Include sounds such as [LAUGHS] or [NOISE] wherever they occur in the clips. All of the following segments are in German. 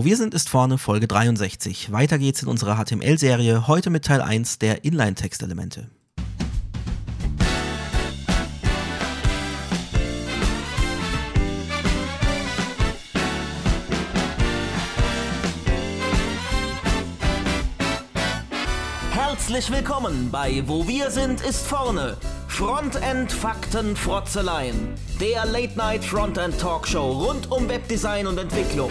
Wo wir sind, ist vorne Folge 63. Weiter geht's in unserer HTML-Serie, heute mit Teil 1 der Inline-Textelemente. Herzlich willkommen bei Wo wir sind, ist vorne. Frontend Fakten Frotzeleien. Der Late Night Frontend Talkshow rund um Webdesign und Entwicklung.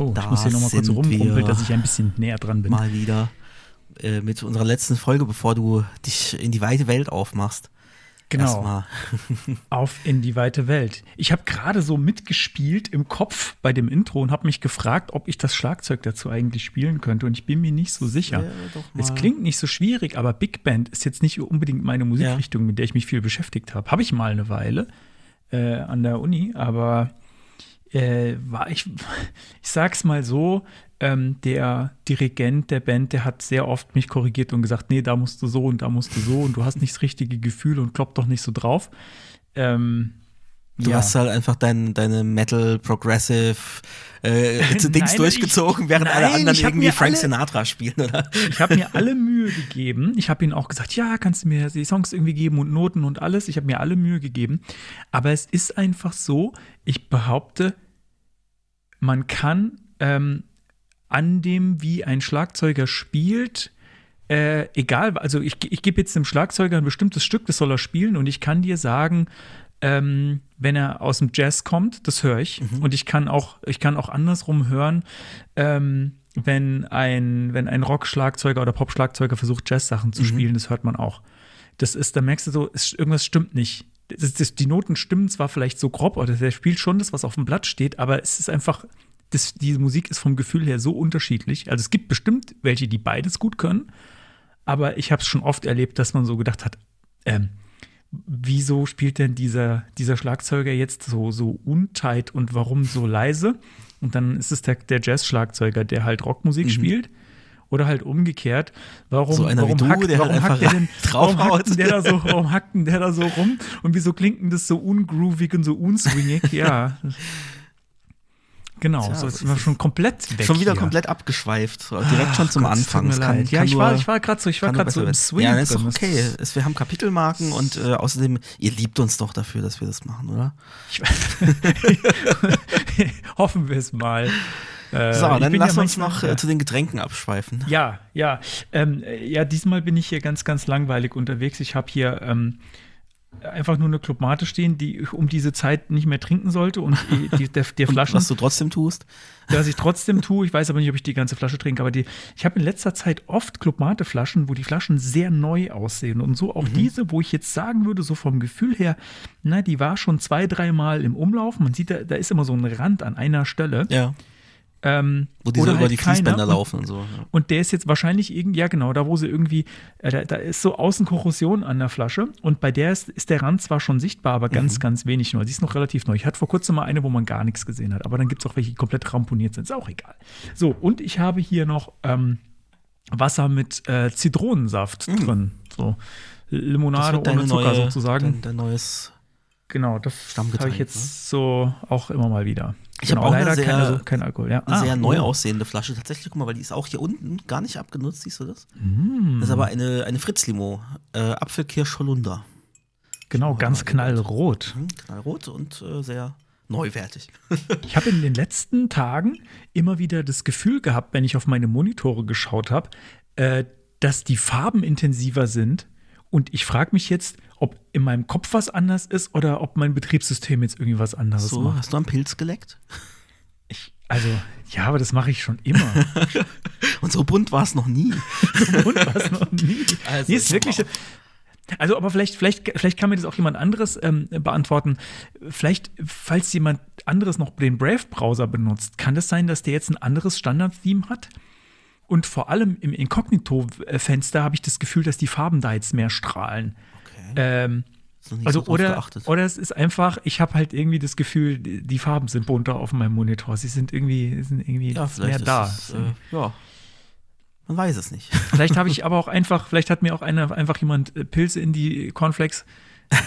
Oh, da ich muss hier nochmal kurz rumrumpeln, dass ich ein bisschen näher dran bin. Mal wieder äh, mit unserer letzten Folge, bevor du dich in die weite Welt aufmachst. Genau. [LAUGHS] Auf in die weite Welt. Ich habe gerade so mitgespielt im Kopf bei dem Intro und habe mich gefragt, ob ich das Schlagzeug dazu eigentlich spielen könnte. Und ich bin mir nicht so sicher. Ja, es klingt nicht so schwierig, aber Big Band ist jetzt nicht unbedingt meine Musikrichtung, ja. mit der ich mich viel beschäftigt habe. Habe ich mal eine Weile äh, an der Uni, aber äh, war ich, [LAUGHS] ich sag's mal so, ähm, der Dirigent der Band, der hat sehr oft mich korrigiert und gesagt, nee, da musst du so und da musst du so und du hast nicht das richtige Gefühl und klopp doch nicht so drauf. Ähm, Du ja. hast halt einfach dein, deine Metal Progressive äh, [LAUGHS] Dings durchgezogen, während nein, alle anderen irgendwie Frank alle, Sinatra spielen, oder? Ich habe mir alle Mühe gegeben. Ich habe ihnen auch gesagt, ja, kannst du mir die Songs irgendwie geben und Noten und alles. Ich habe mir alle Mühe gegeben. Aber es ist einfach so, ich behaupte, man kann ähm, an dem, wie ein Schlagzeuger spielt, äh, egal, also ich, ich gebe jetzt dem Schlagzeuger ein bestimmtes Stück, das soll er spielen und ich kann dir sagen, ähm, wenn er aus dem Jazz kommt, das höre ich. Mhm. Und ich kann auch, ich kann auch andersrum hören, ähm, wenn ein, wenn ein Rock-Schlagzeuger oder Pop-Schlagzeuger versucht, Jazz-Sachen zu mhm. spielen, das hört man auch. Das ist, da merkst du so, es, irgendwas stimmt nicht. Das, das, die Noten stimmen zwar vielleicht so grob, oder der spielt schon das, was auf dem Blatt steht, aber es ist einfach, das, diese Musik ist vom Gefühl her so unterschiedlich. Also es gibt bestimmt welche, die beides gut können, aber ich habe es schon oft erlebt, dass man so gedacht hat, ähm, wieso spielt denn dieser, dieser Schlagzeuger jetzt so, so untight und warum so leise? Und dann ist es der, der Jazz-Schlagzeuger, der halt Rockmusik mhm. spielt. Oder halt umgekehrt, warum, so warum, du, hackt, warum hackt der denn, [LAUGHS] warum hackt der da so, warum hackt der da so rum? Und wieso klingt denn das so ungroovig und so unswingig? Ja. [LAUGHS] Genau, Tja, so ist schon komplett weg. Schon wieder hier. komplett abgeschweift, direkt Ach, schon zum Gott, Anfang. Kann, ja, ich war, ich war gerade so, ich war gerade so im Swing. Ja, ist doch okay. Es, wir haben Kapitelmarken und äh, außerdem, ihr liebt uns doch dafür, dass wir das machen, oder? Ich, [LAUGHS] hoffen wir es mal. Äh, so, dann lass ja uns noch äh, zu den Getränken abschweifen. Ja, ja. Ähm, ja, diesmal bin ich hier ganz, ganz langweilig unterwegs. Ich habe hier ähm, einfach nur eine Clubmate stehen, die ich um diese Zeit nicht mehr trinken sollte und die, der, der [LAUGHS] Flaschen. was du trotzdem tust? Was ich trotzdem tue, ich weiß aber nicht, ob ich die ganze Flasche trinke, aber die, ich habe in letzter Zeit oft Clubmate-Flaschen, wo die Flaschen sehr neu aussehen und so auch mhm. diese, wo ich jetzt sagen würde, so vom Gefühl her, na, die war schon zwei, dreimal im Umlauf. Man sieht, da, da ist immer so ein Rand an einer Stelle. Ja. Ähm, wo die so über halt die Fließbänder laufen und, so. Ja. Und der ist jetzt wahrscheinlich irgendwie, ja genau, da wo sie irgendwie, äh, da, da, ist so Außenkorrosion an der Flasche und bei der ist, ist der Rand zwar schon sichtbar, aber ganz, mhm. ganz wenig nur. Sie ist noch relativ neu. Ich hatte vor kurzem mal eine, wo man gar nichts gesehen hat, aber dann gibt es auch welche, die komplett ramponiert sind. Ist auch egal. So, und ich habe hier noch ähm, Wasser mit äh, Zitronensaft mhm. drin. So Limonade ohne Zucker neue, sozusagen. Dein, dein neues Genau, das habe ich jetzt ne? so auch immer mal wieder. Ich genau, habe auch leider sehr, keine, so, kein Alkohol. Ja. Eine ah, sehr neu oh. aussehende Flasche. Tatsächlich, guck mal, weil die ist auch hier unten gar nicht abgenutzt, siehst du das? Mm. Das ist aber eine, eine Fritz-Limo. Äh, Apfelkirsch Holunder. Genau, ganz knallrot. Mhm, knallrot und äh, sehr neuwertig. [LAUGHS] ich habe in den letzten Tagen immer wieder das Gefühl gehabt, wenn ich auf meine Monitore geschaut habe, äh, dass die Farben intensiver sind. Und ich frage mich jetzt, ob in meinem Kopf was anders ist oder ob mein Betriebssystem jetzt irgendwie was anderes so, macht. Hast du am Pilz geleckt? Ich, also, ja, aber das mache ich schon immer. [LAUGHS] Und so bunt war es noch nie. [LAUGHS] so bunt war es noch nie. Also, nee, ist wirklich. Also, aber vielleicht, vielleicht, vielleicht kann mir das auch jemand anderes ähm, beantworten. Vielleicht, falls jemand anderes noch den Brave-Browser benutzt. Kann das sein, dass der jetzt ein anderes Standard-Theme hat? Und vor allem im Inkognito-Fenster habe ich das Gefühl, dass die Farben da jetzt mehr strahlen. Ähm, also so oder, oder es ist einfach, ich habe halt irgendwie das Gefühl, die Farben sind bunter auf meinem Monitor. Sie sind irgendwie, sind irgendwie ja, mehr da. es, äh, ja. Man weiß es nicht. [LAUGHS] Vielleicht habe ich aber auch einfach, vielleicht hat mir auch einer, einfach jemand äh, Pilze in die Cornflakes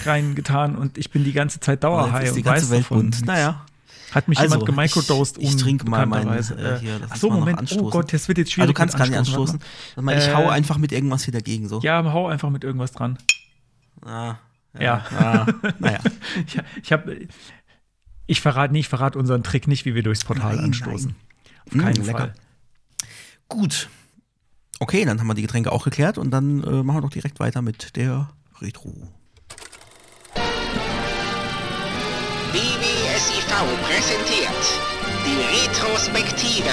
reingetan und ich bin die ganze Zeit dauerhigh ist die und ganze weiß Welt davon. bunt. Naja. Hat mich Also, jemand gemicrodosed ich- ich trinke mal mein, unbekannterweise. äh, hier, lass mal noch Moment. Oh. Gott, das wird jetzt Ah, schwierig. du kannst gar nicht Anstoßen. mal, ich hau Äh, einfach mit irgendwas hier dagegen. So. Ja, hau einfach mit irgendwas dran. Ah, Ja. Ah, naja. [LAUGHS] Ich, ich habe, ich verrate nicht, ich verrate unseren Trick nicht, wie wir durchs Portal Nein, anstoßen. nein. Auf keinen Mm, lecker. Fall. Gut. Okay, dann haben wir die Getränke auch geklärt und dann äh, machen wir doch direkt weiter mit der Retro. BBSIV präsentiert die Retrospektive.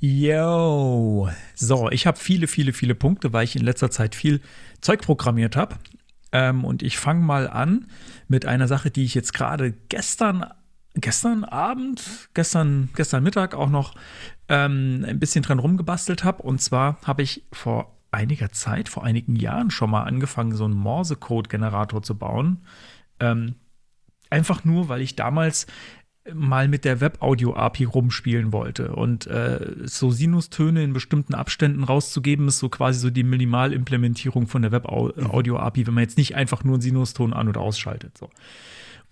Yo. So, ich habe viele, viele, viele Punkte, weil ich in letzter Zeit viel Zeug programmiert habe. Ähm, und ich fange mal an mit einer Sache, die ich jetzt gerade gestern, gestern Abend, gestern, gestern Mittag auch noch ähm, ein bisschen dran rumgebastelt habe. Und zwar habe ich vor einiger Zeit, vor einigen Jahren schon mal angefangen, so einen Morse-Code-Generator zu bauen. Ähm, einfach nur, weil ich damals mal mit der Web-Audio-API rumspielen wollte. Und äh, so Sinustöne in bestimmten Abständen rauszugeben, ist so quasi so die Minimalimplementierung von der Web-Audio-API, wenn man jetzt nicht einfach nur einen Sinuston an- oder ausschaltet. So.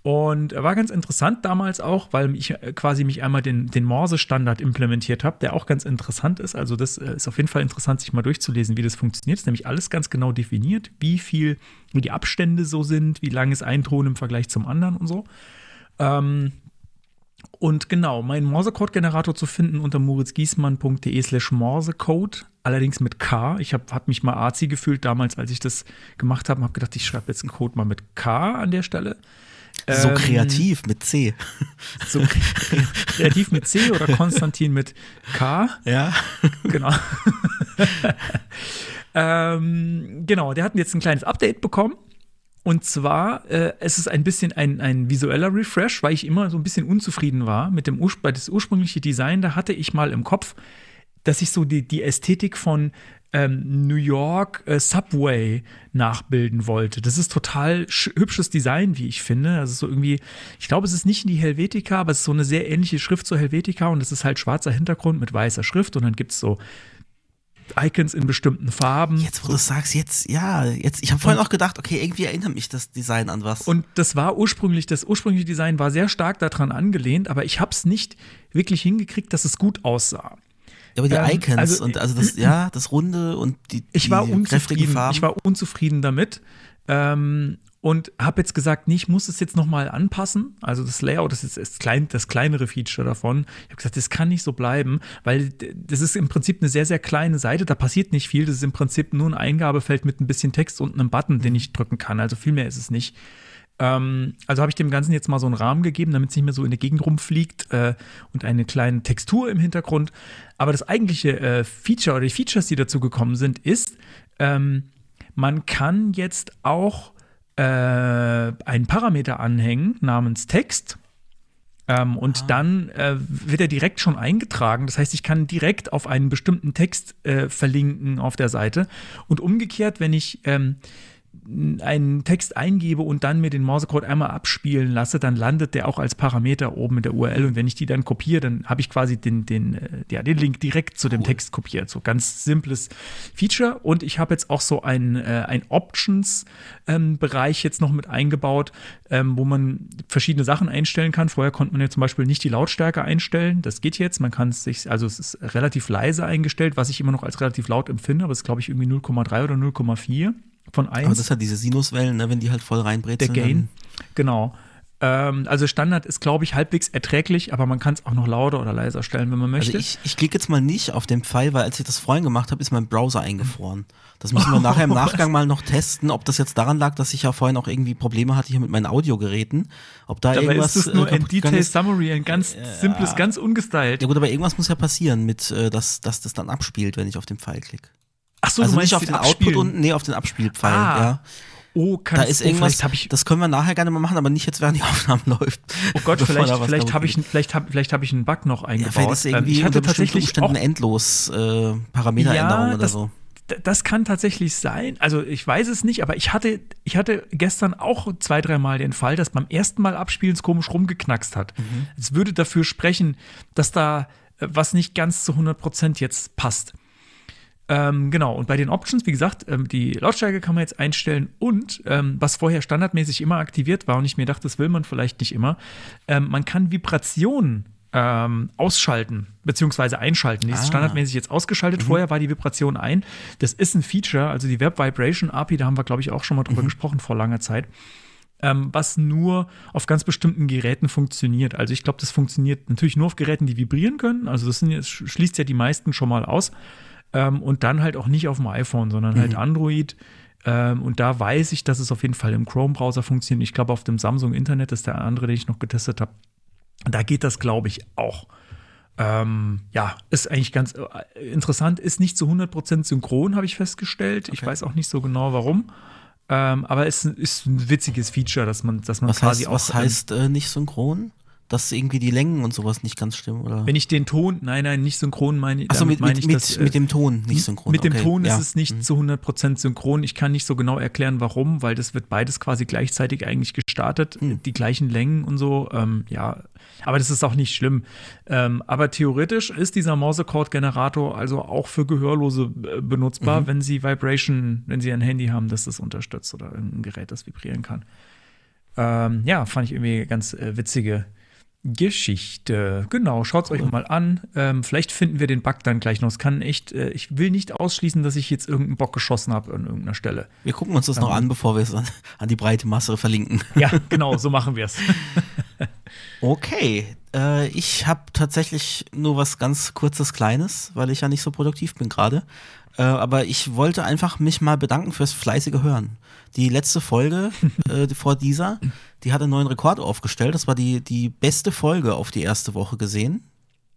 Und war ganz interessant damals auch, weil ich äh, quasi mich einmal den, den Morse-Standard implementiert habe, der auch ganz interessant ist. Also das äh, ist auf jeden Fall interessant, sich mal durchzulesen, wie das funktioniert. Ist nämlich alles ganz genau definiert, wie viel, wie die Abstände so sind, wie lang ist ein Ton im Vergleich zum anderen und so. Ähm, und genau, meinen Morsecode-Generator zu finden unter moritzgiesmann.de slash Morsecode, allerdings mit K. Ich habe hab mich mal arzi gefühlt damals, als ich das gemacht habe, habe gedacht, ich schreibe jetzt einen Code mal mit K an der Stelle. So Ähm, kreativ mit C. So kreativ mit C oder Konstantin mit K. Ja. Genau. [LAUGHS] [LAUGHS] ähm, genau, der hat jetzt ein kleines Update bekommen. Und zwar, äh, es ist ein bisschen ein, ein visueller Refresh, weil ich immer so ein bisschen unzufrieden war mit dem Urspr das ursprüngliche Design. Da hatte ich mal im Kopf, dass ich so die, die Ästhetik von ähm, New York äh, Subway nachbilden wollte. Das ist total sch- hübsches Design, wie ich finde. Also so irgendwie, ich glaube, es ist nicht in die Helvetica, aber es ist so eine sehr ähnliche Schrift zur Helvetica und es ist halt schwarzer Hintergrund mit weißer Schrift und dann gibt es so Icons in bestimmten Farben. Jetzt, wo du sagst, jetzt, ja, jetzt, ich habe vorhin auch gedacht, okay, irgendwie erinnert mich das Design an was. Und das war ursprünglich, das ursprüngliche Design war sehr stark daran angelehnt, aber ich habe es nicht wirklich hingekriegt, dass es gut aussah. ja, aber die ähm, Icons also- und also das, ja, das Runde und die, Ich war die kräftigen unzufrieden. Farben. Ich war unzufrieden damit. Ähm, und habe jetzt gesagt, nee, ich muss es jetzt noch mal anpassen. Also das Layout das ist das, klein, das kleinere Feature davon. Ich habe gesagt, das kann nicht so bleiben, weil das ist im Prinzip eine sehr, sehr kleine Seite. Da passiert nicht viel. Das ist im Prinzip nur ein Eingabefeld mit ein bisschen Text und einem Button, den ich drücken kann. Also viel mehr ist es nicht. Ähm, also habe ich dem Ganzen jetzt mal so einen Rahmen gegeben, damit es nicht mehr so in der Gegend rumfliegt äh, und eine kleine Textur im Hintergrund. Aber das eigentliche äh, Feature oder die Features, die dazu gekommen sind, ist, ähm, man kann jetzt auch äh, einen Parameter anhängen namens Text. Ähm, und dann äh, wird er direkt schon eingetragen. Das heißt, ich kann direkt auf einen bestimmten Text äh, verlinken auf der Seite. Und umgekehrt, wenn ich ähm, einen Text eingebe und dann mir den Morsecode einmal abspielen lasse, dann landet der auch als Parameter oben in der URL und wenn ich die dann kopiere, dann habe ich quasi den, den, äh, ja, den Link direkt zu dem Text kopiert. So ganz simples Feature und ich habe jetzt auch so ein, äh, ein Options-Bereich jetzt noch mit eingebaut, ähm, wo man verschiedene Sachen einstellen kann. Vorher konnte man ja zum Beispiel nicht die Lautstärke einstellen. Das geht jetzt. Man kann es sich, also es ist relativ leise eingestellt, was ich immer noch als relativ laut empfinde, aber es ist glaube ich irgendwie 0,3 oder 0,4 von 1 aber das ist halt diese Sinuswellen, ne, wenn die halt voll der reinbrezeln. Gain. Genau. Ähm, also Standard ist, glaube ich, halbwegs erträglich, aber man kann es auch noch lauter oder leiser stellen, wenn man möchte. Also ich, ich klicke jetzt mal nicht auf den Pfeil, weil als ich das vorhin gemacht habe, ist mein Browser eingefroren. Das müssen wir [LAUGHS] nachher im Nachgang mal noch testen, ob das jetzt daran lag, dass ich ja vorhin auch irgendwie Probleme hatte hier mit meinen Audiogeräten. Ob da Dabei irgendwas ist es nur äh, ein Detail. Summary, ein ganz simples, ganz ungestylt. Ja gut, aber irgendwas muss ja passieren, mit, äh, dass, dass das dann abspielt, wenn ich auf den Pfeil klicke. Ach so, also du meinst nicht auf den den Output Abspielen. unten, nee, auf den Abspielpfeil, Ah. ja. Oh, Da kannst ist oh, irgendwas, habe ich das können wir nachher gerne mal machen, aber nicht jetzt, während die [LAUGHS] Aufnahme läuft. Oh Gott, vielleicht, da vielleicht habe ich, vielleicht hab, vielleicht hab ich einen Bug noch Ja, eingebaut. vielleicht ist Ähm, irgendwie ich hatte unter tatsächlich Umständen auch, endlos äh, Parameteränderungen Ja, oder das- so. Das kann tatsächlich sein. Also ich weiß es nicht, aber ich hatte, ich hatte gestern auch zwei, dreimal den Fall, dass beim ersten Mal abspielen es komisch rumgeknackst hat. Mhm. Es würde dafür sprechen, dass da äh, was nicht ganz zu 100% jetzt passt. Ähm, genau, und bei den Options, wie gesagt, ähm, die Lautstärke kann man jetzt einstellen und ähm, was vorher standardmäßig immer aktiviert war und ich mir dachte, das will man vielleicht nicht immer, ähm, man kann Vibrationen ähm, ausschalten beziehungsweise einschalten. Die ist Ah. standardmäßig jetzt ausgeschaltet. Vorher war die Vibration ein. Das ist ein Feature, also die Web Vibration API, da haben wir, glaube ich, auch schon mal drüber gesprochen vor langer Zeit ähm, was nur auf ganz bestimmten Geräten funktioniert. Also ich glaube, das funktioniert natürlich nur auf Geräten, die vibrieren können. Also das, sind, das schließt ja die meisten schon mal aus. Ähm, und dann halt auch nicht auf dem iPhone, sondern halt Android. Ähm, und da weiß ich, dass es auf jeden Fall im Chrome-Browser funktioniert. Ich glaube, auf dem Samsung Internet das ist der andere, den ich noch getestet habe. Da geht das, glaube ich, auch. Ähm, ja, ist eigentlich ganz äh, interessant. Ist nicht zu 100% synchron, habe ich festgestellt. Ich Okay. weiß auch nicht so genau, warum. Ähm, aber es ist, ein witziges Feature, dass man, dass man Was quasi heißt, was auch. ähm, heißt äh, nicht synchron? Dass irgendwie die Längen und sowas nicht ganz stimmen, oder? wenn ich den Ton, nein, nein, nicht synchron meine, Achso, damit mit, meine mit, ich mit, das, äh, mit dem Ton nicht synchron. Mit dem okay, Ton ja. ist es nicht zu 100% synchron. Ich kann nicht so genau erklären, warum, weil das wird beides quasi gleichzeitig eigentlich gestartet, Hm. die gleichen Längen und so. Ähm, ja, aber das ist auch nicht schlimm. Ähm, aber theoretisch ist dieser Morse-Code-Generator also auch für Gehörlose äh, benutzbar, Mhm. wenn sie Vibration, wenn sie ein Handy haben, das das unterstützt oder irgendein Gerät, das vibrieren kann. Ähm, ja, fand ich irgendwie ganz äh, witzige Geschichte. Genau, schaut es euch mal an. Ähm, vielleicht finden wir den Bug dann gleich noch. Es kann echt, äh, ich will nicht ausschließen, dass ich jetzt irgendeinen Bock geschossen habe an irgendeiner Stelle. Wir gucken uns das noch an, bevor wir es an, an die breite Masse verlinken. [LAUGHS] Ja, genau, so machen wir es. [LAUGHS] Okay, äh, ich habe tatsächlich nur was ganz kurzes Kleines, weil ich ja nicht so produktiv bin gerade. Äh, aber ich wollte einfach mich mal bedanken fürs fleißige Hören. Die letzte Folge [LAUGHS] äh, vor dieser, die hat einen neuen Rekord aufgestellt. Das war die, die beste Folge auf die erste Woche gesehen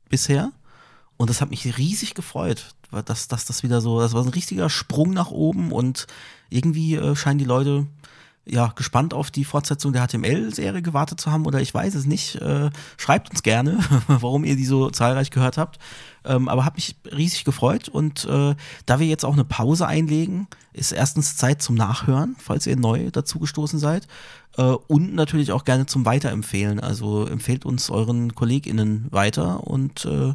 bisher. Und das hat mich riesig gefreut, dass, dass das wieder so, das war ein richtiger Sprung nach oben und irgendwie äh, scheinen die Leute ja gespannt auf die Fortsetzung der HTML-Serie gewartet zu haben oder ich weiß es nicht. Äh, schreibt uns gerne, [LAUGHS] warum ihr die so zahlreich gehört habt. Ähm, aber hat mich riesig gefreut und äh, da wir jetzt auch eine Pause einlegen, ist erstens Zeit zum Nachhören, falls ihr neu dazugestoßen seid. Äh, und natürlich auch gerne zum Weiterempfehlen. Also empfehlt uns euren KollegInnen weiter und äh,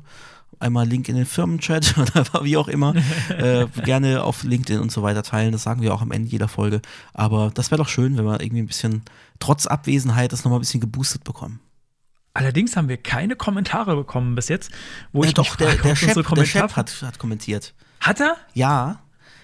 einmal Link in den Firmenchat [LAUGHS] oder wie auch immer. [LAUGHS] äh, gerne auf LinkedIn und so weiter teilen. Das sagen wir auch am Ende jeder Folge. Aber das wäre doch schön, wenn wir irgendwie ein bisschen, trotz Abwesenheit, das nochmal ein bisschen geboostet bekommen. Allerdings haben wir keine Kommentare bekommen bis jetzt, wo Äh, ich doch, der, frage, der, ob Chef, der Chef hat, hat kommentiert. Hat er? Ja,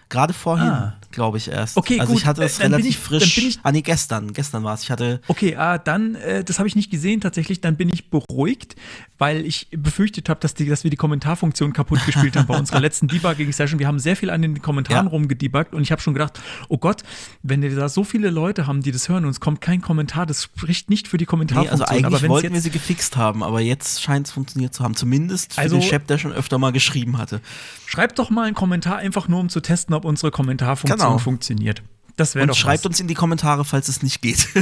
gerade vorhin, Ah. glaube ich erst. Okay, also gut, ich hatte äh, es bin relativ ich- frisch. ich- ah, nee, gestern. Gestern war es. Ich hatte. Okay, ah, dann, äh, das habe ich nicht gesehen tatsächlich, dann bin ich beruhigt, weil ich befürchtet habe, dass, die, dass wir die Kommentarfunktion kaputt gespielt haben bei unserer [LAUGHS] letzten Debugging-Session. Wir haben sehr viel an den Kommentaren Ja. rumgedebuggt und ich habe schon gedacht, oh Gott, wenn wir da so viele Leute haben, die das hören und es kommt kein Kommentar, das spricht nicht für die Nee, Kommentarfunktion. also eigentlich aber wollten wir sie gefixt haben, aber jetzt scheint es funktioniert zu haben. Zumindest für Also- den Chef, der schon öfter mal geschrieben hatte. schreibt doch mal einen Kommentar, einfach nur um zu testen, ob unsere Kommentarfunktion Genau. funktioniert. Das wäre doch schreibt was. uns in die Kommentare, falls es nicht geht. [LAUGHS]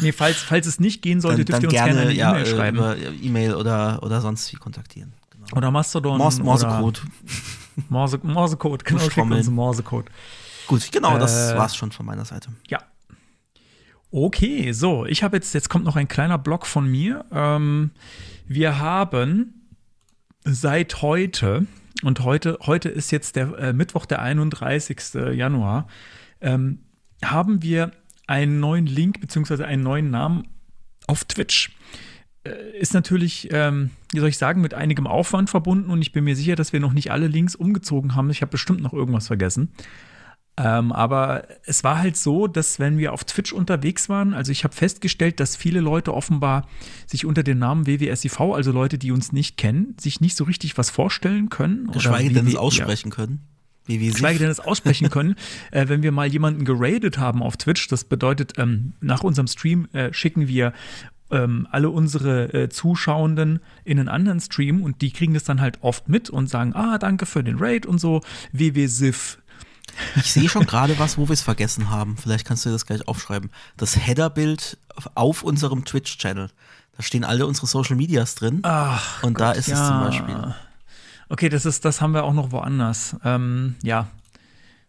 Nee, falls, falls es nicht gehen sollte, dann, dürft dann ihr uns gerne, gerne eine E-Mail ja, äh, schreiben. über E-Mail oder, oder sonst wie kontaktieren. Genau. oder Mastodon. Morse, Morsecode. Morse, Morsecode, genau, schickt uns Morsecode. Gut, genau, das Äh, war's schon von meiner Seite. Ja. Okay, so, ich habe jetzt, jetzt kommt noch ein kleiner Block von mir. Ähm, wir haben seit heute, und heute, heute ist jetzt der äh, Mittwoch, der 31. Januar, ähm, haben wir einen neuen Link beziehungsweise einen neuen Namen auf Twitch. Äh, Ist natürlich, ähm, wie soll ich sagen, mit einigem Aufwand verbunden und ich bin mir sicher, dass wir noch nicht alle Links umgezogen haben. Ich habe bestimmt noch irgendwas vergessen. Ähm, aber es war halt so, dass wenn wir auf Twitch unterwegs waren, also ich habe festgestellt, dass viele Leute offenbar sich unter dem Namen WWSIV, also Leute, die uns nicht kennen, sich nicht so richtig was vorstellen können. oder Geschweige denn es aussprechen können. Wie wir geschweige denn es aussprechen können, [LAUGHS] äh, wenn wir mal jemanden geradet haben auf Twitch. Das bedeutet, ähm, nach unserem Stream äh, schicken wir ähm, alle unsere äh, Zuschauenden in einen anderen Stream und die kriegen das dann halt oft mit und sagen, ah, danke für den Raid und so, WWSIF. Ich sehe schon gerade was, wo wir es vergessen haben. Vielleicht kannst du das gleich aufschreiben. Das Header-Bild auf unserem Twitch-Channel. Da stehen alle unsere Social Medias drin. Ach, und da Gott, ist es zum Beispiel. Okay, das ist, das haben wir auch noch woanders. Ähm, ja.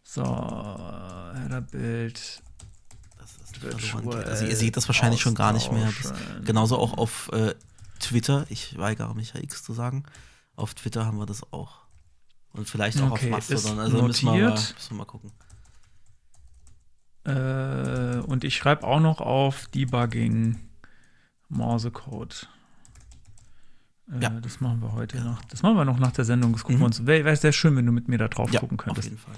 So, Header-Bild. Also ihr seht das wahrscheinlich schon gar nicht mehr. Das, genauso auch auf äh, Twitter. Ich weigere mich ja X zu sagen. Auf Twitter haben wir das auch. Und vielleicht auch Okay, auf Mastodon. Also müssen wir, mal, müssen wir mal gucken. Äh, und ich schreibe auch noch auf Debugging Morsecode. Äh, Ja. Das machen wir heute noch. Das machen wir noch nach der Sendung. Das gucken wir uns. Wäre wär sehr schön, wenn du mit mir da drauf Ja, gucken auf könntest. jeden Fall.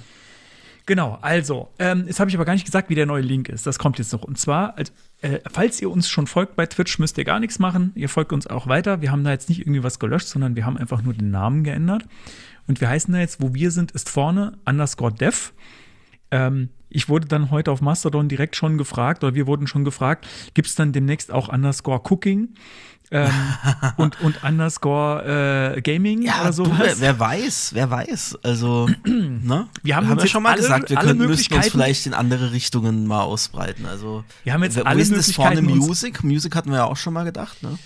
Genau, also, ähm, jetzt habe ich aber gar nicht gesagt, wie der neue Link ist. Das kommt jetzt noch. Und zwar, äh, falls ihr uns schon folgt bei Twitch, müsst ihr gar nichts machen. Ihr folgt uns auch weiter. Wir haben da jetzt nicht irgendwie was gelöscht, sondern wir haben einfach nur den Namen geändert. Und wir heißen da jetzt, wo wir sind, ist vorne underscore dev. Ähm, ich wurde dann heute auf Mastodon direkt schon gefragt, oder wir wurden schon gefragt, gibt es dann demnächst auch underscore cooking ähm, [LAUGHS] und, und underscore äh, gaming Ja, oder du, sowas? wer, wer weiß, wer weiß. Also, [CLEARS THROAT] ne? Wir haben uns ja jetzt schon mal alle- gesagt, wir alle könnten, müssten uns vielleicht in andere Richtungen mal ausbreiten. Also, Wir haben jetzt alle das vorne Music? Music hatten wir ja auch schon mal gedacht, ne?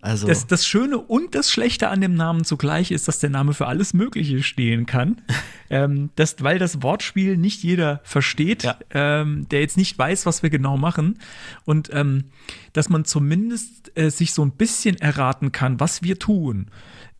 Also, Das, das Schöne und das Schlechte an dem Namen zugleich ist, dass der Name für alles Mögliche stehen kann. [LAUGHS] ähm, das, weil das Wortspiel nicht jeder versteht, Ja. ähm, der jetzt nicht weiß, was wir genau machen. Und ähm, dass man zumindest äh, sich so ein bisschen erraten kann, was wir tun.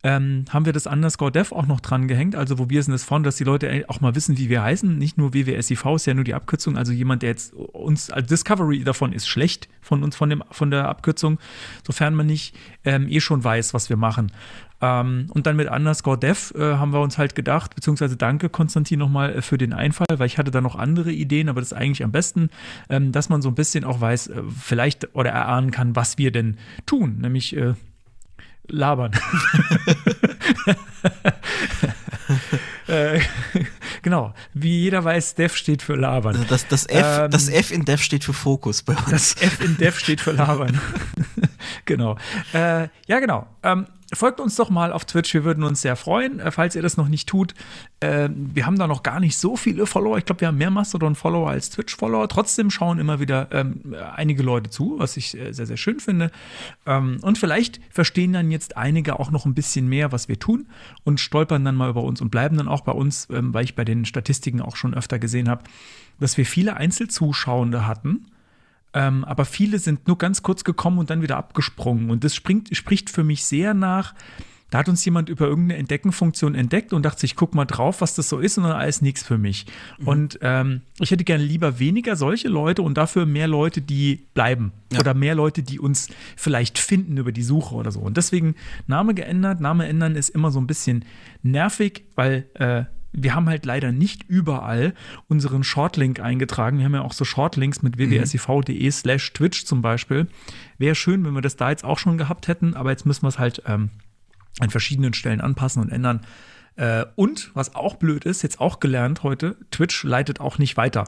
Ähm, haben wir das Underscore Dev auch noch dran gehängt, also wo wir sind es von, dass die Leute auch mal wissen, wie wir heißen. Nicht nur WWSIV ist ja nur die Abkürzung, also jemand, der jetzt uns, also Discovery davon ist schlecht von uns, von, dem, von der Abkürzung, sofern man nicht ähm, eh schon weiß, was wir machen. Ähm, und dann mit Underscore Dev äh, haben wir uns halt gedacht, beziehungsweise danke Konstantin nochmal äh, für den Einfall, weil ich hatte da noch andere Ideen, aber das ist eigentlich am besten, ähm, dass man so ein bisschen auch weiß, äh, vielleicht oder erahnen kann, was wir denn tun, nämlich äh, labern. [LAUGHS] äh, genau, wie jeder weiß, Dev steht für labern. also das, das, F, Ähm, das F in Dev steht für Fokus bei uns. Das F in Dev steht für labern. [LAUGHS] genau. Äh, ja, genau. Ähm, folgt uns doch mal auf Twitch, wir würden uns sehr freuen, äh, falls ihr das noch nicht tut. Äh, wir haben da noch gar nicht so viele Follower. Ich glaube, wir haben mehr Mastodon-Follower als Twitch-Follower. Trotzdem schauen immer wieder ähm, einige Leute zu, was ich äh, sehr, sehr schön finde. Ähm, und vielleicht verstehen dann jetzt einige auch noch ein bisschen mehr, was wir tun und stolpern dann mal über uns und bleiben dann auch bei uns, ähm, weil ich bei den Statistiken auch schon öfter gesehen habe, dass wir viele Einzelzuschauende hatten. Ähm, aber viele sind nur ganz kurz gekommen und dann wieder abgesprungen. Und das springt, spricht für mich sehr nach. Da hat uns jemand über irgendeine Entdeckenfunktion entdeckt und dachte sich, guck mal drauf, was das so ist, und dann alles nichts für mich. Und ähm, ich hätte gerne lieber weniger solche Leute und dafür mehr Leute, die bleiben. Ja. Oder mehr Leute, die uns vielleicht finden über die Suche oder so. Und deswegen Name geändert. Name ändern ist immer so ein bisschen nervig, weil äh, wir haben halt leider nicht überall unseren Shortlink eingetragen. Wir haben ja auch so Shortlinks mit wwsiv.de slash Twitch zum Beispiel. Wäre schön, wenn wir das da jetzt auch schon gehabt hätten, aber jetzt müssen wir es halt ähm, an verschiedenen Stellen anpassen und ändern. Äh, und was auch blöd ist, jetzt auch gelernt heute, Twitch leitet auch nicht weiter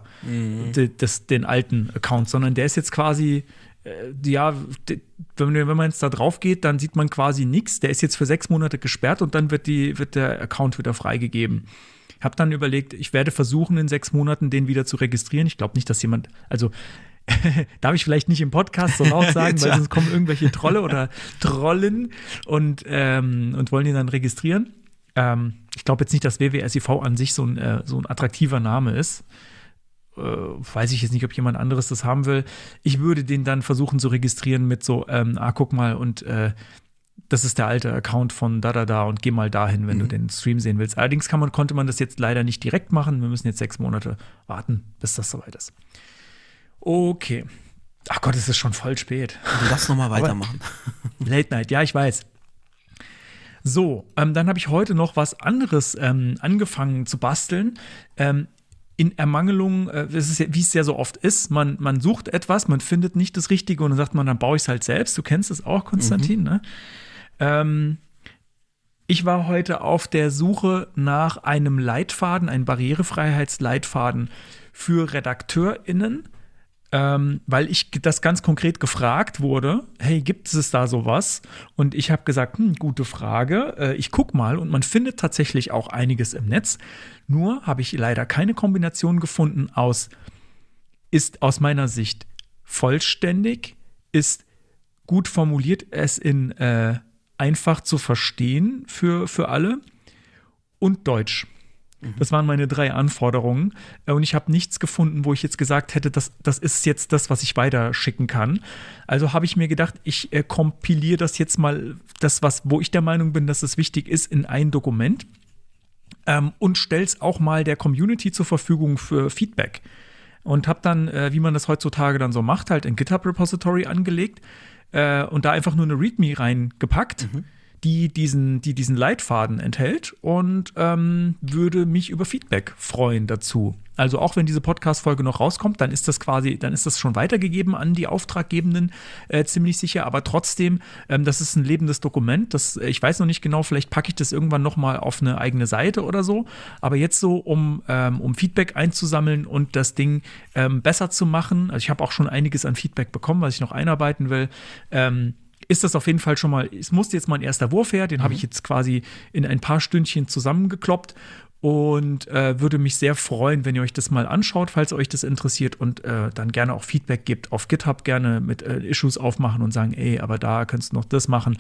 de, das, den alten Account, sondern der ist jetzt quasi, äh, ja, de, wenn, wenn man jetzt da drauf geht, dann sieht man quasi nichts. Der ist jetzt für sechs Monate gesperrt und dann wird, die, wird der Account wieder freigegeben. Ich habe dann überlegt, ich werde versuchen, in sechs Monaten den wieder zu registrieren. Ich glaube nicht, dass jemand, also [LAUGHS] darf ich vielleicht nicht im Podcast so laut [LAUGHS] sagen, weil sonst kommen irgendwelche Trolle oder Trollen und, ähm, und wollen ihn dann registrieren. Ähm, ich glaube jetzt nicht, dass WWSIV an sich so ein, äh, so ein attraktiver Name ist. Äh, weiß ich jetzt nicht, ob jemand anderes das haben will. Ich würde den dann versuchen zu registrieren mit so, ähm, ah, guck mal, und äh, das ist der alte Account von da da da und geh mal dahin, wenn du den Stream sehen willst. Allerdings kann man, konnte man das jetzt leider nicht direkt machen. Wir müssen jetzt sechs Monate warten, bis das soweit ist. Okay. Ach Gott, es ist schon voll spät. Lass nochmal weitermachen. [LAUGHS] Late Night, ja, ich weiß. So, ähm, dann habe ich heute noch was anderes ähm, angefangen zu basteln. Ähm, in Ermangelung, äh, ja, wie es ja so oft ist, man, man sucht etwas, man findet nicht das Richtige und dann sagt man, dann baue ich es halt selbst. Du kennst es auch, Konstantin, ne? Ähm, ich war heute auf der Suche nach einem Leitfaden, einem Barrierefreiheitsleitfaden für RedakteurInnen ähm, weil ich das ganz konkret gefragt wurde, hey, gibt es da sowas? Und ich habe gesagt, hm, gute Frage, äh, ich guck mal und man findet tatsächlich auch einiges im Netz. Nur habe ich leider keine Kombination gefunden aus, ist aus meiner Sicht vollständig, ist gut formuliert, es in äh, einfach zu verstehen für, für alle und Deutsch. Das waren meine drei Anforderungen. Äh, Und ich habe nichts gefunden, wo ich jetzt gesagt hätte, das, das ist jetzt das, was ich weiterschicken kann. Also habe ich mir gedacht, ich äh, kompiliere das jetzt mal, das, was, wo ich der Meinung bin, dass es wichtig ist, in ein Dokument ähm, und stelle es auch mal der Community zur Verfügung für Feedback. Und habe dann, äh, wie man das heutzutage dann so macht, halt ein GitHub-Repository angelegt äh, und da einfach nur eine README reingepackt, die, diesen, die diesen Leitfaden enthält und ähm, würde mich über Feedback freuen dazu. Also auch wenn diese Podcast-Folge noch rauskommt, dann ist das quasi, dann ist das schon weitergegeben an die Auftraggebenden, äh, ziemlich sicher. Aber trotzdem, ähm, das ist ein lebendes Dokument. Das, äh, ich weiß noch nicht genau, vielleicht packe ich das irgendwann noch mal auf eine eigene Seite oder so. Aber jetzt so, um, ähm, um Feedback einzusammeln und das Ding ähm, besser zu machen. Also ich habe auch schon einiges an Feedback bekommen, was ich noch einarbeiten will. Ähm, ist das auf jeden Fall schon mal, es musste jetzt mein erster Wurf her, den habe ich jetzt quasi in ein paar Stündchen zusammengekloppt und äh, würde mich sehr freuen, wenn ihr euch das mal anschaut, falls euch das interessiert und äh, dann gerne auch Feedback gebt auf GitHub, gerne mit äh, Issues aufmachen und sagen, ey, aber da könntest du noch das machen.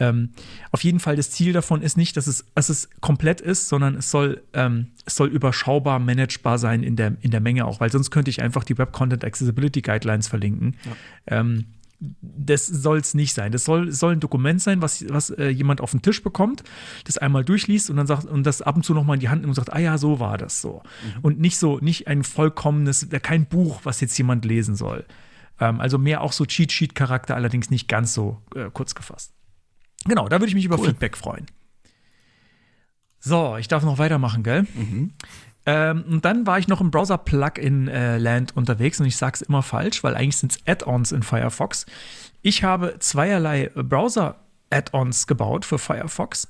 Ähm, auf jeden Fall, das Ziel davon ist nicht, dass es, dass es komplett ist, sondern es soll, ähm, es soll überschaubar managebar sein in der, in der Menge auch, weil sonst könnte ich einfach die Web Content Accessibility Guidelines verlinken. Ähm, das soll es nicht sein. Das soll, soll ein Dokument sein, was, was äh, jemand auf den Tisch bekommt, das einmal durchliest und dann sagt und das ab und zu nochmal in die Hand nimmt und sagt, ah ja, so war das so. Und nicht so, nicht ein vollkommenes, äh, kein Buch, was jetzt jemand lesen soll. Ähm, also mehr auch so Cheat Sheet-Charakter, allerdings nicht ganz so äh, kurz gefasst. Genau, da würde ich mich über Feedback freuen. So, ich darf noch weitermachen, gell? Ähm, und dann war ich noch im Browser-Plugin-Land unterwegs und ich sage es immer falsch, weil eigentlich sind es Add-ons in Firefox. Ich habe zweierlei Browser-Add-ons gebaut für Firefox.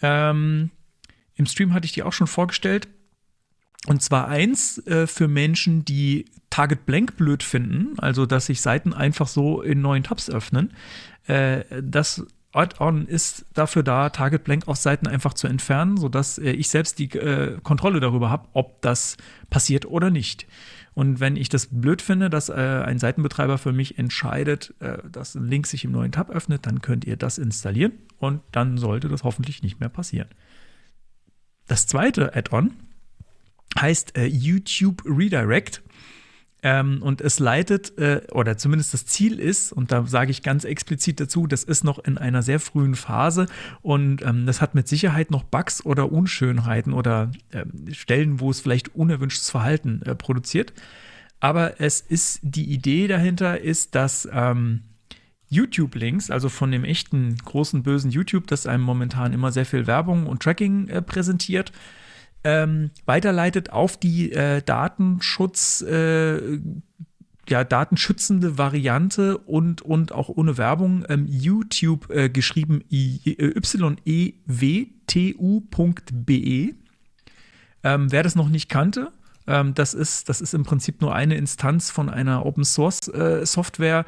Ähm, Im Stream hatte ich die auch schon vorgestellt. Und zwar eins äh, für Menschen, die Target Blank blöd finden, also dass sich Seiten einfach so in neuen Tabs öffnen. Äh, das Add-on ist dafür da, Target Blank auf Seiten einfach zu entfernen, sodass äh, ich selbst die äh, Kontrolle darüber habe, ob das passiert oder nicht. Und wenn ich das blöd finde, dass äh, ein Seitenbetreiber für mich entscheidet, äh, dass ein Link sich im neuen Tab öffnet, dann könnt ihr das installieren und dann sollte das hoffentlich nicht mehr passieren. Das zweite Add-on heißt äh, YouTube Redirect. Ähm, und es leitet, äh, oder zumindest das Ziel ist, und da sage ich ganz explizit dazu, das ist noch in einer sehr frühen Phase und ähm, das hat mit Sicherheit noch Bugs oder Unschönheiten oder ähm, Stellen, wo es vielleicht unerwünschtes Verhalten äh, produziert. Aber es ist, die Idee dahinter ist, dass ähm, YouTube-Links, also von dem echten großen bösen YouTube, das einem momentan immer sehr viel Werbung und Tracking äh, präsentiert, ähm, weiterleitet auf die äh, Datenschutz, äh, ja, datenschützende Variante und, und auch ohne Werbung ähm, YouTube äh, geschrieben yew.tu.be. Ähm, wer das noch nicht kannte, ähm, das, ist, das ist im Prinzip nur eine Instanz von einer Open Source äh, Software,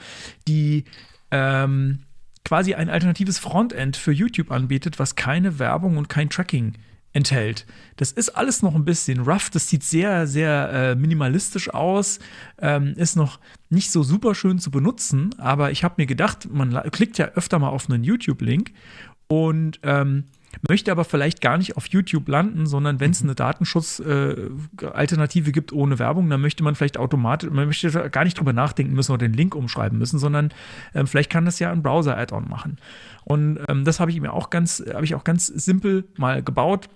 die ähm, quasi ein alternatives Frontend für YouTube anbietet, was keine Werbung und kein Tracking enthält. Das ist alles noch ein bisschen rough, das sieht sehr, sehr äh, minimalistisch aus, ähm, ist noch nicht so super schön zu benutzen, aber ich habe mir gedacht, man klickt ja öfter mal auf einen YouTube-Link und ähm, möchte aber vielleicht gar nicht auf YouTube landen, sondern wenn es eine Datenschutz-Alternative gibt ohne Werbung, dann möchte man vielleicht automatisch, man möchte gar nicht drüber nachdenken müssen oder den Link umschreiben müssen, sondern ähm, vielleicht kann das ja ein Browser-Add-on machen. Und ähm, das habe ich mir auch ganz, habe ich auch ganz simpel mal gebaut.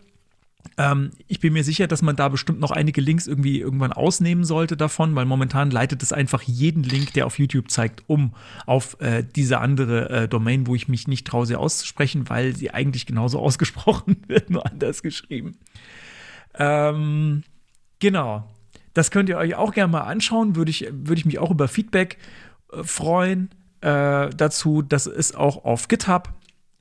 Ähm, ich bin mir sicher, dass man da bestimmt noch einige Links irgendwie irgendwann ausnehmen sollte davon, weil momentan leitet es einfach jeden Link, der auf YouTube zeigt, um auf äh, diese andere äh, Domain, wo ich mich nicht traue, sie auszusprechen, weil sie eigentlich genauso [LAUGHS] ausgesprochen wird, nur anders geschrieben. Ähm, genau. Das könnt ihr euch auch gerne mal anschauen. Würde ich, würde ich mich auch über Feedback äh, freuen äh, dazu. Das ist auch auf GitHub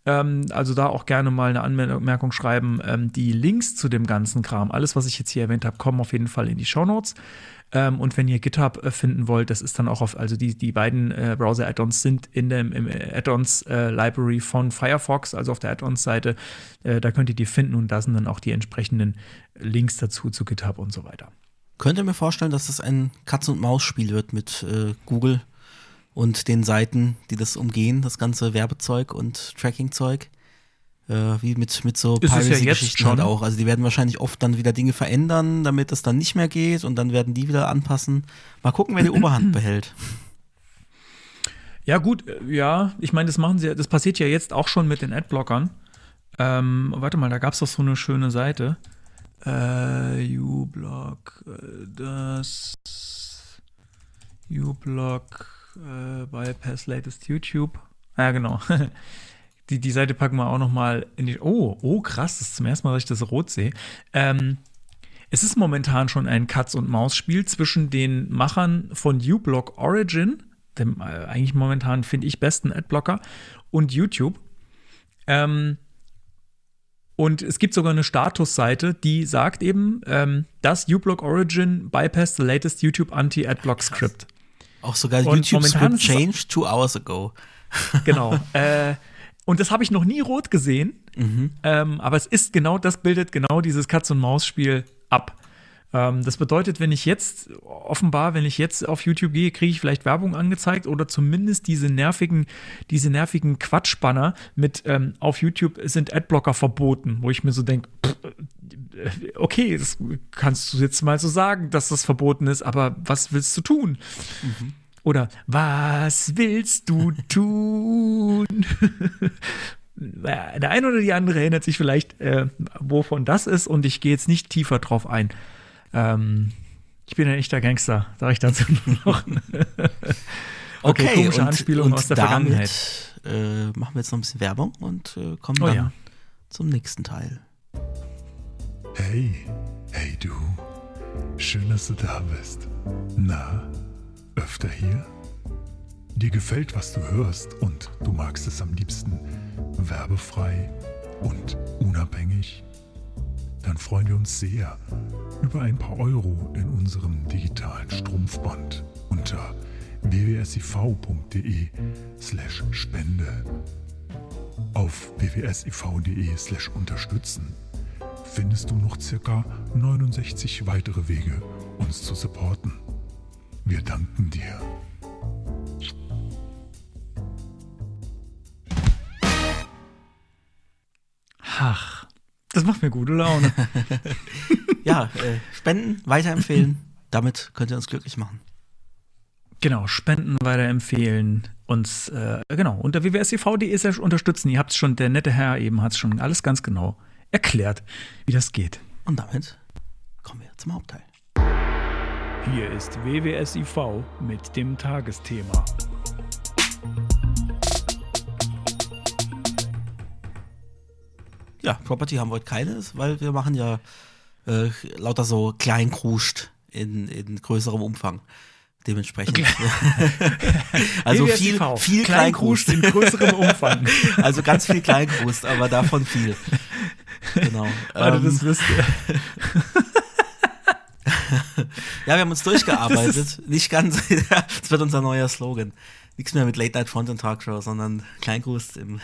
Ähm, also da auch gerne mal eine Anmerkung schreiben. Ähm, die Links zu dem ganzen Kram, alles, was ich jetzt hier erwähnt habe, kommen auf jeden Fall in die Show Notes. Ähm, und wenn ihr GitHub äh, finden wollt, das ist dann auch auf, also die, die beiden äh, Browser-Add-ons sind in dem Add-ons-Library äh, von Firefox, also auf der Add-ons-Seite. Äh, da könnt ihr die finden und da sind dann auch die entsprechenden Links dazu zu GitHub und so weiter. Könnt ihr mir vorstellen, dass das ein Katz-und-Maus-Spiel wird mit äh, Google und den Seiten, die das umgehen, das ganze Werbezeug und Tracking-Zeug? Äh, wie mit, mit so Piracy-Geschichten ja halt auch. Also die werden wahrscheinlich oft dann wieder Dinge verändern, damit das dann nicht mehr geht und dann werden die wieder anpassen. Mal gucken, wer die [CLEARS THROAT] Oberhand behält. Ja, gut, äh, ja, ich meine, das machen sie, das passiert ja jetzt auch schon mit den Adblockern. Ähm, warte mal, da gab es doch so eine schöne Seite. Äh, uBlock, äh, das uBlock, äh, Bypass Latest YouTube. Ja, genau. [LAUGHS] die, die Seite packen wir auch noch mal in die. Oh, oh, krass, das ist zum ersten Mal, dass ich das rot sehe. Ähm, es ist momentan schon ein Katz-und-Maus-Spiel zwischen den Machern von uBlock Origin, dem äh, eigentlich momentan, finde ich, besten Adblocker, und YouTube. Ähm, und es gibt sogar eine Statusseite, die sagt eben, ähm, dass uBlock Origin bypassed the latest YouTube Anti-Adblock Script. Auch sogar und YouTube Script changed two hours ago. [LAUGHS] Genau. äh, und das habe ich noch nie rot gesehen. Mhm. Ähm, aber es ist genau, das bildet genau dieses Katz-und-Maus-Spiel ab. Ähm, das bedeutet, wenn ich jetzt, offenbar, wenn ich jetzt auf YouTube gehe, kriege ich vielleicht Werbung angezeigt oder zumindest diese nervigen, diese nervigen Quatschbanner mit ähm, auf YouTube sind Adblocker verboten, wo ich mir so denke, okay, das kannst du jetzt mal so sagen, dass das verboten ist, aber was willst du tun? Mhm. Oder was willst du tun? [LAUGHS] Der eine oder die andere erinnert sich vielleicht, äh, wovon das ist, und ich gehe jetzt nicht tiefer drauf ein. Ähm, ich bin ein echter Gangster, sage ich dazu nur noch. [LAUGHS] okay, okay, komische und, Anspielung und aus der damit, Vergangenheit. Äh, machen wir jetzt noch ein bisschen Werbung und äh, kommen oh, dann ja. zum nächsten Teil. Hey, hey du. Schön, dass du da bist. Na, öfter hier? Dir gefällt, was du hörst und du magst es am liebsten werbefrei und unabhängig? Dann freuen wir uns sehr über ein paar Euro in unserem digitalen Strumpfband unter wwsiv.de slash spende. Auf wwsiv.de slash unterstützen findest du noch circa 69 weitere Wege, uns zu supporten. Wir danken dir. Ach, das macht mir gute Laune. [LAUGHS] ja, äh, spenden, weiterempfehlen. Damit könnt ihr uns glücklich machen. Genau, spenden, weiterempfehlen, uns, äh, genau, unter www.siv.de unterstützen. Ihr habt es schon, der nette Herr eben hat es schon alles ganz genau erklärt, wie das geht. Und damit kommen wir zum Hauptteil. Hier ist WWSIV mit dem Tagesthema. Ja, Property haben wir heute keines, weil wir machen ja äh, lauter so Kleinkruscht in, in größerem Umfang. Dementsprechend. [LAUGHS] also viel, viel Kleinkrust in größerem Umfang. [LAUGHS] also ganz viel Kleinkrust, aber davon viel. Genau. [LAUGHS] Warte, ähm, das wisst ihr. [LAUGHS] ja, wir haben uns durchgearbeitet. Nicht ganz. [LAUGHS] das wird unser neuer Slogan. Nichts mehr mit Late Night Front und Talkshow, sondern Kleingrust im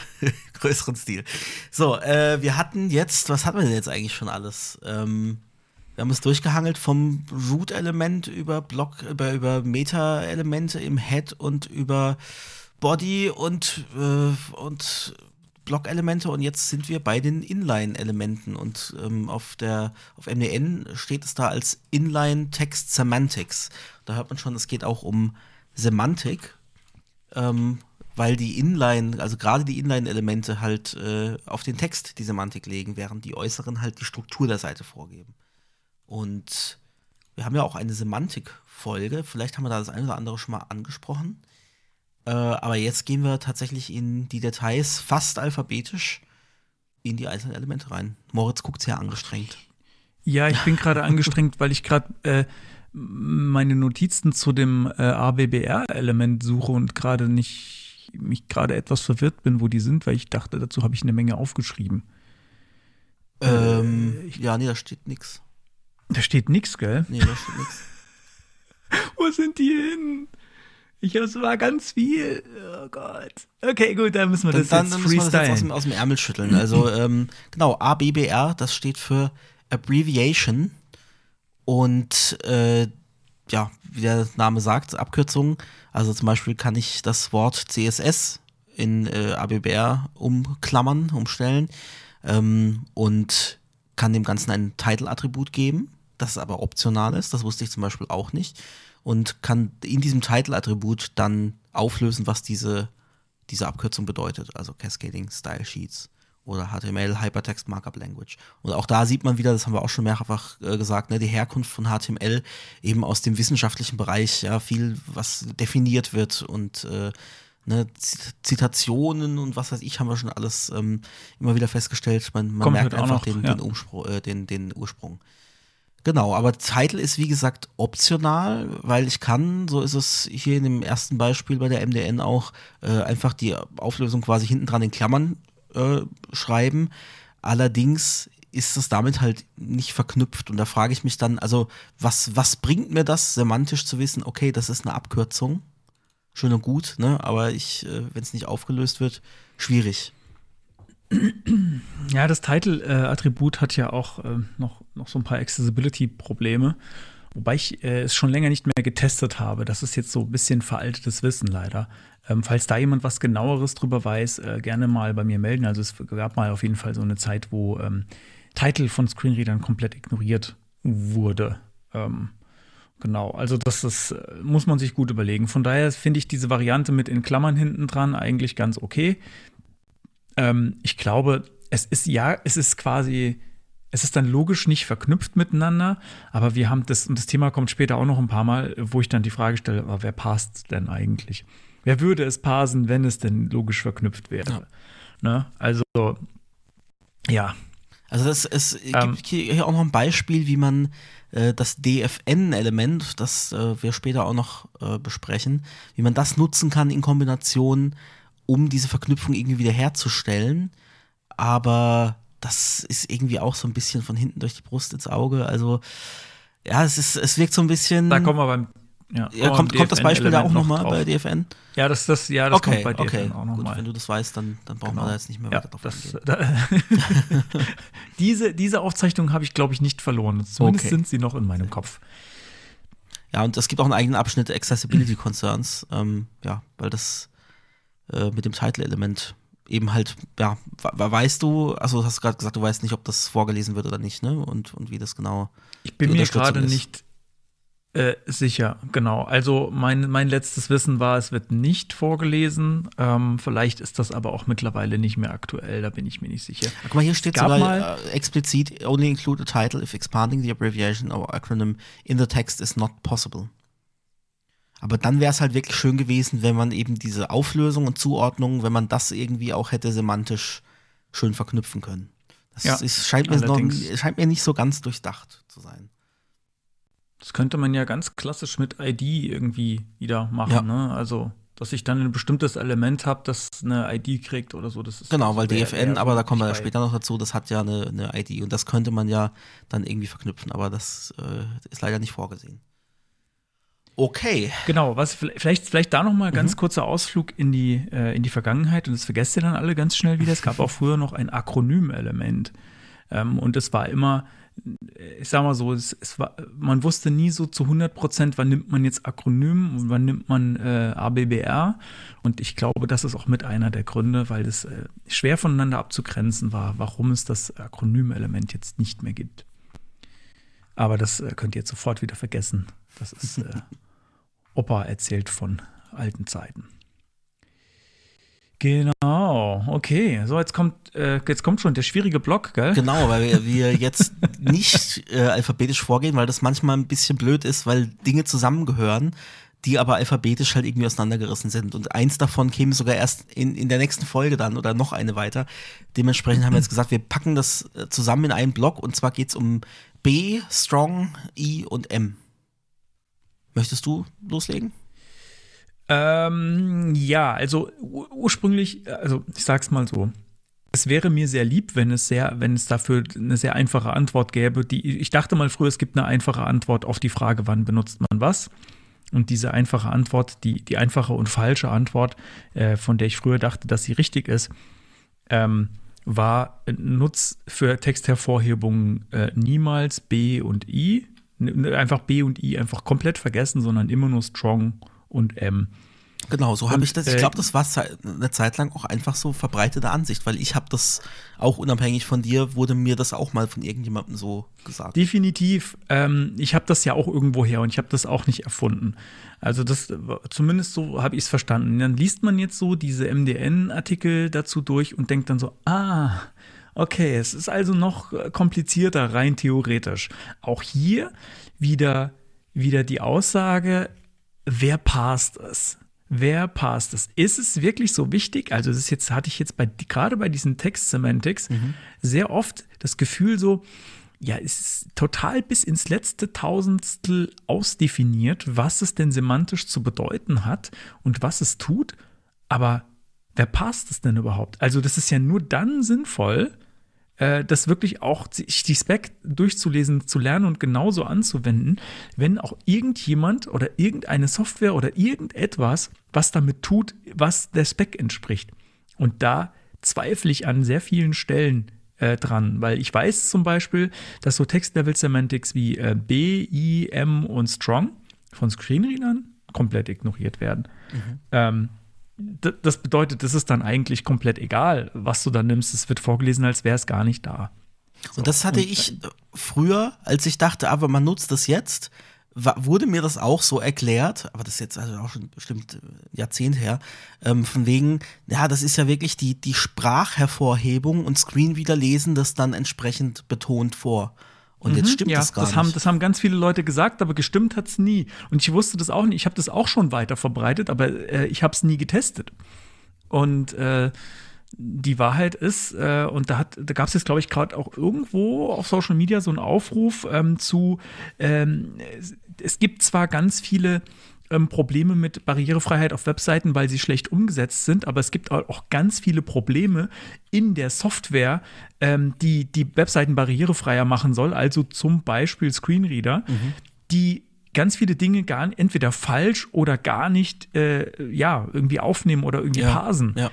größeren Stil. So, äh, wir hatten jetzt, was hatten wir denn jetzt eigentlich schon alles? Ähm, wir haben es durchgehangelt vom Root-Element über Block, über, über Meta-Elemente im Head und über Body und, äh, und Block-Elemente und jetzt sind wir bei den Inline-Elementen und ähm, auf der auf MDN steht es da als Inline Text Semantics. Da hört man schon, es geht auch um Semantik, ähm, weil die Inline, also gerade die Inline-Elemente halt äh, auf den Text die Semantik legen, während die äußeren halt die Struktur der Seite vorgeben. Und wir haben ja auch eine Semantik-Folge, vielleicht haben wir da das eine oder andere schon mal angesprochen. Äh, aber jetzt gehen wir tatsächlich in die Details fast alphabetisch in die einzelnen Elemente rein. Moritz guckt sehr angestrengt. Ja, ich bin gerade [LAUGHS] angestrengt, weil ich gerade äh, meine Notizen zu dem äh, ABBR-Element suche und gerade nicht ich mich gerade etwas verwirrt bin, wo die sind, weil ich dachte, dazu habe ich eine Menge aufgeschrieben. Ähm, ja, nee, da steht nix. Da steht nichts, gell? Nee, da steht nix. [LAUGHS] Wo sind die hin? Ich es war ganz viel. Oh Gott. Okay, gut, dann müssen wir Dann, das dann jetzt müssen wir das jetzt aus dem, aus dem Ärmel schütteln. Also, [CLEARS THROAT] ähm, genau, ABBR, das steht für Abbreviation. Und äh, ja, wie der Name sagt, Abkürzung. Also zum Beispiel kann ich das Wort CSS in äh, ABBR umklammern, umstellen ähm, und kann dem Ganzen ein Title-Attribut geben, das aber optional ist. Das wusste ich zum Beispiel auch nicht. Und kann in diesem Title-Attribut dann auflösen, was diese, diese Abkürzung bedeutet. Also Cascading Style Sheets oder HTML Hypertext Markup Language. Und auch da sieht man wieder, das haben wir auch schon mehrfach äh, gesagt, ne, die Herkunft von HTML eben aus dem wissenschaftlichen Bereich, ja, viel, was definiert wird und äh, ne, Zit- Zitationen und was weiß ich, haben wir schon alles ähm, immer wieder festgestellt. Man, man merkt auch einfach noch, den, ja. den, äh, den, den Ursprung. Genau, aber Title ist wie gesagt optional, weil ich kann, so ist es hier in dem ersten Beispiel bei der MDN auch, äh, einfach die Auflösung quasi hinten dran in Klammern äh, schreiben. Allerdings ist es damit halt nicht verknüpft und da frage ich mich dann, also was, was bringt mir das semantisch zu wissen, okay, das ist eine Abkürzung, schön und gut, ne? aber ich, äh, wenn es nicht aufgelöst wird, schwierig. Ja, das Title-Attribut hat ja auch ähm, noch, noch so ein paar Accessibility-Probleme. Wobei ich äh, es schon länger nicht mehr getestet habe. Das ist jetzt so ein bisschen veraltetes Wissen leider. Ähm, falls da jemand was genaueres drüber weiß, äh, gerne mal bei mir melden. Also es gab mal auf jeden Fall so eine Zeit, wo ähm, Title von Screenreadern komplett ignoriert wurde. Ähm, genau, also das ist, äh, muss man sich gut überlegen. Von daher finde ich diese Variante mit in Klammern hinten dran eigentlich ganz okay. Ähm, ich glaube, es ist ja, es ist quasi, es ist dann logisch nicht verknüpft miteinander, aber wir haben das, und das Thema kommt später auch noch ein paar Mal, wo ich dann die Frage stelle, aber wer passt denn eigentlich? Wer würde es parsen, wenn es denn logisch verknüpft wäre? Ne? Also, ja, Also das, es Ähm. gibt hier auch noch ein Beispiel, wie man äh, das DFN-Element, das äh, wir später auch noch äh, besprechen, wie man das nutzen kann in Kombination, um diese Verknüpfung irgendwie wieder herzustellen. Aber das ist irgendwie auch so ein bisschen von hinten durch die Brust ins Auge. Also ja, es ist, es wirkt so ein bisschen. da kommen wir beim. Ja, ja, kommt, kommt das Beispiel da auch nochmal noch bei. DFN? Ja, das, das, ja, das okay, kommt bei okay. DFN auch Gut, nochmal. wenn du das weißt, dann, dann brauchen wir da jetzt nicht mehr Ja, weiter drauf das, da, [LAUGHS] diese, diese Aufzeichnung habe ich, glaube ich, nicht verloren. Zumindest Okay. sind sie noch in meinem Kopf. Ja, und es gibt auch einen eigenen Abschnitt Accessibility Concerns, ähm, ja, weil das äh, mit dem Title-Element eben halt, ja, we- weißt du, also du hast gerade gesagt, du weißt nicht, ob das vorgelesen wird oder nicht, ne? Und, und wie das genau. Ich bin mir gerade nicht äh, sicher, genau. Also mein, mein letztes Wissen war, es wird nicht vorgelesen. Ähm, vielleicht ist das aber auch mittlerweile nicht mehr aktuell, da bin ich mir nicht sicher. Guck mal, hier steht sogar mal- äh, explizit, only include a title if expanding the abbreviation or acronym in the text is not possible. Aber dann wäre es halt wirklich schön gewesen, wenn man eben diese Auflösung und Zuordnung, wenn man das irgendwie auch hätte semantisch schön verknüpfen können. Das Ja, ist, scheint, mir noch, scheint mir nicht so ganz durchdacht zu sein. Das könnte man ja ganz klassisch mit ID irgendwie wieder machen. Ja. Ne? Also, dass ich dann ein bestimmtes Element habe, das eine ID kriegt oder so. Das ist Genau, weil wär- DFN, aber da kommen wir ja später noch dazu, das hat ja eine, eine ID und das könnte man ja dann irgendwie verknüpfen, aber das äh, ist leider nicht vorgesehen. Okay. Genau, was vielleicht, vielleicht da noch mal Mhm. ganz kurzer Ausflug in die, äh, in die Vergangenheit und das vergesst ihr dann alle ganz schnell wieder. Es gab auch früher noch ein Akronym-Element. Ähm, und es war immer, ich sag mal so, es, es war, man wusste nie so zu 100 Prozent, wann nimmt man jetzt Akronym und wann nimmt man äh, ABBR. Und ich glaube, das ist auch mit einer der Gründe, weil es äh, schwer voneinander abzugrenzen war, warum es das Akronym-Element jetzt nicht mehr gibt. Aber das äh, könnt ihr jetzt sofort wieder vergessen. Das ist äh, [LAUGHS] Opa erzählt von alten Zeiten. Genau, okay. So, jetzt kommt, äh, jetzt kommt schon der schwierige Block, gell? Genau, weil wir, wir jetzt [LAUGHS] nicht äh, alphabetisch vorgehen, weil das manchmal ein bisschen blöd ist, weil Dinge zusammengehören, die aber alphabetisch halt irgendwie auseinandergerissen sind. Und eins davon käme sogar erst in, in der nächsten Folge dann oder noch eine weiter. Dementsprechend haben wir jetzt gesagt, wir packen das äh, zusammen in einen Block und zwar geht's um B, Strong, I und M. Möchtest du loslegen? Ähm, ja, also ur ursprünglich, also ich sag's mal so. Es wäre mir sehr lieb, wenn es sehr, wenn es dafür eine sehr einfache Antwort gäbe. Die, ich dachte mal früher, es gibt eine einfache Antwort auf die Frage, wann benutzt man was. Und diese einfache Antwort, die, die einfache und falsche Antwort, äh, von der ich früher dachte, dass sie richtig ist, ähm, war Nutz für Texthervorhebungen äh, niemals B und I. Einfach B und I einfach komplett vergessen, sondern immer nur Strong und M. Genau, so habe ich das. Ich äh, glaube, das war eine Zeit lang auch einfach so verbreitete Ansicht, weil ich habe das auch unabhängig von dir, wurde mir das auch mal von irgendjemandem so gesagt. Definitiv. Ähm, ich habe das ja auch irgendwo her und ich habe das auch nicht erfunden. Also das, zumindest so habe ich es verstanden. Dann liest man jetzt so diese MDN-Artikel dazu durch und denkt dann so, ah, okay, es ist also noch komplizierter, rein theoretisch. Auch hier wieder, wieder die Aussage, wer passt es? Wer passt es? Ist es wirklich so wichtig? Also, das ist jetzt, hatte ich jetzt bei, gerade bei diesen Text-Semantics sehr oft das Gefühl so, ja, es ist total bis ins letzte Tausendstel ausdefiniert, was es denn semantisch zu bedeuten hat und was es tut. Aber wer passt es denn überhaupt? Also, das ist ja nur dann sinnvoll, äh, das wirklich auch sich die Spec durchzulesen, zu lernen und genauso anzuwenden, wenn auch irgendjemand oder irgendeine Software oder irgendetwas, was damit tut, was der Spec entspricht. Und da zweifle ich an sehr vielen Stellen äh, dran, weil ich weiß zum Beispiel, dass so Text-Level-Semantics wie äh, B, I, M und Strong von Screenreadern komplett ignoriert werden. Ähm, d- das bedeutet, es ist dann eigentlich komplett egal, was du da nimmst. Es wird vorgelesen, als wäre es gar nicht da. und das hatte ich früher, als ich dachte, aber man nutzt das jetzt, wurde mir das auch so erklärt, aber das ist jetzt also auch schon bestimmt ein Jahrzehnt her, ähm, von wegen, ja, das ist ja wirklich die, die Sprachhervorhebung und Screenreader lesen das dann entsprechend betont vor. Und jetzt stimmt Mhm. ja, das gar Haben, nicht. das haben ganz viele Leute gesagt, aber gestimmt hat es nie. Und ich wusste das auch nicht. Ich habe das auch schon weiter verbreitet, aber äh, ich habe es nie getestet. Und äh, die Wahrheit ist, äh, und da, hat, da gab es jetzt, glaube ich, gerade auch irgendwo auf Social Media so einen Aufruf ähm, zu, ähm, es gibt zwar ganz viele ähm, Probleme mit Barrierefreiheit auf Webseiten, weil sie schlecht umgesetzt sind, aber es gibt au- auch ganz viele Probleme in der Software, ähm, die die Webseiten barrierefreier machen soll, also zum Beispiel Screenreader, die ganz viele Dinge gar entweder falsch oder gar nicht äh, ja irgendwie aufnehmen oder irgendwie Ja, parsen. ja.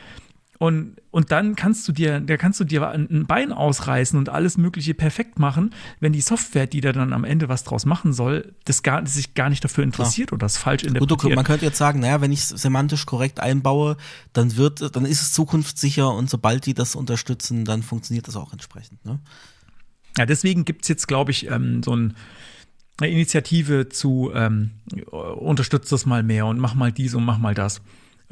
Und, und dann kannst du dir, da kannst du dir ein ein Bein ausreißen und alles Mögliche perfekt machen, wenn die Software, die da dann am Ende was draus machen soll, das gar, sich gar nicht dafür interessiert oder das falsch Gut, interpretiert. man könnte jetzt sagen, naja, wenn ich es semantisch korrekt einbaue, dann wird, dann ist es zukunftssicher und sobald die das unterstützen, dann funktioniert das auch entsprechend. Ne? Ja, deswegen gibt es jetzt, glaube ich, ähm, so ein, eine Initiative zu ähm, unterstützt das mal mehr und mach mal dies und mach mal das.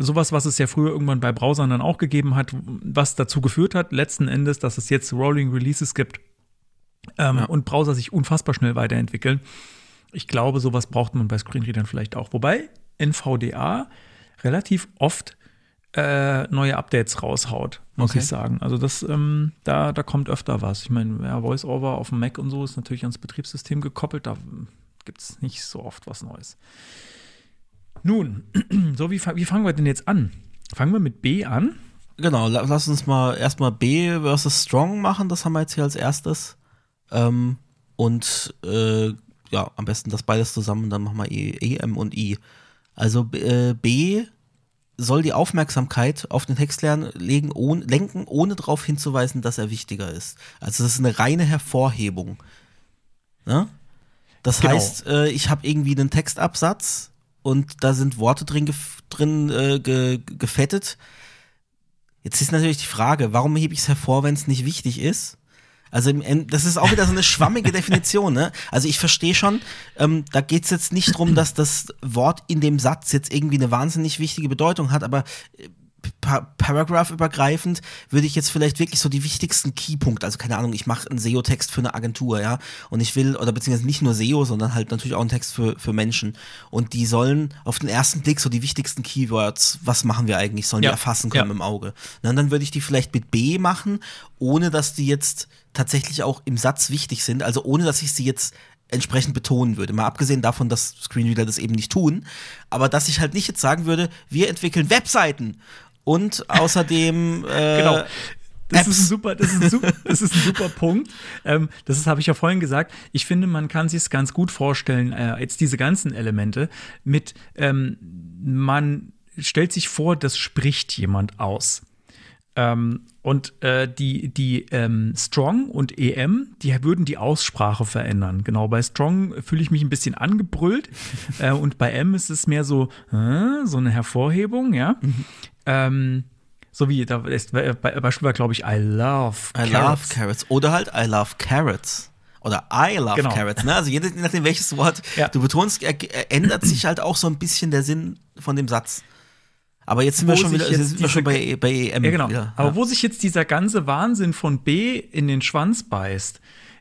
Sowas, was es ja früher irgendwann bei Browsern dann auch gegeben hat, was dazu geführt hat, letzten Endes, dass es jetzt Rolling Releases gibt ähm, Ja. und Browser sich unfassbar schnell weiterentwickeln. Ich glaube, sowas braucht man bei Screenreadern vielleicht auch. Wobei NVDA relativ oft äh, neue Updates raushaut, muss Okay. ich sagen. Also das, ähm, da, da kommt öfter was. Ich meine, ja, VoiceOver auf dem Mac und so ist natürlich ans Betriebssystem gekoppelt, da gibt es nicht so oft was Neues. Nun, [CLEARS THROAT] so wie, wie fangen wir denn jetzt an? Fangen wir mit B an? Genau, la- lass uns mal erstmal B versus Strong machen, das haben wir jetzt hier als erstes. Ähm, und äh, ja, am besten das beides zusammen, dann machen wir E, E, M und I. Also B- äh, B soll die Aufmerksamkeit auf den Text lernen, legen, ohne, lenken, ohne darauf hinzuweisen, dass er wichtiger ist. Also das ist eine reine Hervorhebung. Ne? Das Genau. heißt, äh, ich habe irgendwie einen Textabsatz und da sind Worte drin, gef drin äh, ge gefettet. Jetzt ist natürlich die Frage, warum hebe ich es hervor, wenn es nicht wichtig ist? Also das ist auch wieder so eine schwammige Definition. Ne? Also ich verstehe schon, ähm, da geht es jetzt nicht drum, dass das Wort in dem Satz jetzt irgendwie eine wahnsinnig wichtige Bedeutung hat, aber pa paragraph übergreifend würde ich jetzt vielleicht wirklich so die wichtigsten Keypunkte, also keine Ahnung, ich mache einen SEO-Text für eine Agentur, ja, und ich will, oder beziehungsweise nicht nur SEO, sondern halt natürlich auch einen Text für, für Menschen. Und die sollen auf den ersten Blick so die wichtigsten Keywords, was machen wir eigentlich, sollen Ja, die erfassen können ja. im Auge. Na, dann würde ich die vielleicht mit B machen, ohne dass die jetzt tatsächlich auch im Satz wichtig sind, also ohne dass ich sie jetzt entsprechend betonen würde. Mal abgesehen davon, dass Screenreader das eben nicht tun, aber dass ich halt nicht jetzt sagen würde, wir entwickeln Webseiten und außerdem [LAUGHS] äh, Genau. Das Apps. ist, ein super, das, ist ein super, das ist ein super [LAUGHS] Punkt. Ähm, das habe ich ja vorhin gesagt. Ich finde, man kann sich es ganz gut vorstellen, äh, jetzt diese ganzen Elemente mit, ähm, man stellt sich vor, das spricht jemand aus. Ähm, und äh, die, die ähm, Strong und EM, die würden die Aussprache verändern. Genau, bei Strong fühle ich mich ein bisschen angebrüllt [LAUGHS] äh, und bei M ist es mehr so, äh, so eine Hervorhebung, ja. Ähm, so wie, da ist, äh, Be- Beispiel war, glaube ich, I love I carrots. love carrots. Oder halt I love carrots. Oder I love Genau. carrots. Ne? Also je nachdem, welches Wort Ja. du betonst, er, er ändert sich halt auch so ein bisschen der Sinn von dem Satz. Aber jetzt sind Wo wir schon wieder sind wir schon bei, diese- bei EM Ja, genau. wieder. Aber ja. wo sich jetzt dieser ganze Wahnsinn von B in den Schwanz beißt,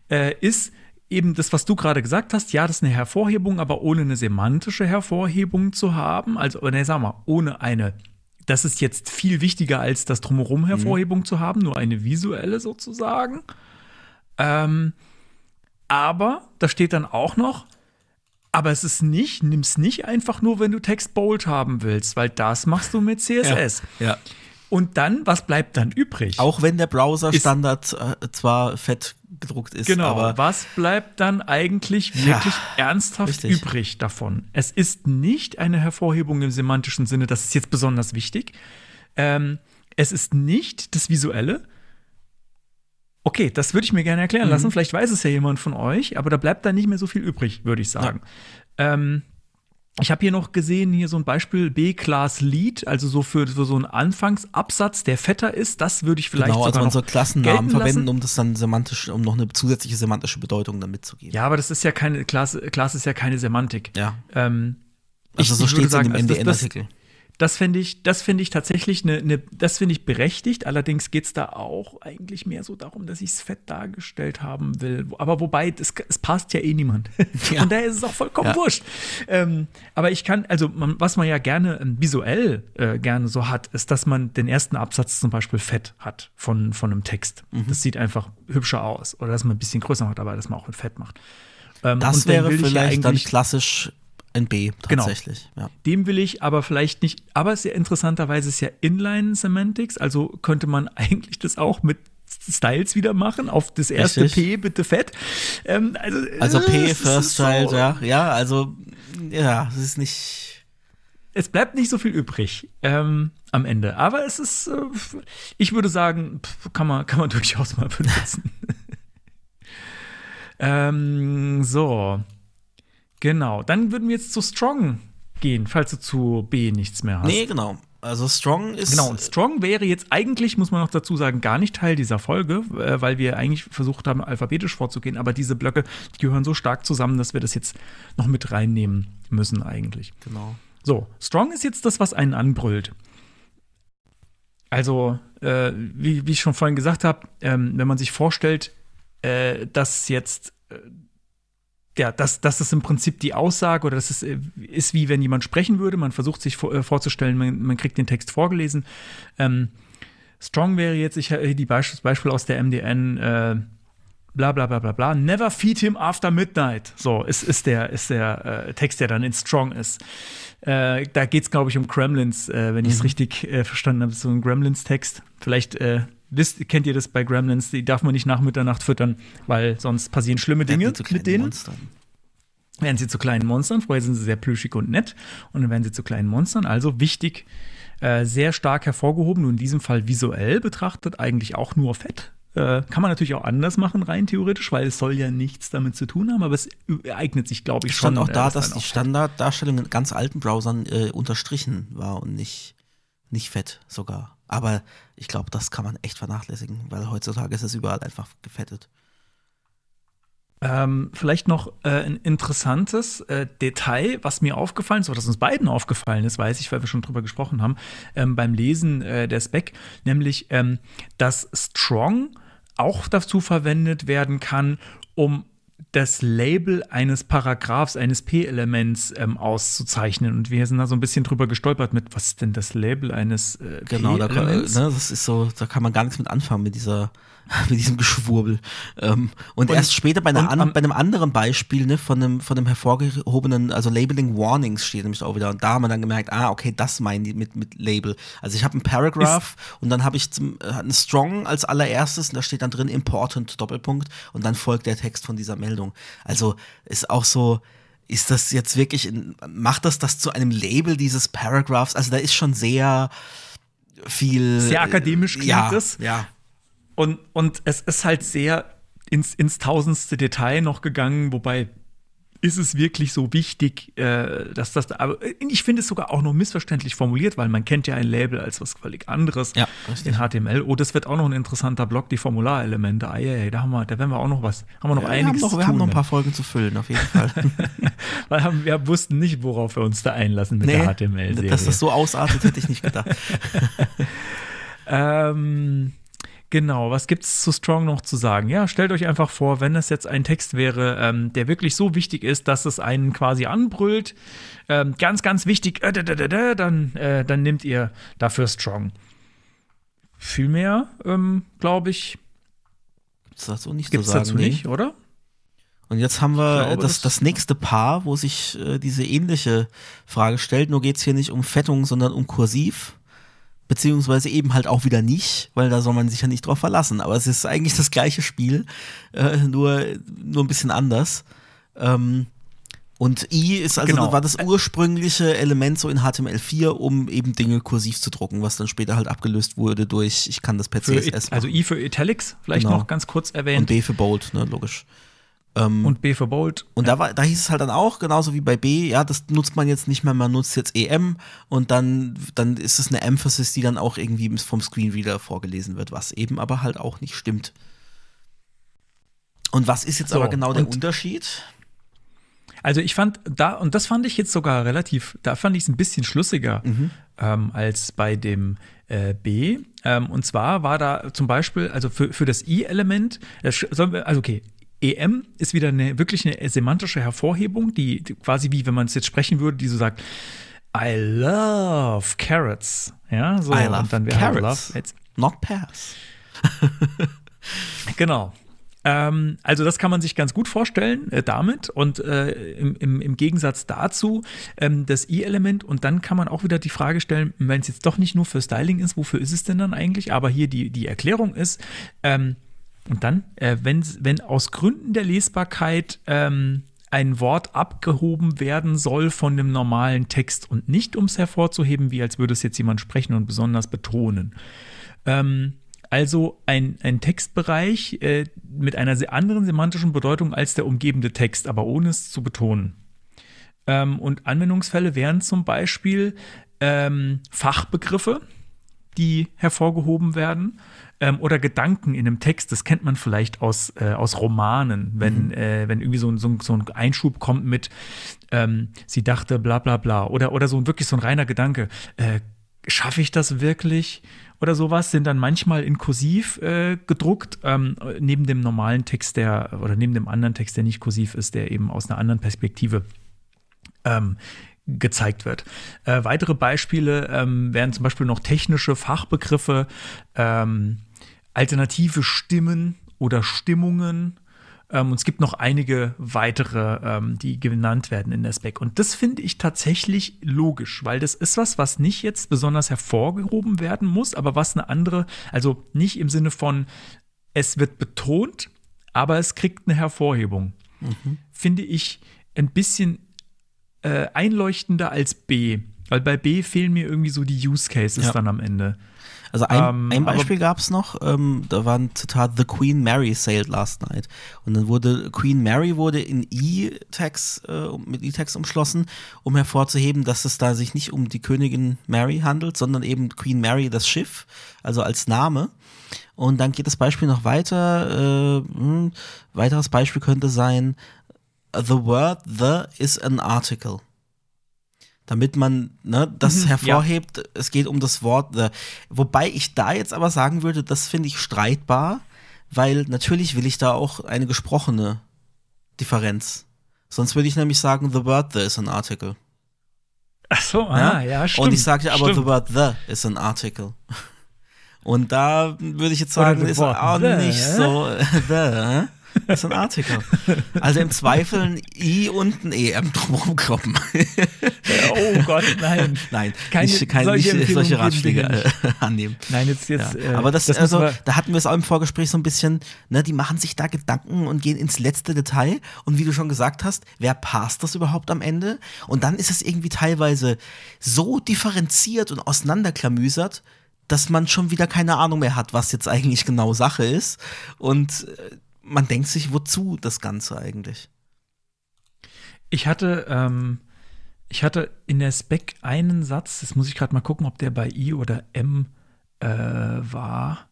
äh, ist eben das, was du gerade gesagt hast. Ja, das ist eine Hervorhebung, aber ohne eine semantische Hervorhebung zu haben. Also, ne, sag mal, ohne eine. Das ist jetzt viel wichtiger als das Drumherum Hervorhebung zu haben, nur eine visuelle sozusagen. Ähm, aber da steht dann auch noch, aber es ist nicht, nimm's nicht einfach nur, wenn du Text bold haben willst, weil das machst du mit CSS. ja. Und dann, was bleibt dann übrig? Auch wenn der Browser-Standard äh, zwar fett gedruckt ist, genau. aber was bleibt dann eigentlich wirklich ernsthaft richtig. übrig davon? Es ist nicht eine Hervorhebung im semantischen Sinne, das ist jetzt besonders wichtig. Ähm, es ist nicht das Visuelle. Okay, das würde ich mir gerne erklären Mhm. lassen. Vielleicht weiß es ja jemand von euch, aber da bleibt dann nicht mehr so viel übrig, würde ich sagen. Ähm, ich habe hier noch gesehen, hier so ein Beispiel B-Class Lead, also so für, für so einen Anfangsabsatz, der fetter ist. Das würde ich vielleicht genau, also sogar man noch soll Klassennamen verwenden, lassen. um das dann semantisch, um noch eine zusätzliche semantische Bedeutung dann mitzugeben. Ja, aber das ist ja keine, Class, Class ist ja keine Semantik. Ja. Ähm, Also so ich würde steht es in dem also MDN-Artikel. Das fände ich, das finde ich tatsächlich eine, eine das finde ich berechtigt. Allerdings geht es da auch eigentlich mehr so darum, dass ich es fett dargestellt haben will. Aber wobei, es, es passt ja eh niemand. [LAUGHS] Ja. Von daher ist es auch vollkommen Ja. wurscht. Ähm, aber ich kann, also man, was man ja gerne ähm, visuell äh, gerne so hat, ist, dass man den ersten Absatz zum Beispiel fett hat von, von einem Text. Mhm. Das sieht einfach hübscher aus. Oder dass man ein bisschen größer macht, aber dass man auch ein Fett macht. Ähm, Das wäre vielleicht dann klassisch NB Genau. tatsächlich. Ja. dem will ich aber vielleicht nicht, aber es ist ja interessanterweise ist ja Inline Semantics, also könnte man [LAUGHS] eigentlich das auch mit Styles wieder machen, auf das erste Richtig. P bitte fett. Ähm, also, Also äh, P, ist First so- Child, ja. Ja, also, ja, es ist nicht. Es bleibt nicht so viel übrig ähm, am Ende, aber es ist, äh, ich würde sagen, kann man, kann man [LAUGHS] durchaus mal benutzen. [LAUGHS] ähm, so, genau. Dann würden wir jetzt zu Strong gehen, falls du zu B nichts mehr hast. Nee, genau. Also Strong ist. Genau, und Strong wäre jetzt eigentlich, muss man noch dazu sagen, gar nicht Teil dieser Folge, äh, weil wir eigentlich versucht haben, alphabetisch vorzugehen, aber diese Blöcke, die gehören so stark zusammen, dass wir das jetzt noch mit reinnehmen müssen eigentlich. Genau. So, Strong ist jetzt das, was einen anbrüllt. Also, äh, wie, wie ich schon vorhin gesagt habe, ähm, wenn man sich vorstellt, äh, dass jetzt äh, ja, das, das ist im Prinzip die Aussage oder das ist, äh, ist wie wenn jemand sprechen würde. Man versucht sich vor, äh, vorzustellen, man, man kriegt den Text vorgelesen. Ähm, Strong wäre jetzt, ich äh, die Beispiel, Beispiel aus der MDN, äh, bla bla bla bla bla. Never feed him after midnight. So ist, ist der, ist der äh, Text, der dann in Strong ist. Äh, da geht es, glaube ich, um Gremlins, äh, wenn ich es richtig äh, verstanden habe. So ein Gremlins-Text. Vielleicht äh, wisst, kennt ihr das bei Gremlins, die darf man nicht nach Mitternacht füttern, weil sonst passieren schlimme Dinge mit denen Monstern. werden sie zu kleinen Monstern. Vorher sind sie sehr plüschig und nett und dann werden sie zu kleinen Monstern. Also wichtig, äh, sehr stark hervorgehoben, nur in diesem Fall visuell betrachtet, eigentlich auch nur fett. Äh, kann man natürlich auch anders machen, rein theoretisch, weil es soll ja nichts damit zu tun haben, aber es eignet sich, glaube ich, Es stand schon. auch äh, da, das dass die Standarddarstellung in ganz alten Browsern äh, unterstrichen war und nicht, nicht fett sogar. Aber ich glaube, das kann man echt vernachlässigen, weil heutzutage ist es überall einfach gefettet. Ähm, vielleicht noch äh, ein interessantes äh, Detail, was mir aufgefallen ist, oder das uns beiden aufgefallen ist, weiß ich, weil wir schon drüber gesprochen haben, ähm, beim Lesen äh, der Spec, nämlich, ähm, dass Strong auch dazu verwendet werden kann, um das Label eines Paragraphs, eines P-Elements ähm, auszuzeichnen. Und wir sind da so ein bisschen drüber gestolpert mit, was ist denn das Label eines äh, Genau, da kann, ne, P-Elements? das ist so, da kann man gar nichts mit anfangen mit dieser [LAUGHS] mit diesem Geschwurbel. Ähm, und, Und- erst später bei, einer an, bei einem anderen Beispiel, ne, von einem, von einem hervorgehobenen, also Labeling Warnings steht nämlich auch wieder. Und da haben wir dann gemerkt, ah, okay, das meinen die mit, mit Label. Also ich habe einen Paragraph und dann habe ich zum, äh, einen Strong als allererstes und da steht dann drin Important Doppelpunkt und dann folgt der Text von dieser Meldung. Also ist auch so, ist das jetzt wirklich, in, macht das das zu einem Label dieses Paragraphs? Also da ist schon sehr viel. Sehr akademisch klingt ja, es. Ja, Und, und es ist halt sehr ins, ins tausendste Detail noch gegangen, wobei ist es wirklich so wichtig, äh, dass das, aber ich finde es sogar auch noch missverständlich formuliert, weil man kennt ja ein Label als was völlig anderes Ja, in HTML. Oh, das wird auch noch ein interessanter Block, die Formularelemente. Ah, ja, ja, da haben wir, da werden wir auch noch was, haben wir noch wir einiges haben noch, wir haben tun, noch ein paar Folgen zu füllen, auf jeden Fall. [LAUGHS] Weil haben, wir wussten nicht, worauf wir uns da einlassen mit Nee, der HTML-Serie. dass das so ausartet, hätte ich nicht gedacht. [LAUGHS] Ähm, genau, was gibt's zu Strong noch zu sagen? Ja, stellt euch einfach vor, wenn es jetzt ein Text wäre, ähm, der wirklich so wichtig ist, dass es einen quasi anbrüllt, ähm, ganz, ganz wichtig, äh, da, da, da, da, dann, äh, dann nehmt ihr dafür Strong. Viel mehr, ähm, glaube ich, Das ist so nicht gibt's zu sagen. dazu nee. nicht, oder? Und jetzt haben wir glaube, das, das- nächste Paar, wo sich äh, diese ähnliche Frage stellt. Nur geht's hier nicht um Fettung, sondern um Kursiv. Beziehungsweise eben halt auch wieder nicht, weil da soll man sich ja nicht drauf verlassen. Aber es ist eigentlich das gleiche Spiel, äh, nur, nur ein bisschen anders. Ähm, und I ist also Genau. war das ursprüngliche Element so in HTML4, um eben Dinge kursiv zu drucken, was dann später halt abgelöst wurde durch, ich kann das per Für, CSS also machen. I für Italics, vielleicht Genau. noch ganz kurz und erwähnt. B für Bold, ne, logisch. Ähm, Und B für Bold. und da, war, da hieß es halt dann auch, genauso wie bei B, ja, das nutzt man jetzt nicht mehr, man nutzt jetzt EM und dann, dann ist es eine Emphasis, die dann auch irgendwie vom Screenreader vorgelesen wird, was eben aber halt auch nicht stimmt. Und was ist jetzt So, aber genau der Unterschied? Also ich fand da, und das fand ich jetzt sogar relativ, da fand ich es ein bisschen schlüssiger ähm, als bei dem äh, B. Ähm, und zwar war da zum Beispiel, also für, für das I-Element, wir- also okay, EM ist wieder eine wirklich eine semantische Hervorhebung, die, die quasi wie wenn man es jetzt sprechen würde, die so sagt, I love carrots. Ja, so I love und dann wäre halt carrots. love jetzt Not pass. [LAUGHS] Genau. Ähm, also das kann man sich ganz gut vorstellen äh, damit und äh, im, im, im Gegensatz dazu ähm, das I-Element und dann kann man auch wieder die Frage stellen, wenn es jetzt doch nicht nur für Styling ist, wofür ist es denn dann eigentlich? Aber hier die, die Erklärung ist, ähm, und dann, äh, wenn, wenn aus Gründen der Lesbarkeit ähm, ein Wort abgehoben werden soll von dem normalen Text und nicht um es hervorzuheben, wie als würde es jetzt jemand sprechen und besonders betonen. Ähm, also ein, ein Textbereich äh, mit einer anderen semantischen Bedeutung als der umgebende Text, aber ohne es zu betonen. Ähm, und Anwendungsfälle wären zum Beispiel ähm, Fachbegriffe, die hervorgehoben werden, ähm, oder Gedanken in einem Text. Das kennt man vielleicht aus, äh, aus Romanen, wenn, äh, wenn irgendwie so, ein- so, ein- so ein Einschub kommt mit, ähm, sie dachte bla bla bla, oder, oder so ein wirklich so ein reiner Gedanke. Äh, Schaffe ich das wirklich? Oder sowas sind dann manchmal in kursiv äh, gedruckt, ähm, neben dem normalen Text, der, oder neben dem anderen Text, der nicht kursiv ist, der eben aus einer anderen Perspektive ähm, gezeigt wird. Äh, weitere Beispiele ähm, wären zum Beispiel noch technische Fachbegriffe, ähm, alternative Stimmen oder Stimmungen. Ähm, und es gibt noch einige weitere, ähm, die genannt werden in der Spec. Und das finde ich tatsächlich logisch, weil das ist was, was nicht jetzt besonders hervorgehoben werden muss, aber was eine andere, also nicht im Sinne von, es wird betont, aber es kriegt eine Hervorhebung. Finde ich ein bisschen äh, einleuchtender als B. Weil bei B fehlen mir irgendwie so die Use Cases Ja. dann am Ende. Also ein, Ähm, ein Beispiel gab es noch, ähm, da war ein Zitat, The Queen Mary sailed last night. Und dann wurde Queen Mary wurde in E-Text, äh, mit E-Text umschlossen, um hervorzuheben, dass es da sich nicht um die Königin Mary handelt, sondern eben Queen Mary das Schiff, also als Name. Und dann geht das Beispiel noch weiter. Äh, hm, weiteres Beispiel könnte sein, The word the is an article. Damit man ne, das Mhm, hervorhebt, es geht um das Wort the. Wobei ich da jetzt aber sagen würde, das finde ich streitbar, weil natürlich will ich da auch eine gesprochene Differenz. Sonst würde ich nämlich sagen, the word the is an article. Ach so, ah, ja, stimmt. Und ich sagte aber, stimmt. the word the is an article. [LAUGHS] Und da würde ich jetzt sagen, ist auch the. nicht so [LAUGHS] the. Das ist ein Artikel. Also im Zweifel ein I und ein EM drumherum kloppen. [LAUGHS] Oh Gott, nein. Nein, Keine nicht, kein, solche nicht solche Ratschläge äh, annehmen. Nein, jetzt, jetzt. Ja. äh, Aber das, müssen also, da hatten wir es auch im Vorgespräch so ein bisschen, ne, die machen sich da Gedanken und gehen ins letzte Detail. Und wie du schon gesagt hast, wer passt das überhaupt am Ende? Und dann ist es irgendwie teilweise so differenziert und auseinanderklamüsert, dass man schon wieder keine Ahnung mehr hat, was jetzt eigentlich genau Sache ist. Und äh, man denkt sich, wozu das Ganze eigentlich? Ich hatte, ähm, ich hatte in der Spec einen Satz, das muss ich gerade mal gucken, ob der bei I oder M äh, war.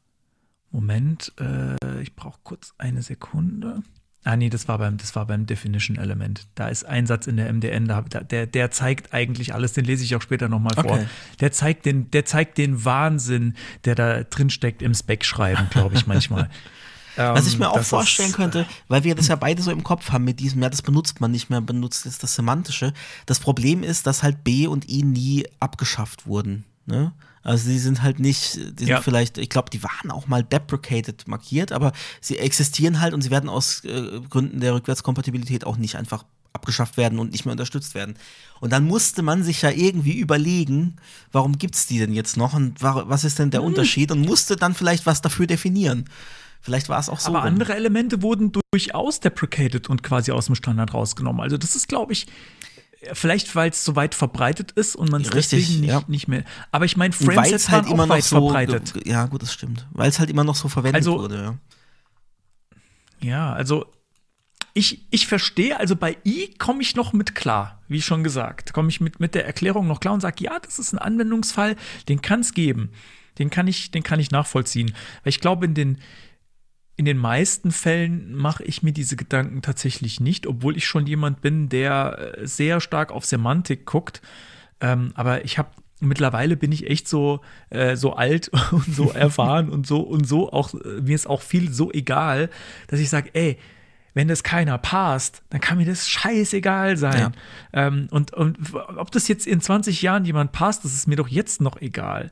Moment, äh, ich brauche kurz eine Sekunde. Ah, nee, das war beim, das war beim Definition Element. Da ist ein Satz in der MDN, da, der, der zeigt eigentlich alles, den lese ich auch später nochmal vor. Okay. Der zeigt, den, der zeigt den Wahnsinn, der da drin steckt im Spec-Schreiben, glaube ich manchmal. [LAUGHS] Was ich Ähm, mir auch das vorstellen ist, könnte, weil wir das ja beide so im Kopf haben mit diesem, ja, das benutzt man nicht mehr, benutzt jetzt das Semantische. Das Problem ist, dass halt B und I nie abgeschafft wurden. Ne? Also die sind halt nicht, die sind Ja. vielleicht, ich glaube, die waren auch mal deprecated markiert, aber sie existieren halt und sie werden aus äh, Gründen der Rückwärtskompatibilität auch nicht einfach abgeschafft werden und nicht mehr unterstützt werden. Und dann musste man sich ja irgendwie überlegen, warum gibt's die denn jetzt noch und wa- was ist denn der Unterschied und musste dann vielleicht was dafür definieren. Vielleicht war es auch so. Aber rum. andere Elemente wurden durchaus deprecated und quasi aus dem Standard rausgenommen. Also das ist, glaube ich, vielleicht weil es so weit verbreitet ist und man es Richtig, deswegen nicht, ja. nicht mehr. Aber ich meine, Framesets es halt waren immer auch noch weit so verbreitet. Ja, gut, das stimmt. Weil es halt immer noch so verwendet Also- wurde. Ja. Ja, also ich, ich verstehe, also bei I komme ich noch mit klar, wie schon gesagt. Komme ich mit, mit der Erklärung noch klar und sage, ja, das ist ein Anwendungsfall, den kann es geben. Den kann, ich, den kann ich nachvollziehen. Weil ich glaube, in den, in den meisten Fällen mache ich mir diese Gedanken tatsächlich nicht, obwohl ich schon jemand bin, der äh, sehr stark auf Semantik guckt. Ähm, aber ich habe mittlerweile bin ich echt so äh, so alt [LAUGHS] und so erfahren und so und so auch äh, mir ist auch viel so egal, dass ich sage, ey, wenn das keiner passt, dann kann mir das scheißegal sein. Ähm, und, und ob das jetzt in 20 Jahren jemand passt, das ist mir doch jetzt noch egal.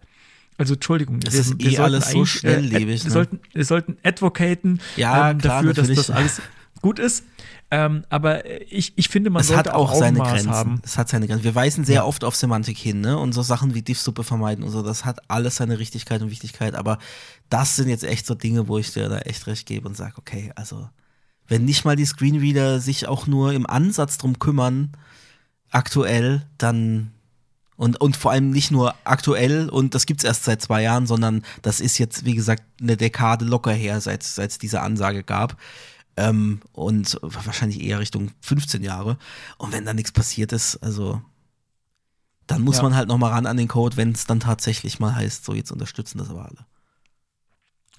Also Entschuldigung, Das ist eh sollten alles so eigentlich, schnelllebig, wir ne? sollten, wir sollten advocaten Ja, ähm, klar, dafür, dass das alles gut ist. Ähm, aber ich, ich finde, man Es sollte hat auch seine Augenmaß Grenzen. haben. Es hat seine Grenzen. Wir weisen sehr oft auf Semantik hin, ne? Und so Sachen wie Diffsuppe vermeiden und so, das hat alles seine Richtigkeit und Wichtigkeit. Aber das sind jetzt echt so Dinge, wo ich dir da echt recht gebe und sage, okay, also wenn nicht mal die Screenreader sich auch nur im Ansatz drum kümmern, aktuell, dann und, und vor allem nicht nur aktuell und das gibt's erst seit zwei Jahren, sondern das ist jetzt, wie gesagt, eine Dekade locker her, seit seit es diese Ansage gab. Ähm, und wahrscheinlich eher Richtung 15 Jahre. Und wenn da nichts passiert ist, also dann muss Ja. man halt noch mal ran an den Code, wenn es dann tatsächlich mal heißt, so jetzt unterstützen das aber alle.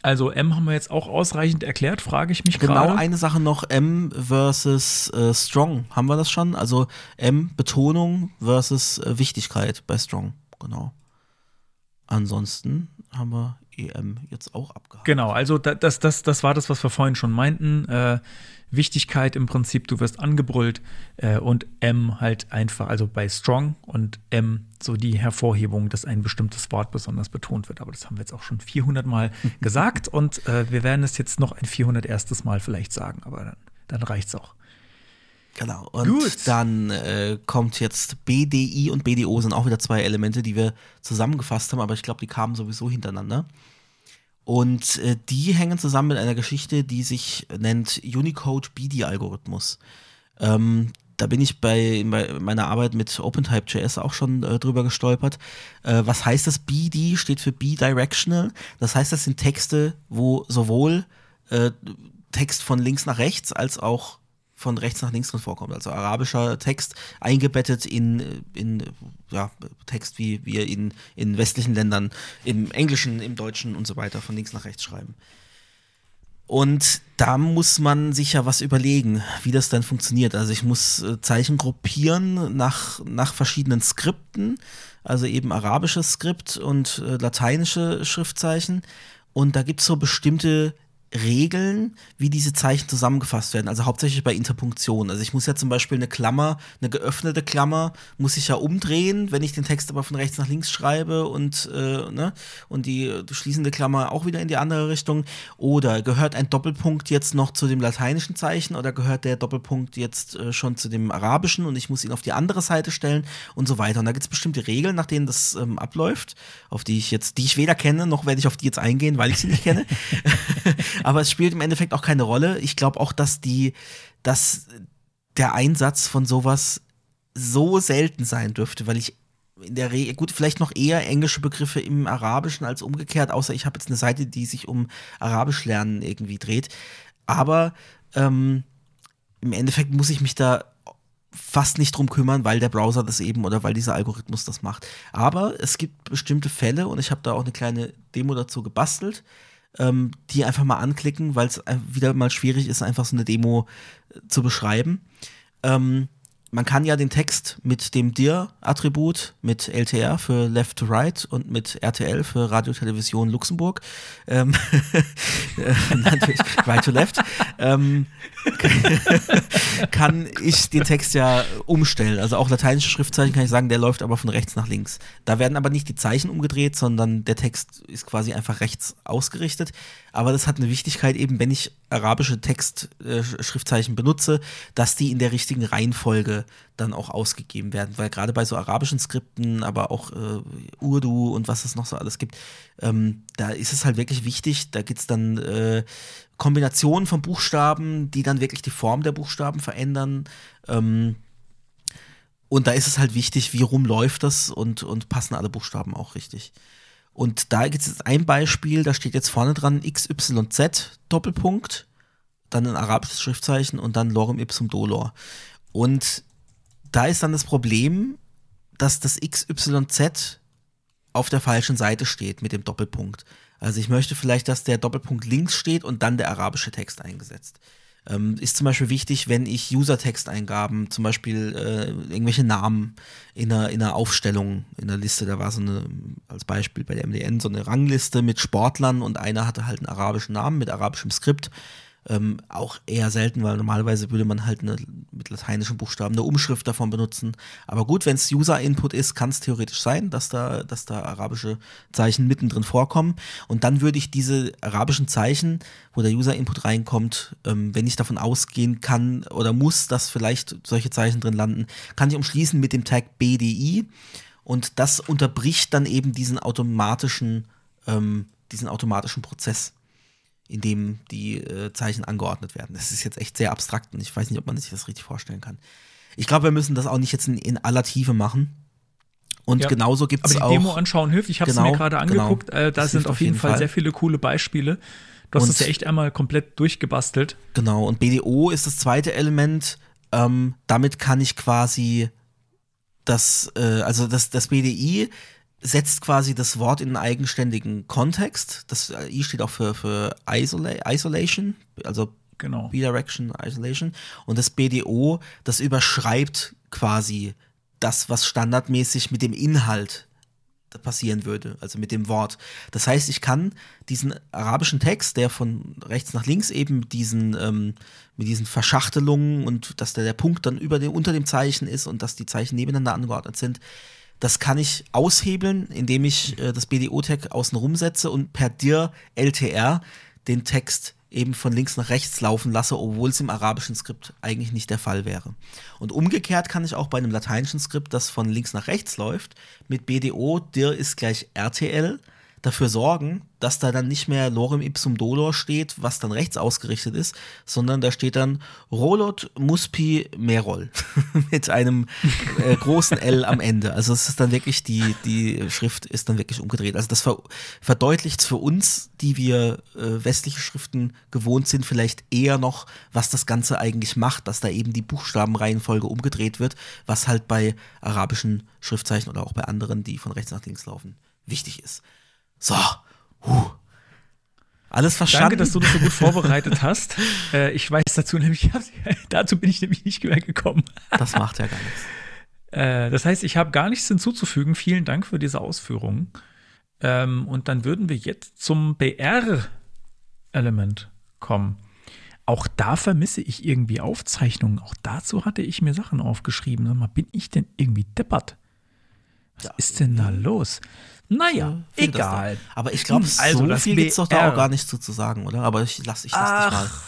Also M haben wir jetzt auch ausreichend erklärt, frage ich mich Genau gerade. eine Sache noch, M versus äh, Strong. Haben wir das schon? Also M Betonung versus äh, Wichtigkeit bei Strong. Genau. Ansonsten haben wir EM jetzt auch abgehakt. Genau, also da- das, das, das war das, was wir vorhin schon meinten. Äh, Wichtigkeit im Prinzip, du wirst angebrüllt äh, und M halt einfach, also bei Strong und M so die Hervorhebung, dass ein bestimmtes Wort besonders betont wird. Aber das haben wir jetzt auch schon 400 Mal [LAUGHS] gesagt und äh, wir werden es jetzt noch ein 401. Mal vielleicht sagen, aber dann, dann reicht's auch. Genau. Und Gut. dann äh, kommt jetzt BDI und BDO sind auch wieder zwei Elemente, die wir zusammengefasst haben, aber ich glaube, die kamen sowieso hintereinander. Und äh, die hängen zusammen mit einer Geschichte, die sich nennt Unicode BD-Algorithmus. Ähm, da bin ich bei, bei meiner Arbeit mit OpenType.js auch schon äh, drüber gestolpert. Äh, was heißt das? BD steht für Bidirectional. Das heißt, das sind Texte, wo sowohl äh, Text von links nach rechts als auch von rechts nach links drin vorkommt. Also arabischer Text eingebettet in, in ja, Text, wie wir ihn in westlichen Ländern im Englischen, im Deutschen und so weiter von links nach rechts schreiben. Und da muss man sich ja was überlegen, wie das dann funktioniert. Also ich muss äh, Zeichen gruppieren nach, nach verschiedenen Skripten, also eben arabisches Skript und äh, lateinische Schriftzeichen. Und da gibt es so bestimmte Regeln, wie diese Zeichen zusammengefasst werden. Also hauptsächlich bei Interpunktion. Also ich muss ja zum Beispiel eine Klammer, eine geöffnete Klammer, muss ich ja umdrehen, wenn ich den Text aber von rechts nach links schreibe und, äh, ne, und die, die schließende Klammer auch wieder in die andere Richtung. Oder gehört ein Doppelpunkt jetzt noch zu dem lateinischen Zeichen oder gehört der Doppelpunkt jetzt äh, schon zu dem arabischen und ich muss ihn auf die andere Seite stellen und so weiter. Und da gibt es bestimmte Regeln, nach denen das ähm, abläuft, auf die ich jetzt, die ich weder kenne, noch werde ich auf die jetzt eingehen, weil ich sie nicht kenne. [LAUGHS] Aber es spielt im Endeffekt auch keine Rolle. Ich glaube auch, dass die, dass der Einsatz von sowas so selten sein dürfte, weil ich in der Regel, gut, vielleicht noch eher englische Begriffe im Arabischen als umgekehrt, außer ich habe jetzt eine Seite, die sich um Arabisch lernen irgendwie dreht. Aber ähm, im Endeffekt muss ich mich da fast nicht drum kümmern, weil der Browser das eben oder weil dieser Algorithmus das macht. Aber es gibt bestimmte Fälle und ich habe da auch eine kleine Demo dazu gebastelt, ähm, die einfach mal anklicken, weil es wieder mal schwierig ist, einfach so eine Demo äh, zu beschreiben. Ähm, man kann ja den Text mit dem dir-Attribut, mit LTR für Left to Right und mit RTL für Radio Television Luxemburg, ähm, äh, [LAUGHS] natürlich Right to Left, ähm, [LAUGHS] kann ich den Text ja umstellen. Also auch lateinische Schriftzeichen kann ich sagen, der läuft aber von rechts nach links. Da werden aber nicht die Zeichen umgedreht, sondern der Text ist quasi einfach rechts ausgerichtet. Aber das hat eine Wichtigkeit eben, wenn ich arabische Textschriftzeichen äh, benutze, dass die in der richtigen Reihenfolge dann auch ausgegeben werden. Weil gerade bei so arabischen Skripten, aber auch äh, Urdu und was es noch so alles gibt, ähm, da ist es halt wirklich wichtig, da gibt es dann äh, Kombinationen von Buchstaben, die dann wirklich die Form der Buchstaben verändern. Ähm, und da ist es halt wichtig, wie rum läuft das und, und passen alle Buchstaben auch richtig. Und da gibt es ein Beispiel, da steht jetzt vorne dran XYZ Doppelpunkt, dann ein arabisches Schriftzeichen und dann Lorem Ipsum Dolor. Und da ist dann das Problem, dass das XYZ auf der falschen Seite steht mit dem Doppelpunkt. Also ich möchte vielleicht, dass der Doppelpunkt links steht und dann der arabische Text eingesetzt. Ähm, ist zum Beispiel wichtig, wenn ich User-Texteingaben, zum Beispiel äh, irgendwelche Namen in einer, in einer Aufstellung, in der Liste, da war so eine, als Beispiel bei der MDN, so eine Rangliste mit Sportlern und einer hatte halt einen arabischen Namen mit arabischem Skript ähm, auch eher selten, weil normalerweise würde man halt eine, mit lateinischen Buchstaben eine Umschrift davon benutzen. Aber gut, wenn es User-Input ist, kann es theoretisch sein, dass da, dass da arabische Zeichen mittendrin vorkommen. Und dann würde ich diese arabischen Zeichen, wo der User-Input reinkommt, ähm, wenn ich davon ausgehen kann oder muss, dass vielleicht solche Zeichen drin landen, kann ich umschließen mit dem Tag BDI. Und das unterbricht dann eben diesen automatischen, ähm, diesen automatischen Prozess in dem die äh, Zeichen angeordnet werden. Das ist jetzt echt sehr abstrakt und ich weiß nicht, ob man sich das richtig vorstellen kann. Ich glaube, wir müssen das auch nicht jetzt in, in aller Tiefe machen. Und ja. genauso gibt es auch. Aber die Demo anschauen hilft. Ich habe es genau, mir gerade genau. angeguckt. Genau. Äh, da sind auf jeden Fall, Fall, sehr viele coole Beispiele. Du hast das ja echt einmal komplett durchgebastelt. Genau. Und BDO ist das zweite Element. Ähm, damit kann ich quasi das, äh, also das, das BDI setzt quasi das Wort in einen eigenständigen Kontext. Das I steht auch für, für Isola Isolation, also genau. Bidirection Isolation. Und das BDO, das überschreibt quasi das, was standardmäßig mit dem Inhalt passieren würde, also mit dem Wort. Das heißt, ich kann diesen arabischen Text, der von rechts nach links eben diesen, ähm, mit diesen Verschachtelungen und dass der, der Punkt dann über dem, unter dem Zeichen ist und dass die Zeichen nebeneinander angeordnet sind, das kann ich aushebeln, indem ich äh, das BDO-Tag außenrum setze und per dir LTR den Text eben von links nach rechts laufen lasse, obwohl es im arabischen Skript eigentlich nicht der Fall wäre. Und umgekehrt kann ich auch bei einem lateinischen Skript, das von links nach rechts läuft, mit BDO dir ist gleich RTL dafür sorgen, dass da dann nicht mehr Lorem ipsum dolor steht, was dann rechts ausgerichtet ist, sondern da steht dann Rolot muspi merol [LAUGHS] mit einem äh, großen L am Ende. Also es ist dann wirklich die die Schrift ist dann wirklich umgedreht. Also das ver verdeutlicht für uns, die wir äh, westliche Schriften gewohnt sind, vielleicht eher noch, was das Ganze eigentlich macht, dass da eben die Buchstabenreihenfolge umgedreht wird, was halt bei arabischen Schriftzeichen oder auch bei anderen, die von rechts nach links laufen, wichtig ist. So, huh. Alles verstanden. Danke, dass du das so gut vorbereitet [LAUGHS] hast. Äh, ich weiß dazu nämlich, [LAUGHS] dazu bin ich nämlich nicht mehr gekommen. das macht ja gar nichts. [LAUGHS] Äh, das heißt, ich habe gar nichts hinzuzufügen. Vielen Dank für diese Ausführungen. Ähm, und dann würden wir jetzt zum BR-Element kommen. Auch da vermisse ich irgendwie Aufzeichnungen. Auch dazu hatte ich mir Sachen aufgeschrieben. Sag mal, bin ich denn irgendwie deppert? Was ist denn da los? Naja, das egal. Aber ich glaube, Also so viel gibt's doch da auch gar nicht zu, zu sagen, oder? Aber ich lass, ich lass dich mal. Ach,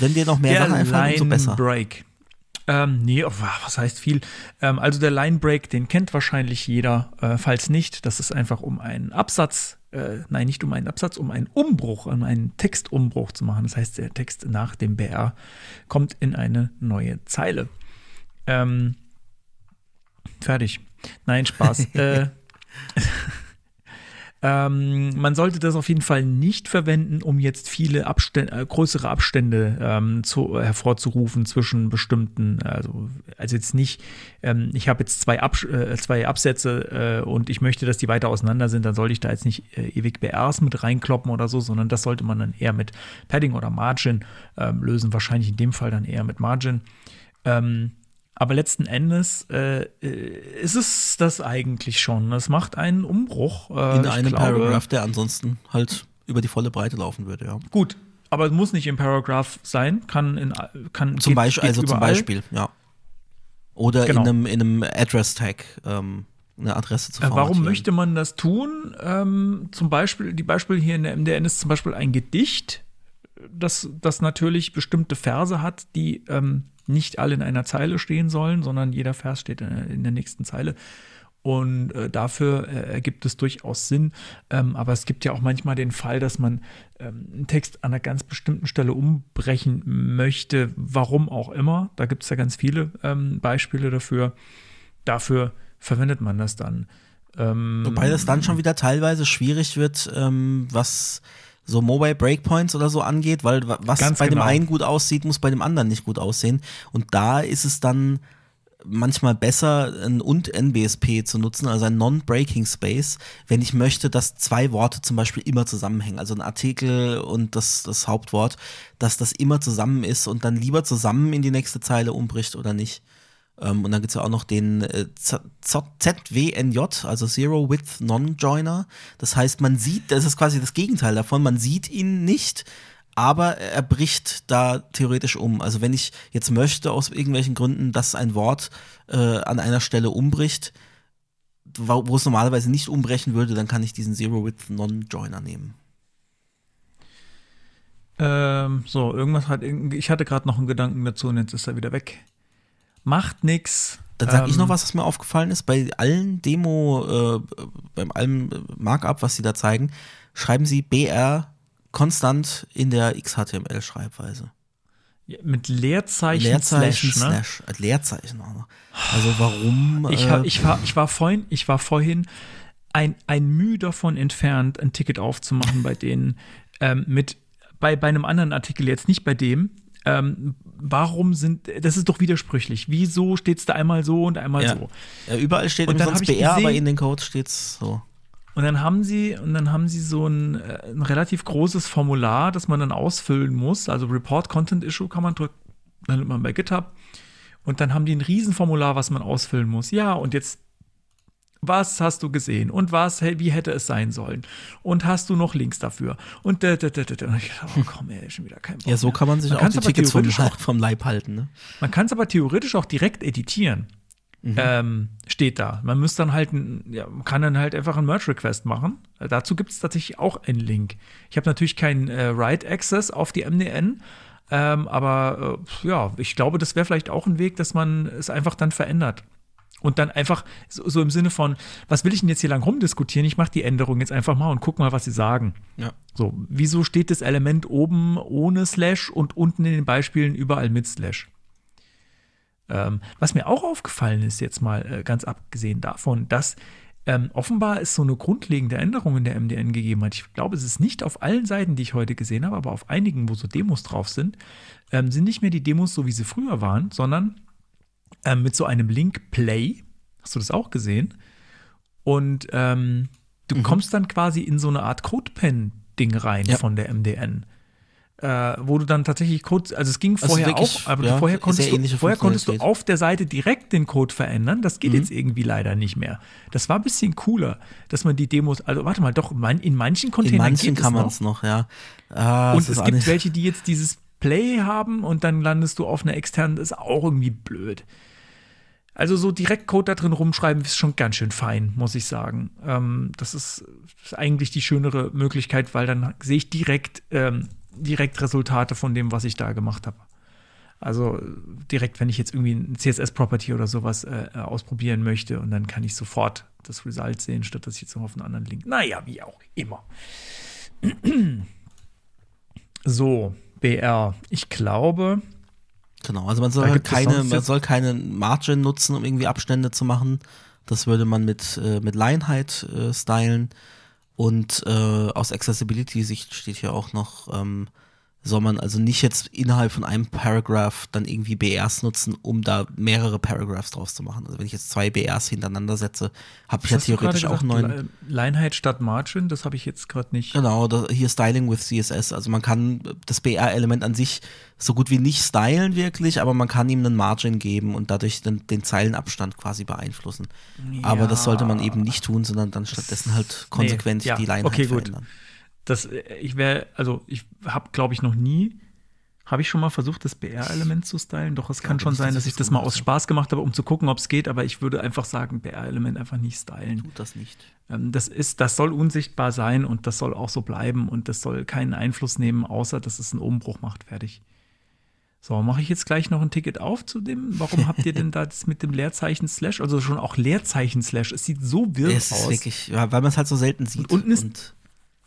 Wenn dir noch mehr Sachen einfallen, umso besser. Break. Ähm, nee, oh, was heißt viel? Ähm, also der Line Break, den kennt wahrscheinlich jeder. Äh, falls nicht, das ist einfach um einen Absatz, äh, nein, nicht um einen Absatz, um einen Umbruch, um einen Textumbruch zu machen. Das heißt, der Text nach dem BR kommt in eine neue Zeile. Ähm, fertig. Nein, Spaß. [LAUGHS] äh, ähm, man sollte das auf jeden Fall nicht verwenden, um jetzt viele Abstände, äh, größere Abstände ähm, zu, hervorzurufen zwischen bestimmten, also, also jetzt nicht, ähm, ich habe jetzt zwei, Absch äh, zwei Absätze äh, und ich möchte, dass die weiter auseinander sind, dann sollte ich da jetzt nicht äh, ewig BRs mit reinkloppen oder so, sondern das sollte man dann eher mit Padding oder Margin ähm, lösen, wahrscheinlich in dem Fall dann eher mit Margin. Ähm, aber letzten Endes äh, äh, ist es das eigentlich schon. Es macht einen Umbruch. Äh, In einem glaube- Paragraph, der ansonsten halt über die volle Breite laufen würde, ja. Gut, aber es muss nicht im Paragraph sein. Kann in kann Zum geht- Beispiel, geht also zum. Beispiel, ja. Oder Genau. in einem, in einem Address-Tag ähm, eine Adresse zu Äh, formatieren. warum möchte man das tun? Ähm, zum Beispiel, die Beispiel hier in der MDN ist zum Beispiel ein Gedicht, das, das natürlich bestimmte Verse hat, die ähm, nicht alle in einer Zeile stehen sollen, sondern jeder Vers steht in, der nächsten Zeile. Und äh, dafür äh, ergibt es durchaus Sinn. Ähm, aber es gibt ja auch manchmal den Fall, dass man ähm, einen Text an einer ganz bestimmten Stelle umbrechen möchte, warum auch immer. Da gibt es ja ganz viele ähm, Beispiele dafür. Dafür verwendet man das dann. Ähm, Wobei das dann schon wieder teilweise schwierig wird, ähm, was so Mobile Breakpoints oder so angeht, weil wa- was Ganz bei dem genau. einen gut aussieht, muss bei dem anderen nicht gut aussehen. Und da ist es dann manchmal besser, ein und NBSP zu nutzen, also ein Non-Breaking Space, wenn ich möchte, dass zwei Worte zum Beispiel immer zusammenhängen, also ein Artikel und das, das Hauptwort, dass das immer zusammen ist und dann lieber zusammen in die nächste Zeile umbricht oder nicht. Ähm, und dann gibt es ja auch noch den äh, ZWNJ, also Zero Width Non-Joiner. Das heißt, man sieht, das ist quasi das Gegenteil davon, man sieht ihn nicht, aber er bricht da theoretisch um. Also wenn ich jetzt möchte, aus irgendwelchen Gründen, dass ein Wort äh, an einer Stelle umbricht, wo wo es normalerweise nicht umbrechen würde, dann kann ich diesen Zero Width Non-Joiner nehmen. Ähm, so, irgendwas hat. Ich hatte gerade noch einen Gedanken dazu und jetzt ist er wieder weg. Macht nix. Dann sage ich Ähm, noch was, was mir aufgefallen ist. Bei allen Demo, äh, beim allem Markup, was sie da zeigen, schreiben sie BR konstant in der XHTML-Schreibweise. Mit Leerzeichen, Leerzeichen, Slash, ne? Slash, äh, Leerzeichen auch noch. Also warum? Ich, äh, hab, ich, war, ich, war vorhin, ich war vorhin ein, ein Mühe davon entfernt, ein Ticket aufzumachen bei denen ähm, mit bei, bei einem anderen Artikel jetzt nicht bei dem. Ähm, warum sind das ist doch widersprüchlich. Wieso steht es da einmal so und einmal ja. so? Ja, überall steht Und dann ich BR, aber gesehen- in den Codes steht's so. Und dann haben sie, und dann haben sie so ein, äh, ein relativ großes Formular, das man dann ausfüllen muss. Also Report Content Issue kann man drücken, dann nimmt man bei GitHub. Und dann haben die ein Riesenformular, was man ausfüllen muss. Ja, und jetzt, was hast du gesehen? Und was, wie hätte es sein sollen? Und hast du noch Links dafür? Und da, da, da, da, da. Und ich dachte, oh komm, ey, schon wieder kein Bock Ja, so kann man sich auch kann's die Tickets vom, theoretisch auch vom Leib halten. Ne? man kann es aber theoretisch auch direkt editieren. Ähm, steht da. Man müsste dann halt, ja, man kann dann halt einfach einen Merge-Request machen. Dazu gibt es tatsächlich auch einen Link. Ich habe natürlich keinen äh, Write-Access auf die MDN, ähm, aber äh, ja, ich glaube, das wäre vielleicht auch ein Weg, dass man es einfach dann verändert. Und dann einfach so, so im Sinne von, was will ich denn jetzt hier lang rumdiskutieren? Ich mache die Änderung jetzt einfach mal und guck mal, was sie sagen. Ja. So, wieso steht das Element oben ohne Slash und unten in den Beispielen überall mit Slash? Ähm, was mir auch aufgefallen ist, jetzt mal äh, ganz abgesehen davon, dass ähm, offenbar es so eine grundlegende Änderung in der MDN gegeben hat. Ich glaube, es ist nicht auf allen Seiten, die ich heute gesehen habe, aber auf einigen, wo so Demos drauf sind, ähm, sind nicht mehr die Demos so, wie sie früher waren, sondern ähm, mit so einem Link Play. Hast du das auch gesehen? Und ähm, du kommst dann quasi in so eine Art CodePen-Ding rein Ja. von der MDN. äh, wo du dann tatsächlich Code, also es ging Also vorher wirklich, auch, aber ja, vorher konntest, du, vorher konntest du auf der Seite direkt den Code verändern. Das Mhm. geht jetzt irgendwie leider nicht mehr. Das war ein bisschen cooler, dass man die Demos, also warte mal, doch, in manchen In Containern manchen geht kann man noch. es noch, ja. Ah, Und es gibt welche, die jetzt dieses Play haben und dann landest du auf einer externen, ist auch irgendwie blöd. Also so direkt Code da drin rumschreiben ist schon ganz schön fein, muss ich sagen. Ähm, das ist, ist eigentlich die schönere Möglichkeit, weil dann sehe ich direkt, ähm, direkt Resultate von dem, was ich da gemacht habe. Also direkt, wenn ich jetzt irgendwie ein CSS-Property oder sowas äh, äh, ausprobieren möchte und dann kann ich sofort das Result sehen, statt dass ich jetzt noch auf einen anderen Link. Naja, wie auch immer. [CLEARS THROAT] So, BR. Ich glaube, Genau, also man soll halt keine, man soll keine Margin nutzen, um irgendwie Abstände zu machen. Das würde man mit, äh, mit Lionheit äh, stylen. Und äh, aus Accessibility-Sicht steht hier auch noch, ähm, soll man also nicht jetzt innerhalb von einem Paragraph dann irgendwie BRs nutzen, um da mehrere Paragraphs draus zu machen. Also wenn ich jetzt zwei BRs hintereinander setze, habe ich ja theoretisch auch neun. Leinheit statt Margin, das habe ich jetzt gerade nicht. Genau, da, hier Styling with CSS. Also man kann das BR-Element an sich so gut wie nicht stylen wirklich, aber man kann ihm einen Margin geben und dadurch den, den Zeilenabstand quasi beeinflussen. Aber das sollte man eben nicht tun, sondern dann stattdessen halt konsequent ja, die Line okay, halt gut. Das, äh, ich wäre, also ich habe, glaube ich, noch nie, habe ich schon mal versucht, das BR-Element zu stylen. Doch es kann schon nicht, sein, dass dass ich das das mal aus. Spaß gemacht habe, um zu gucken, ob es geht, aber ich würde einfach sagen, BR-Element einfach nicht stylen. Tut das nicht. Ähm, Das ist, das soll unsichtbar sein und das soll auch so bleiben und das soll keinen Einfluss nehmen, außer dass es einen Umbruch macht. Fertig. So, mache ich jetzt gleich noch ein Ticket auf zu dem. Warum habt ihr denn [LAUGHS] da das mit dem Leerzeichen Slash? Also schon auch Leerzeichen Slash. Es sieht so wirr aus. wirklich, weil man es halt so selten sieht. unten ist- und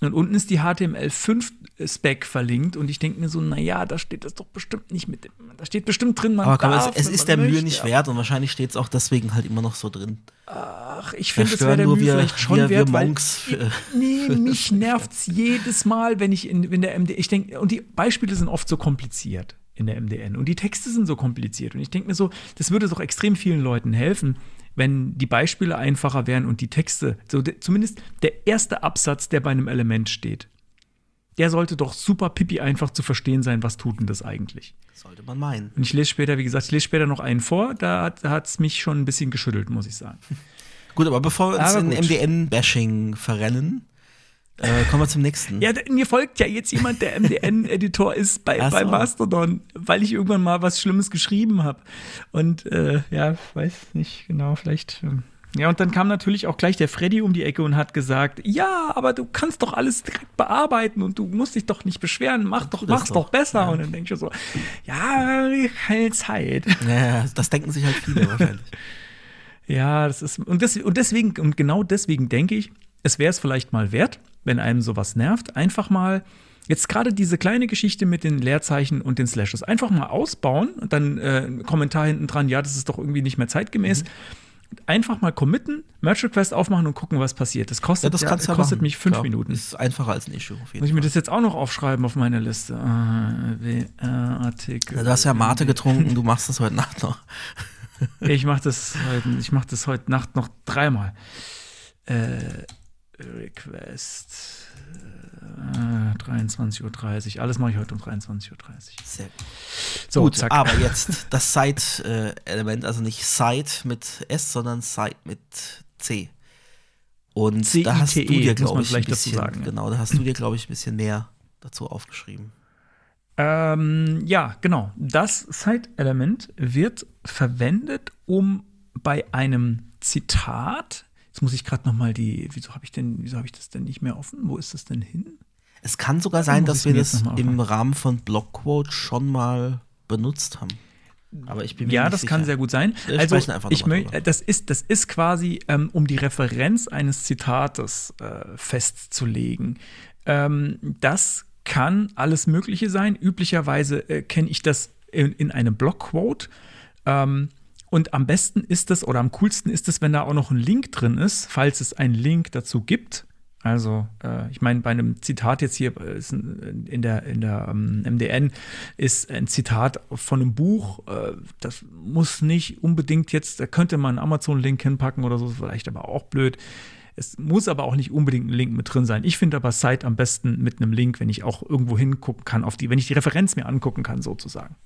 Und unten ist die HTML5-Spec verlinkt und ich denke mir so, naja, da steht das doch bestimmt nicht mit dem. Da steht bestimmt drin, man aber komm, es, darf, es wenn ist der Mühe möchte, nicht aber- wert und wahrscheinlich steht es auch deswegen halt immer noch so drin. Ach, ich finde, es wäre der Mühe wir- vielleicht schon wir- wir wert, weil Monks, äh, nee, mich nervt's jedes Mal, wenn ich in, in der MD, ich denke, und die Beispiele sind oft so kompliziert in der MDN und die Texte sind so kompliziert und ich denke mir so, das würde doch extrem vielen Leuten helfen, wenn die Beispiele einfacher wären und die Texte, so de, zumindest der erste Absatz, der bei einem Element steht, der sollte doch super pipi einfach zu verstehen sein, was tut denn das eigentlich? Sollte man meinen. Und ich lese später, wie gesagt, ich lese später noch einen vor, da hat es mich schon ein bisschen geschüttelt, muss ich sagen. [LAUGHS] Gut, aber bevor wir uns Aber in. MDN-Bashing verrennen, äh, kommen wir zum nächsten. Ja, mir folgt ja jetzt jemand, der MDN-Editor ist bei, so. bei Mastodon, weil ich irgendwann mal was Schlimmes geschrieben habe. Und äh, ja, weiß nicht genau, vielleicht. ähm, ja, und dann kam natürlich auch gleich der Freddy um die Ecke und hat gesagt, ja, aber du kannst doch alles direkt bearbeiten und du musst dich doch nicht beschweren, mach doch, mach's doch. doch besser. Und dann denke ich so, ja, keine Zeit. [LAUGHS] Ja, das denken sich halt viele wahrscheinlich. Ja, das ist und, das, und deswegen und genau deswegen denke ich, es wäre es vielleicht mal wert, wenn einem sowas nervt, einfach mal jetzt gerade diese kleine Geschichte mit den Leerzeichen und den Slashes einfach mal ausbauen und dann äh, Kommentar hinten dran, ja, das ist doch irgendwie nicht mehr zeitgemäß. Einfach mal committen, Merge Request aufmachen und gucken, was passiert. Das Ja, kostet, das ja, kannst du ja kostet mich fünf Klar, Minuten. Ist einfacher als ein Issue auf jeden Muss ich mir das jetzt auch noch aufschreiben auf meine Liste? Ah, WR-Artikel. Du hast ja Mate getrunken, du machst das heute Nacht noch. Ich mache das, heute- ich mach das heute Nacht noch dreimal. Äh, Request. Äh, 23.30 Uhr. Alles mache ich heute um 23.30 Uhr. Sehr gut. So, Gut, zack. aber jetzt [LAUGHS] das Site-Element, also nicht Site mit S, sondern Site mit C. Und C-I-T-E, da hast du dir, E, glaube ich, ein bisschen, sagen, ne? genau, da hast du dir, glaube ich, ein bisschen mehr dazu aufgeschrieben. Ähm, ja, genau. Das Site-Element wird verwendet, um bei einem Zitat. Jetzt muss ich gerade noch mal die. Wieso habe ich denn? Wieso habe ich das denn nicht mehr offen? Wo ist das denn hin? Es kann sogar sein, dass wir das im. Rahmen von Blockquote schon mal benutzt haben. Aber ich bin mir Ja, nicht das sicher. kann sehr gut sein. Wir also ich möchte, das ist, das ist quasi, ähm, um die Referenz eines Zitates äh, festzulegen. Ähm, das kann alles Mögliche sein. Üblicherweise äh, kenne ich das in, in einem Blockquote. Ähm, und am besten ist es oder am coolsten ist es, wenn da auch noch ein Link drin ist, falls es einen Link dazu gibt. Also, äh, ich meine, bei einem Zitat jetzt hier äh, ein, in der, in der ähm, MDN ist ein Zitat von einem Buch. Äh, das muss nicht unbedingt jetzt, da könnte man einen Amazon-Link hinpacken oder so, ist vielleicht aber auch blöd. Es muss aber auch nicht unbedingt ein Link mit drin sein. Ich finde aber Site am besten mit einem Link, wenn ich auch irgendwo hingucken kann, auf die, wenn ich die Referenz mir angucken kann, sozusagen.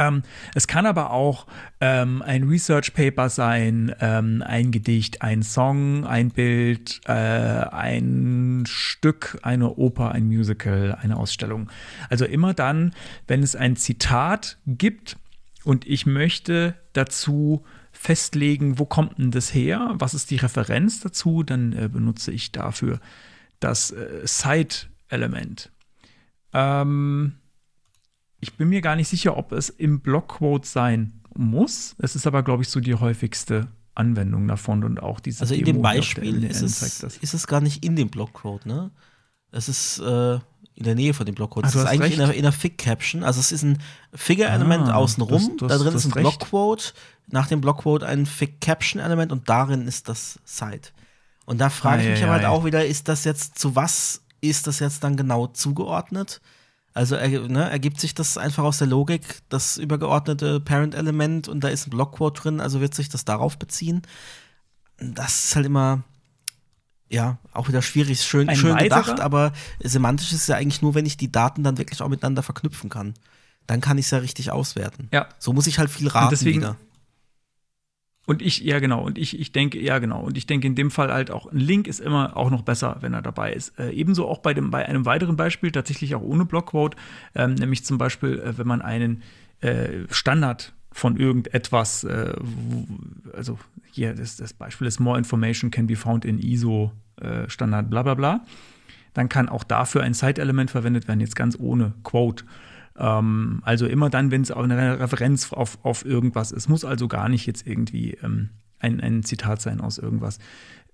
Ähm, es kann aber auch ähm, ein Research Paper sein, ähm, ein Gedicht, ein Song, ein Bild, äh, ein Stück, eine Oper, ein Musical, eine Ausstellung. Also immer dann, wenn es ein Zitat gibt und ich möchte dazu festlegen, wo kommt denn das her, was ist die Referenz dazu, dann äh, benutze ich dafür das äh, Site-Element. Ähm, ich bin mir gar nicht sicher, ob es im Blockquote sein muss. Es ist aber, glaube ich, so die häufigste Anwendung davon und auch diese. Also in dem Beispiel ist es, ist es gar nicht in dem Blockquote, ne? Es ist äh, in der Nähe von dem Blockquote. Es ist eigentlich in der, in der Fig-Caption. Also es ist ein Figure-Element ah, außenrum. da drin ist ein Blockquote. Nach dem Blockquote ein Fig-Caption-Element und darin ist das Site. Und da frage ich mich aber halt auch wieder, ist das jetzt zu was ist das jetzt dann genau zugeordnet? Also ne, ergibt sich das einfach aus der Logik, das übergeordnete Parent-Element und da ist ein Blockquote drin, also wird sich das darauf beziehen. Das ist halt immer, ja, auch wieder schwierig, schön, schön gedacht, aber semantisch ist es ja eigentlich nur, wenn ich die Daten dann wirklich auch miteinander verknüpfen kann. Dann kann ich es ja richtig auswerten. Ja. So muss ich halt viel raten deswegen, wieder. Und ich, ja genau, und ich, ich denke, ja genau, und ich denke in dem Fall halt auch, ein Link ist immer auch noch besser, wenn er dabei ist. Äh, ebenso auch bei, dem, bei einem weiteren Beispiel, tatsächlich auch ohne Blockquote, ähm, nämlich zum Beispiel, äh, wenn man einen äh, Standard von irgendetwas, äh, also hier, das, das Beispiel ist More Information can be found in ISO äh, Standard, bla bla bla, dann kann auch dafür ein Site-Element verwendet werden, jetzt ganz ohne Quote. Ähm, also immer dann, wenn es auch eine Referenz auf, auf irgendwas ist. Muss also gar nicht jetzt irgendwie ähm, ein, ein Zitat sein aus irgendwas.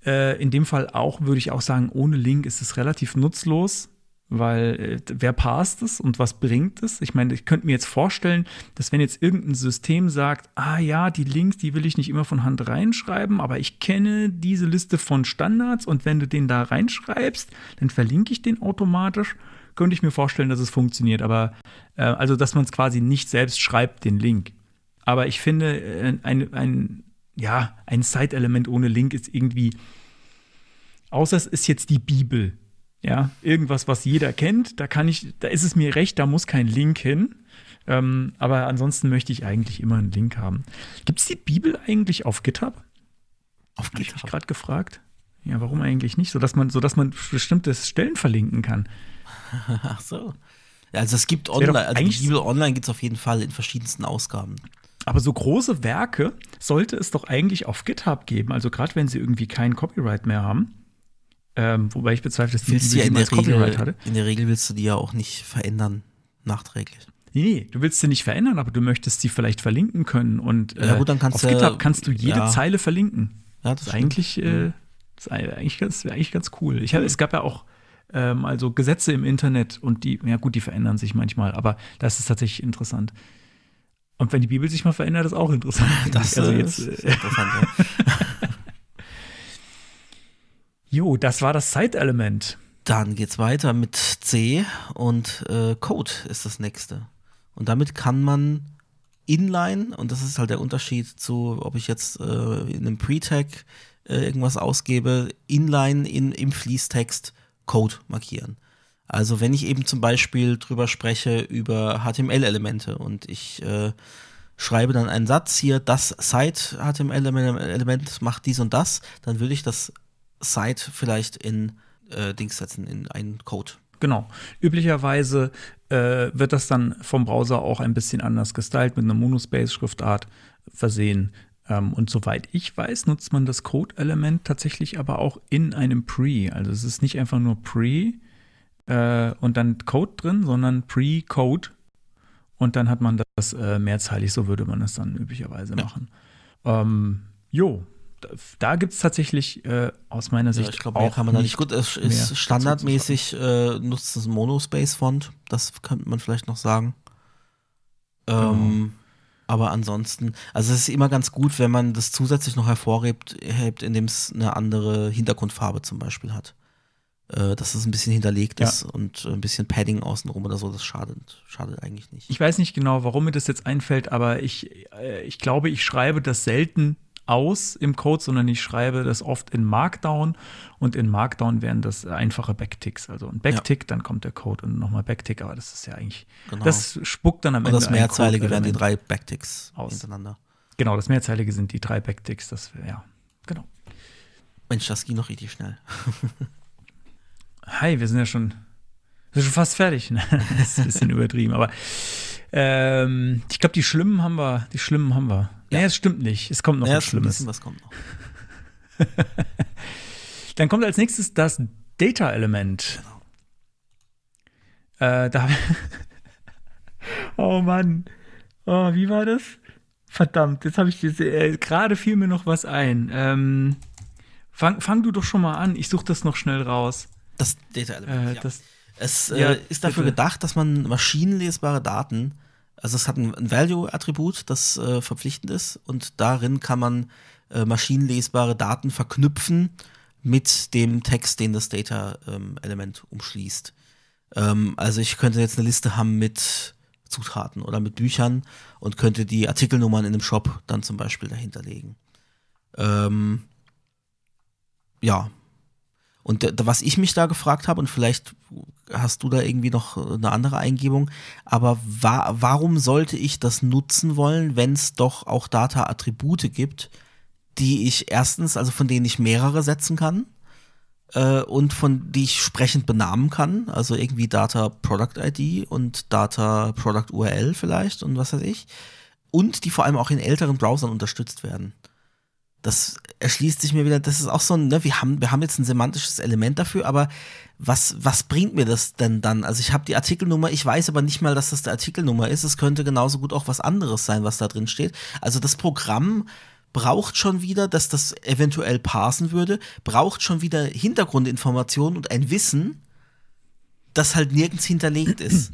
Äh, in dem Fall auch, würde ich auch sagen, ohne Link ist es relativ nutzlos, weil äh, wer passt es und was bringt es? Ich meine, ich könnte mir jetzt vorstellen, dass wenn jetzt irgendein System sagt, ah ja, die Links, die will ich nicht immer von Hand reinschreiben, aber ich kenne diese Liste von Standards und wenn du den da reinschreibst, dann verlinke ich den automatisch könnte ich mir vorstellen, dass es funktioniert. Aber äh, also, dass man es quasi nicht selbst schreibt, den Link. Aber ich finde, äh, ein, ein, ja, ein Side-Element ohne Link ist irgendwie, außer es ist jetzt die Bibel. Ja, irgendwas, was jeder kennt, da kann ich, da ist es mir recht, da muss kein Link hin. Ähm, aber ansonsten möchte ich eigentlich immer einen Link haben. Gibt es die Bibel eigentlich auf GitHub? Auf GitHub? Habe ich gerade gefragt. Ja, warum eigentlich nicht? So dass man, so dass man bestimmte Stellen verlinken kann. [LAUGHS] Ach so. Also es gibt online, also die Bibel online gibt es auf jeden Fall in verschiedensten Ausgaben. Aber so große Werke sollte es doch eigentlich auf GitHub geben. Also gerade wenn sie irgendwie kein Copyright mehr haben. Ähm, wobei ich bezweifle, dass die willst Bibel ja in der Copyright hatte. In der Regel willst du die ja auch nicht verändern, nachträglich. Nee, nee, du willst sie nicht verändern, aber du möchtest sie vielleicht verlinken können. Und äh, ja, gut, dann kannst auf GitHub kannst du jede ja. Zeile verlinken. Ja, das, das ist eigentlich, äh, das ist eigentlich ganz, eigentlich ganz cool. Ich, es gab ja auch ähm, also Gesetze im Internet und die, ja gut, die verändern sich manchmal, aber das ist tatsächlich interessant. Und wenn die Bibel sich mal verändert, ist auch interessant. [LAUGHS] Das also jetzt, ist äh, interessant, ja. [LAUGHS] jo, das war das Zeitelement. Dann geht's weiter mit C und äh, Code ist das nächste. Und damit kann man inline, und das ist halt der Unterschied zu, ob ich jetzt äh, in einem Pre-Tag äh, irgendwas ausgebe, inline in, im Fließtext Code markieren. Also wenn ich eben zum Beispiel drüber spreche über HTML-Elemente und ich äh, schreibe dann einen Satz hier, das Site-HTML-Element macht dies und das, dann würde ich das Site vielleicht in äh, Dings setzen, in einen Code. Genau. Üblicherweise äh, wird das dann vom Browser auch ein bisschen anders gestylt, mit einer Monospace-Schriftart versehen. Ähm, und soweit ich weiß, nutzt man das Code-Element tatsächlich aber auch in einem Pre. Also es ist nicht einfach nur Pre äh, und dann Code drin, sondern Pre-Code. Und dann hat man das äh, mehrzeilig, so würde man es dann üblicherweise ja. machen. Ähm, jo, da, da gibt es tatsächlich äh, aus meiner Sicht. Ja, ich glaube, mehr kann man da nicht. Gut, es ist standardmäßig äh, nutzt es Monospace-Font, das könnte man vielleicht noch sagen. Ähm, aber ansonsten, also es ist immer ganz gut, wenn man das zusätzlich noch hervorhebt, indem es eine andere Hintergrundfarbe zum Beispiel hat. Äh, dass es ein bisschen hinterlegt ja. ist und ein bisschen Padding außenrum oder so, das schadet, schadet eigentlich nicht. Ich weiß nicht genau, warum mir das jetzt einfällt, aber ich, äh, ich glaube, ich schreibe das selten aus im Code, sondern ich schreibe das oft in Markdown und in Markdown wären das einfache Backticks. Also ein Backtick, ja. dann kommt der Code und nochmal Backtick, aber das ist ja eigentlich, genau. das spuckt dann am und Ende. Und das Mehrzeilige wären die drei Backticks aus. hintereinander. Genau, das Mehrzeilige sind die drei Backticks, das ja, genau. Mensch, das ging noch richtig schnell. [LAUGHS] Hi, wir sind ja schon, sind schon fast fertig. Ne? [LAUGHS] das ist ein bisschen übertrieben, aber ähm, ich glaube, die Schlimmen haben wir, die Schlimmen haben wir. Ja, es stimmt nicht. Es kommt noch ja, was Schlimmes. was kommt noch. [LAUGHS] Dann kommt als nächstes das Data-Element. Genau. Äh, da [LAUGHS] oh Mann. Oh, wie war das? Verdammt, jetzt habe ich äh, gerade fiel mir noch was ein. Ähm, fang, fang du doch schon mal an. Ich suche das noch schnell raus. Das Data-Element. Äh, ja. Das, es äh, ja, ist dafür bitte. gedacht, dass man maschinenlesbare Daten, also es hat ein, ein Value-Attribut, das äh, verpflichtend ist und darin kann man äh, maschinenlesbare Daten verknüpfen mit dem Text, den das Data-Element ähm, umschließt. Ähm, also ich könnte jetzt eine Liste haben mit Zutaten oder mit Büchern und könnte die Artikelnummern in einem Shop dann zum Beispiel dahinterlegen. Ähm, ja, und was ich mich da gefragt habe, und vielleicht hast du da irgendwie noch eine andere Eingebung, aber wa warum sollte ich das nutzen wollen, wenn es doch auch Data-Attribute gibt, die ich erstens, also von denen ich mehrere setzen kann äh, und von die ich sprechend benamen kann, also irgendwie Data Product ID und Data Product URL vielleicht und was weiß ich, und die vor allem auch in älteren Browsern unterstützt werden das erschließt sich mir wieder, das ist auch so ein, ne, wir haben, wir haben jetzt ein semantisches Element dafür, aber was, was bringt mir das denn dann? Also ich habe die Artikelnummer, ich weiß aber nicht mal, dass das die Artikelnummer ist. Es könnte genauso gut auch was anderes sein, was da drin steht. Also das Programm braucht schon wieder, dass das eventuell parsen würde, braucht schon wieder Hintergrundinformationen und ein Wissen, das halt nirgends hinterlegt ist.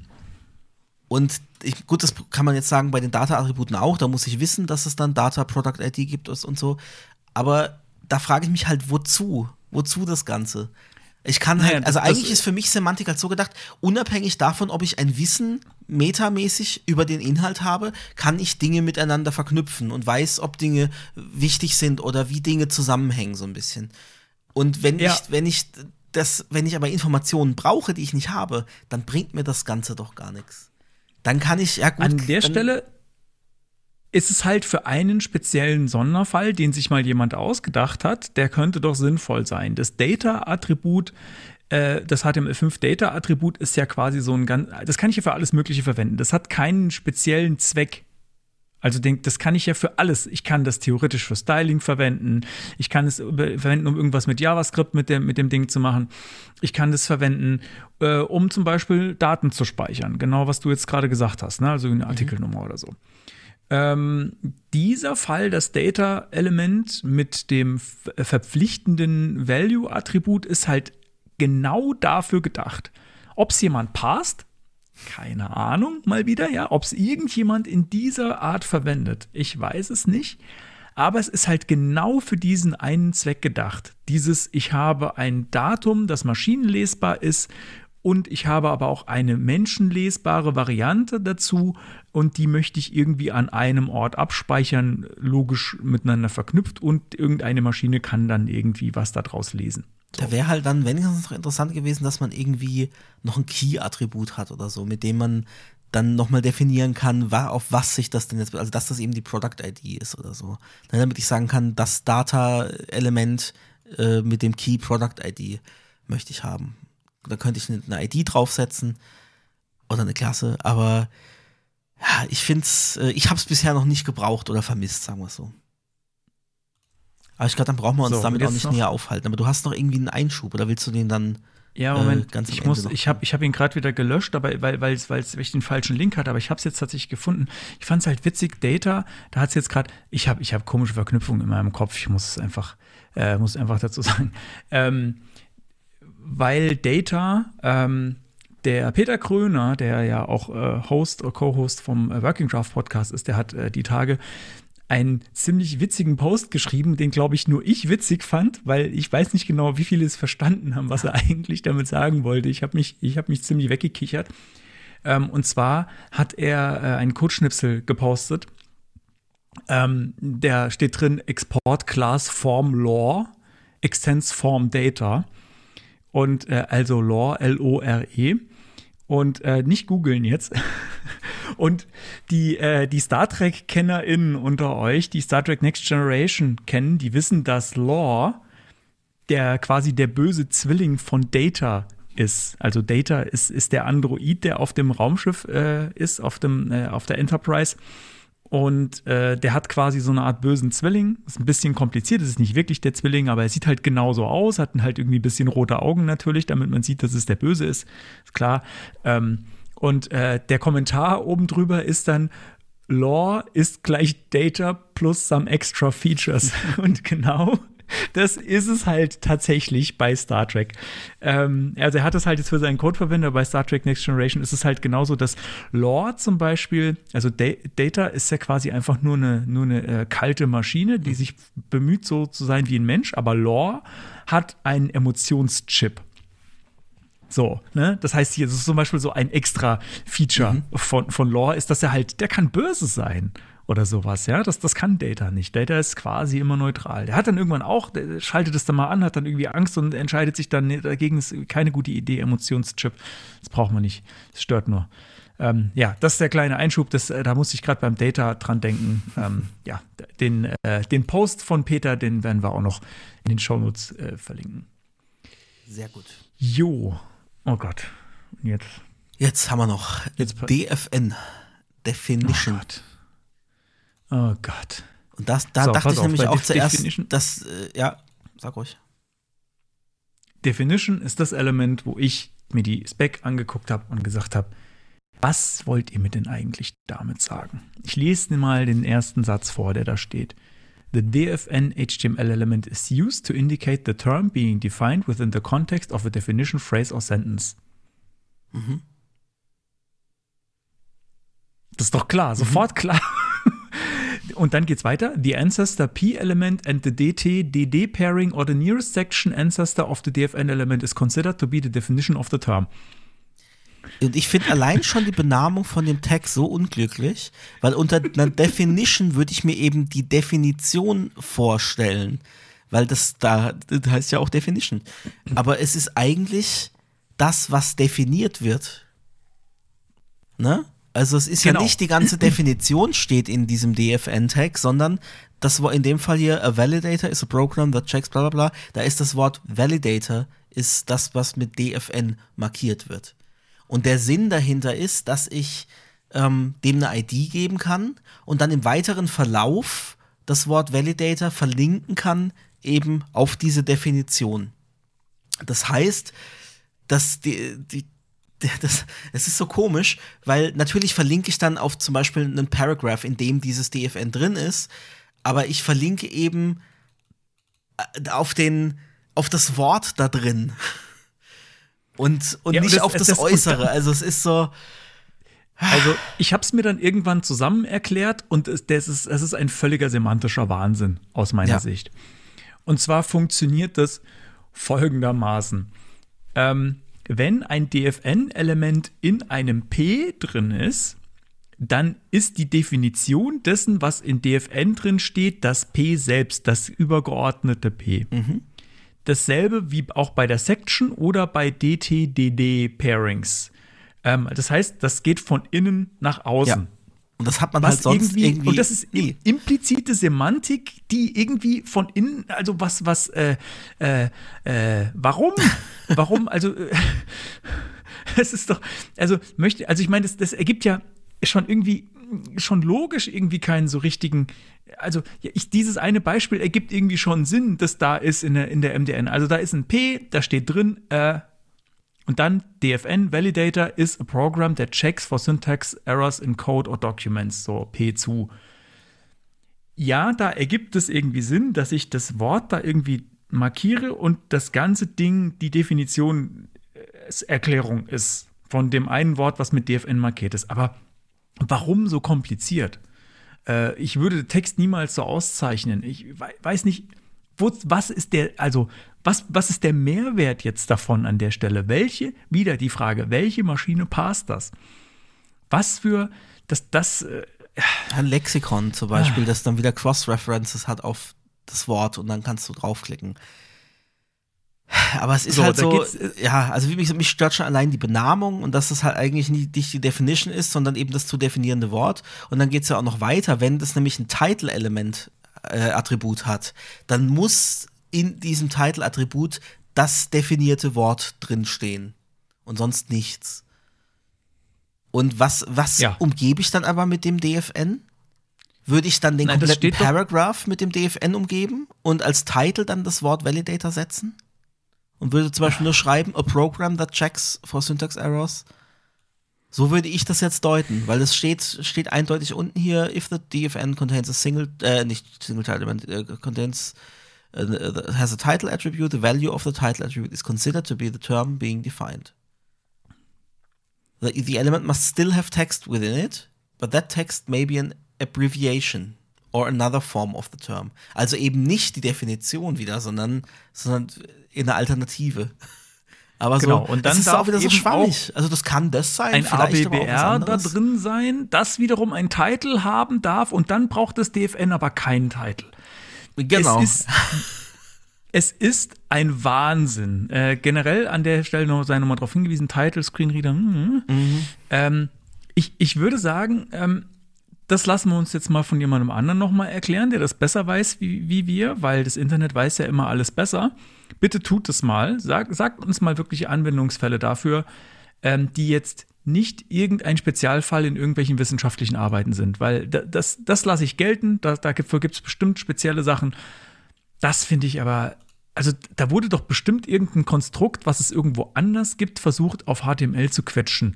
Und ich, gut, das kann man jetzt sagen bei den Data-Attributen auch. Da muss ich wissen, dass es dann Data Product ID gibt und so. Aber da frage ich mich halt, wozu? Wozu das Ganze? Ich kann halt, also eigentlich ist für mich Semantik halt so gedacht, unabhängig davon, ob ich ein Wissen metamäßig über den Inhalt habe, kann ich Dinge miteinander verknüpfen und weiß, ob Dinge wichtig sind oder wie Dinge zusammenhängen, so ein bisschen. Und wenn ja. ich, wenn ich das, wenn ich aber Informationen brauche, die ich nicht habe, dann bringt mir das Ganze doch gar nichts. Dann kann ich, ja gut. An der Stelle ist es halt für einen speziellen Sonderfall, den sich mal jemand ausgedacht hat, der könnte doch sinnvoll sein. Das Data-Attribut, äh, das HTML5-Data-Attribut ist ja quasi so ein ganz, das kann ich ja für alles Mögliche verwenden. Das hat keinen speziellen Zweck. Also denk, das kann ich ja für alles. Ich kann das theoretisch für Styling verwenden. Ich kann es verwenden, um irgendwas mit JavaScript mit dem, mit dem Ding zu machen. Ich kann das verwenden, äh, um zum Beispiel Daten zu speichern. Genau, was du jetzt gerade gesagt hast, ne? also eine mhm. Artikelnummer mhm. oder so. Ähm, dieser Fall, das Data-Element mit dem verpflichtenden Value-Attribut, ist halt genau dafür gedacht. Ob es jemand passt, keine Ahnung, mal wieder, ja, ob es irgendjemand in dieser Art verwendet. Ich weiß es nicht. Aber es ist halt genau für diesen einen Zweck gedacht. Dieses, ich habe ein Datum, das maschinenlesbar ist und ich habe aber auch eine menschenlesbare Variante dazu und die möchte ich irgendwie an einem Ort abspeichern, logisch miteinander verknüpft und irgendeine Maschine kann dann irgendwie was daraus lesen. Da wäre halt dann wenigstens noch interessant gewesen, dass man irgendwie noch ein Key-Attribut hat oder so, mit dem man dann nochmal definieren kann, auf was sich das denn jetzt, also dass das eben die Product-ID ist oder so. Damit ich sagen kann, das Data-Element äh, mit dem Key Product-ID möchte ich haben. Da könnte ich eine, ID draufsetzen oder eine Klasse, aber ja, ich finde es, äh, ich habe es bisher noch nicht gebraucht oder vermisst, sagen wir es so. Aber ich glaube, dann brauchen wir uns so, damit auch nicht näher aufhalten. Aber du hast noch irgendwie einen Einschub oder willst du den dann ja, Moment, äh, ganz ich muss, ich habe ich hab ihn gerade wieder gelöscht, aber weil, weil, weil ich den falschen Link hatte, aber ich habe es jetzt tatsächlich gefunden. Ich fand es halt witzig, Data, da hat es jetzt gerade, ich habe ich hab komische Verknüpfungen in meinem Kopf, ich muss es einfach, äh, muss einfach dazu [LAUGHS] sagen. Ähm, weil Data, ähm, der Peter Kröner, der ja auch äh, Host oder Co-Host vom äh, Working Draft Podcast ist, der hat äh, die Tage einen ziemlich witzigen Post geschrieben, den glaube ich nur ich witzig fand, weil ich weiß nicht genau, wie viele es verstanden haben, was er [LAUGHS] eigentlich damit sagen wollte. Ich habe mich, ich mich ziemlich weggekichert. Ähm, und zwar hat er äh, einen Codeschnipsel gepostet, Ähm, der steht drin Export Class Form Law, Extends Form Data. Und äh, also Law, L-O-R-E. Und äh, nicht googeln jetzt. [LAUGHS] Und die, äh, die Star Trek-KennerInnen unter euch, die Star Trek Next Generation kennen, die wissen, dass Law der quasi der böse Zwilling von Data ist. Also Data ist, ist der Android, der auf dem Raumschiff äh, ist, auf, dem, äh, auf der Enterprise. Und äh, der hat quasi so eine Art bösen Zwilling. Ist ein bisschen kompliziert, es ist nicht wirklich der Zwilling, aber er sieht halt genauso aus, hat halt irgendwie ein bisschen rote Augen natürlich, damit man sieht, dass es der Böse ist. Ist klar. Ähm, und äh, der Kommentar oben drüber ist dann, Law ist gleich Data plus some extra features. [LAUGHS] Und genau das ist es halt tatsächlich bei Star Trek. Ähm, also er hat es halt jetzt für seinen Code verwendet, bei Star Trek Next Generation ist es halt genauso, dass Lore zum Beispiel, also D Data ist ja quasi einfach nur eine, nur eine äh, kalte Maschine, die sich bemüht, so zu sein wie ein Mensch, aber Lore hat einen Emotionschip. So, ne? Das heißt, hier ist zum Beispiel so ein extra Feature mhm. von, von Lore, ist, dass er halt, der kann böse sein oder sowas, ja. Das, das kann Data nicht. Data ist quasi immer neutral. Der hat dann irgendwann auch, der schaltet es dann mal an, hat dann irgendwie Angst und entscheidet sich dann dagegen, ist keine gute Idee, Emotionschip. Das braucht man nicht. Das stört nur. Ähm, ja, das ist der kleine Einschub, das, äh, da muss ich gerade beim Data dran denken. Ähm, ja, den, äh, den Post von Peter, den werden wir auch noch in den Shownotes äh, verlinken. Sehr gut. Jo. Oh Gott. Jetzt. Jetzt haben wir noch jetzt DFN. Definition. Oh Gott. Oh Gott. Und das, da so, dachte ich auf, nämlich auch zuerst, Definition, dass, äh, ja, sag ruhig. Definition ist das Element, wo ich mir die Spec angeguckt habe und gesagt habe, was wollt ihr mir denn eigentlich damit sagen? Ich lese mal den ersten Satz vor, der da steht. The DFN HTML element is used to indicate the term being defined within the context of a definition, phrase or sentence. Mhm. Das ist doch klar, sofort mhm. klar. Und dann geht's weiter. The ancestor P element and the DT DD pairing or the nearest section ancestor of the DFN element is considered to be the definition of the term. Und ich finde allein schon die Benamung von dem Tag so unglücklich, weil unter einer Definition würde ich mir eben die Definition vorstellen, weil das da das heißt ja auch Definition. Aber es ist eigentlich das, was definiert wird. Ne? Also es ist genau. ja nicht die ganze Definition steht in diesem DFN-Tag, sondern das war in dem Fall hier, a validator is a program that checks bla bla bla. Da ist das Wort validator, ist das, was mit DFN markiert wird. Und der Sinn dahinter ist, dass ich ähm, dem eine ID geben kann und dann im weiteren Verlauf das Wort Validator verlinken kann, eben auf diese Definition. Das heißt, dass die, die, das, es ist so komisch, weil natürlich verlinke ich dann auf zum Beispiel einen Paragraph, in dem dieses DFN drin ist, aber ich verlinke eben äh, auf den, auf das Wort da drin. Und, und ja, nicht das, auf das, das Äußere. Also es ist so. Also ich habe es mir dann irgendwann zusammen erklärt und es, das ist, es ist ein völliger semantischer Wahnsinn aus meiner ja. Sicht. Und zwar funktioniert das folgendermaßen. Ähm, wenn ein DFN-Element in einem P drin ist, dann ist die Definition dessen, was in DFN drin steht, das P selbst, das übergeordnete P. Mhm. Dasselbe wie auch bei der Section oder bei DTDD-Pairings. Ähm, das heißt, das geht von innen nach außen. Ja. Und das hat man was halt sonst irgendwie, irgendwie, Und das ist nee. implizite Semantik, die irgendwie von innen, also was, was, äh, äh, äh, warum? [LAUGHS] warum? Also, äh, [LAUGHS] es ist doch, also möchte, also ich meine, das, das ergibt ja schon irgendwie, schon logisch irgendwie keinen so richtigen, also ich, dieses eine Beispiel ergibt irgendwie schon Sinn, dass da ist in der, in der MDN. Also da ist ein P, da steht drin, äh, und dann DFN Validator is a program that checks for syntax errors in code or documents, so P zu. Ja, da ergibt es irgendwie Sinn, dass ich das Wort da irgendwie markiere und das ganze Ding die Definition äh, Erklärung ist von dem einen Wort, was mit DFN markiert ist. Aber warum so kompliziert? Äh, ich würde Text niemals so auszeichnen. Ich weiß nicht, wo, was ist der, also was, was ist der Mehrwert jetzt davon an der Stelle? Welche, wieder die Frage, welche Maschine passt das? Was für, das, das, äh, ein Lexikon zum Beispiel, das dann wieder Cross-References hat auf das Wort und dann kannst du draufklicken. Aber es ist So, halt so, äh, ja, also wie gesagt, mich stört schon allein die Benamung und dass das halt eigentlich nicht, die Definition ist, sondern eben das zu definierende Wort. Und dann geht es ja auch noch weiter, wenn das nämlich ein Title-Element Attribut hat, dann muss in diesem Title-Attribut das definierte Wort drinstehen und sonst nichts. Und was, was Ja. umgebe ich dann aber mit dem DFN? Würde ich dann den Nein, kompletten Paragraph mit dem DFN umgeben und als Title dann das Wort Validator setzen? Und würde zum Beispiel nur schreiben, a program that checks for syntax errors? So würde ich das jetzt deuten, weil es steht, steht eindeutig unten hier, if the DFN contains a single, äh, nicht single title, äh, contains, äh, has a title attribute, the value of the title attribute is considered to be the term being defined. The, the element must still have text within it, but that text may be an abbreviation or another form of the term. Also eben nicht die Definition wieder, sondern, sondern in der Alternative. Aber Genau, so, und dann ist darf auch wieder so schwammig. Also das kann das sein, ein ABBR da drin sein, das wiederum ein Title haben darf und dann braucht das DFN aber keinen Title. Genau. Es ist, es ist ein Wahnsinn. Äh, generell an der Stelle noch sei nochmal darauf hingewiesen, Title, Screenreader. mm, Ähm, ich, ich würde sagen, ähm, das lassen wir uns jetzt mal von jemandem anderen nochmal erklären, der das besser weiß wie, wie wir, weil das Internet weiß ja immer alles besser. Bitte tut es mal. Sag, sagt uns mal wirkliche Anwendungsfälle dafür, ähm, die jetzt nicht irgendein Spezialfall in irgendwelchen wissenschaftlichen Arbeiten sind, weil da, das, das lasse ich gelten. Da, dafür gibt es bestimmt spezielle Sachen. Das finde ich aber, also da wurde doch bestimmt irgendein Konstrukt, was es irgendwo anders gibt, versucht auf HTML zu quetschen.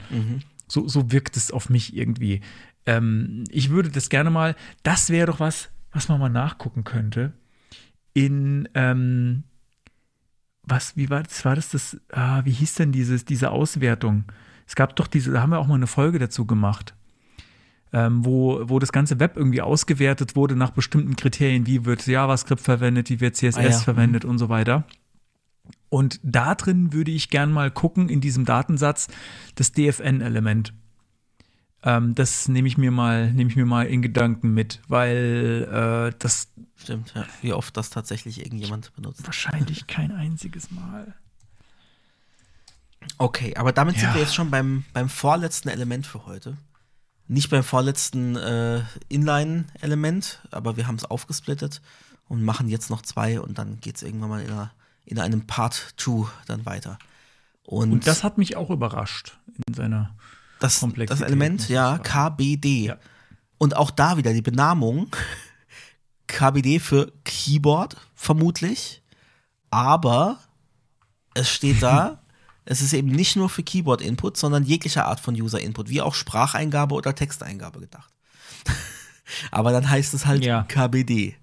So, so wirkt es auf mich irgendwie. Ähm, ich würde das gerne mal, das wäre doch was, was man mal nachgucken könnte. In, ähm, was, wie war das, war das, das ah, wie hieß denn dieses, diese Auswertung? Es gab doch diese, da haben wir auch mal eine Folge dazu gemacht ähm, wo, wo das ganze Web irgendwie ausgewertet wurde nach bestimmten Kriterien, wie wird JavaScript verwendet, wie wird CSS Ah ja. verwendet und so weiter. Und da drin würde ich gern mal gucken, in diesem Datensatz, das DFN-Element. Ähm, das nehme ich mir mal, nehme ich mir mal in Gedanken mit, weil äh, das Stimmt, ja. Wie oft das tatsächlich irgendjemand benutzt. wahrscheinlich kein einziges Mal. Okay, aber damit sind Ja. wir jetzt schon beim, beim vorletzten Element für heute. Nicht beim vorletzten äh, Inline-Element, aber wir haben es aufgesplittet und machen jetzt noch zwei und dann geht es irgendwann mal in, einer, in einem Part 2 dann weiter. Und, Und das hat mich auch überrascht in seiner das, das Element, ich ja. KBD. Ja. Und auch da wieder die Benamung. [LAUGHS] KBD für Keyboard, vermutlich. Aber es steht da, [LAUGHS] es ist eben nicht nur für Keyboard-Input, sondern jeglicher Art von User-Input, wie auch Spracheingabe oder Texteingabe gedacht. [LAUGHS] Aber dann heißt es halt Ja. KBD.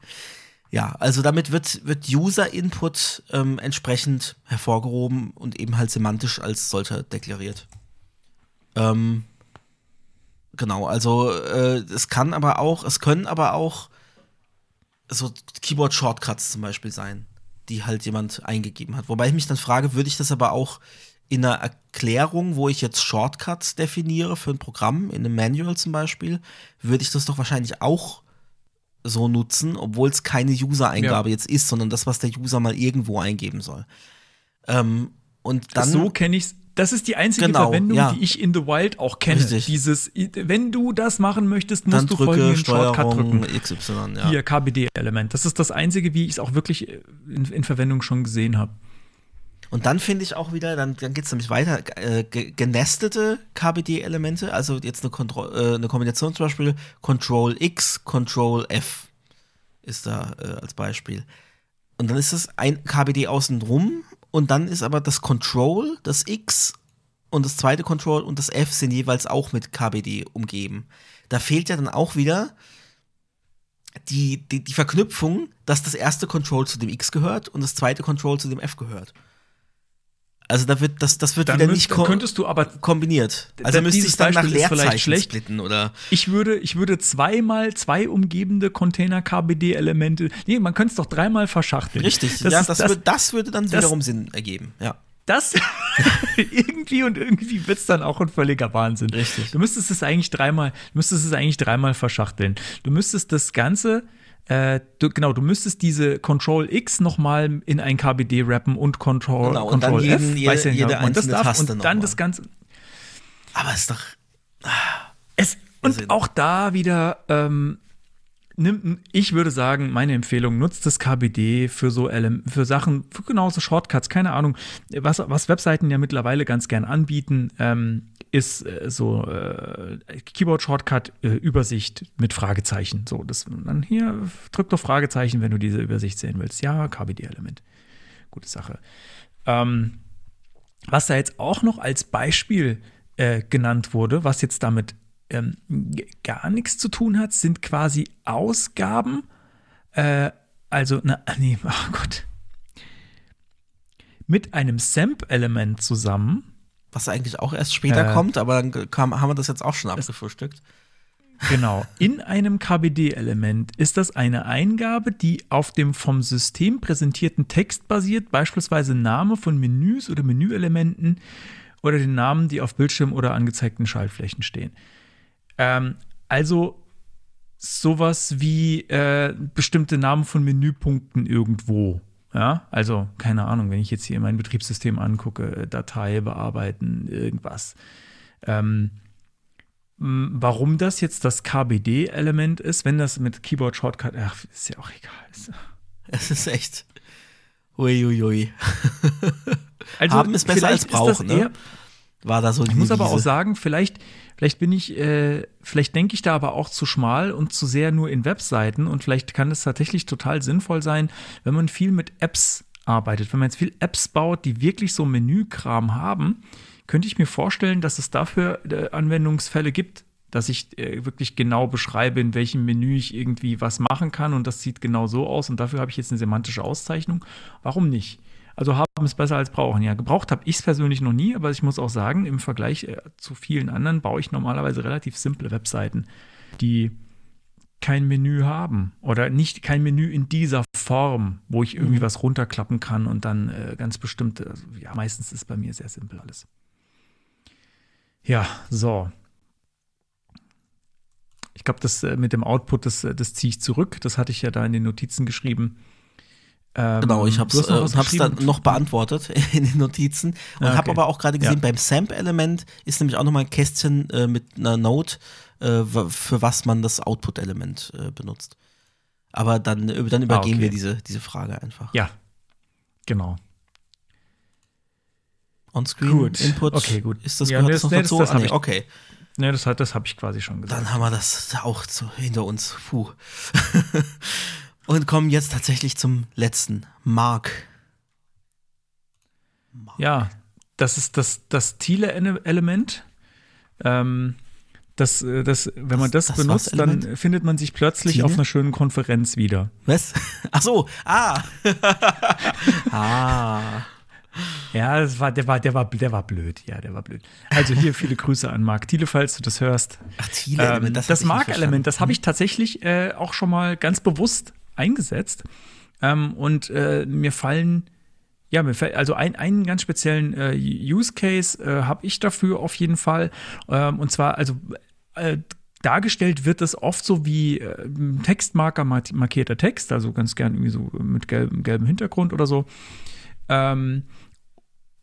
Ja, also damit wird, wird User-Input ähm, entsprechend hervorgehoben und eben halt semantisch als solcher deklariert. Ähm, genau, also äh, es kann aber auch, es können aber auch so Keyboard-Shortcuts zum Beispiel sein, die halt jemand eingegeben hat. Wobei ich mich dann frage, würde ich das aber auch in einer Erklärung, wo ich jetzt Shortcuts definiere für ein Programm, in einem Manual zum Beispiel, würde ich das doch wahrscheinlich auch so nutzen, obwohl es keine User-Eingabe jetzt ist, sondern das, was der User mal irgendwo eingeben soll. Ähm, und dann so kenne ich Das ist die einzige Genau, Verwendung, ja. die ich in The Wild auch kenne. Richtig. Dieses, wenn du das machen möchtest, musst dann du drücke folgenden Shortcut drücken. XY, ja. Hier, KBD-Element. Das ist das einzige, wie ich es auch wirklich in, in Verwendung schon gesehen habe. Und dann finde ich auch wieder, dann, dann geht es nämlich weiter, äh, ge- genestete KBD-Elemente, also jetzt eine, Kontro äh, eine Kombination zum Beispiel Control X, Control F ist da äh, als Beispiel. Und dann ist es ein KBD außen drum und dann ist aber das Control, das X und das zweite Control und das F sind jeweils auch mit KBD umgeben. Da fehlt ja dann auch wieder die, die, die Verknüpfung, dass das erste Control zu dem X gehört und das zweite Control zu dem F gehört. Also da wird das, das wird Dann, wieder müsst, nicht könntest du aber kombiniert. Also müsste ich dann nach Beispiel vielleicht Leerzeichen schlecht. splitten oder Ich würde, ich würde zweimal zwei umgebende Container-KBD-Elemente. Nee, man könnte es doch dreimal verschachteln. richtig. Das ja, ist- das, das, wird, das würde dann wiederum Sinn ergeben. Ja. das [LAUGHS] irgendwie und irgendwie wird es dann auch ein völliger Wahnsinn. Richtig. Du müsstest es eigentlich dreimal, du müsstest es eigentlich dreimal verschachteln. Du müsstest das Ganze, äh, du, genau, du müsstest diese Control X nochmal in ein KBD rappen und Control, Genau, und dann Control jeden- F, jede- weiß ja nicht, jede man das darf, Taste und dann das Ganze. Aber ist doch. Es, und auch da wieder, ähm, ich würde sagen, meine Empfehlung, nutzt das KBD für so Ele- für Sachen, für genauso Shortcuts, keine Ahnung. Was, was Webseiten ja mittlerweile ganz gern anbieten, ähm, ist äh, so äh, Keyboard-Shortcut, äh, mit Fragezeichen. So, das dann hier, drück doch Fragezeichen, wenn du diese Übersicht sehen willst. Ja, KBD-Element. Gute Sache. Ähm, was da jetzt auch noch als Beispiel äh, genannt wurde, was jetzt damit ähm, gar nichts zu tun hat, sind quasi Ausgaben. Äh, also, na, [LAUGHS] nee, oh Gott. Mit einem SAMP-Element zusammen. Was eigentlich auch erst später Äh. kommt, aber dann kam, haben wir das jetzt auch schon abgefrühstückt. Genau. In einem KBD-Element ist das eine Eingabe, die auf dem vom System präsentierten Text basiert, beispielsweise Name von Menüs oder Menüelementen oder den Namen, die auf Bildschirm oder angezeigten Schaltflächen stehen. Ähm, also sowas wie äh, bestimmte Namen von Menüpunkten irgendwo. Ja, also keine Ahnung, wenn ich jetzt hier mein Betriebssystem angucke, äh, Datei bearbeiten, irgendwas. Ähm, warum das jetzt das KBD-Element ist, wenn das mit Keyboard Shortcut, ach, ist ja auch egal. Es ist echt. Uiuiui. Also Haben ist besser als brauchen, ne? eher- War da so Ich muss aber auch sagen, vielleicht, vielleicht bin ich, äh, vielleicht denke ich da aber auch zu schmal und zu sehr nur in Webseiten und vielleicht kann es tatsächlich total sinnvoll sein, wenn man viel mit Apps arbeitet. Wenn man jetzt viel Apps baut, die wirklich so Menükram haben, könnte ich mir vorstellen, dass es dafür äh, Anwendungsfälle gibt, dass ich äh, wirklich genau beschreibe, in welchem Menü ich irgendwie was machen kann und das sieht genau so aus und dafür habe ich jetzt eine semantische Auszeichnung. Warum nicht? Also haben es besser als brauchen. Ja, gebraucht habe ich es persönlich noch nie, aber ich muss auch sagen, im Vergleich äh, zu vielen anderen baue ich normalerweise relativ simple Webseiten, die kein Menü haben oder nicht kein Menü in dieser Form, wo ich irgendwie was runterklappen kann und dann äh, ganz bestimmte, also, ja, meistens ist bei mir sehr simpel alles. Ja, so. Ich glaube, das äh, mit dem Output, das, äh, das ziehe ich zurück. Das hatte ich ja da in den Notizen geschrieben. Ähm, Genau, ich habe es äh, dann noch beantwortet [LAUGHS] in den Notizen und Ah, habe okay. aber auch gerade gesehen, Ja. beim SAMP-Element ist nämlich auch nochmal ein Kästchen äh, mit einer Note, äh, für was man das Output-Element äh, benutzt. Aber dann, äh, dann übergehen okay. wir diese, diese Frage einfach. Ja, genau. On-Screen, Gut. Input, Okay, gut. ist das, Ja, gehört nee, das noch das- nee, das- dazu? das ah, hab nee, okay, Ne, das, das habe ich quasi schon gesagt. dann haben wir das auch zu, hinter uns. Puh. [LAUGHS] und kommen jetzt tatsächlich zum letzten. Mark. Ja, das ist das, das Thiele-Element. Ähm, das, äh, das, wenn man das, Das- das benutzt, dann findet man sich plötzlich Thiele? auf einer schönen Konferenz wieder. Was? [LAUGHS] Ach so, ah. [LAUGHS] ah. Ja, das war, der, war, der, war, der war blöd. Ja, der war blöd. Also hier viele Grüße an Marc Thiele, falls du das hörst. Ach, Thiele-Element, Ähm, das, das Mark-Element, das habe ich tatsächlich äh, auch schon mal ganz bewusst eingesetzt. Ähm, und äh, mir fallen, ja, mir fällt, also ein, einen ganz speziellen äh, Use Case äh, habe ich dafür auf jeden Fall. Ähm, und zwar, also äh, dargestellt wird es oft so wie äh, Textmarker mark- markierter Text, also ganz gern irgendwie so mit gelbem, gelbem Hintergrund oder so. Ähm,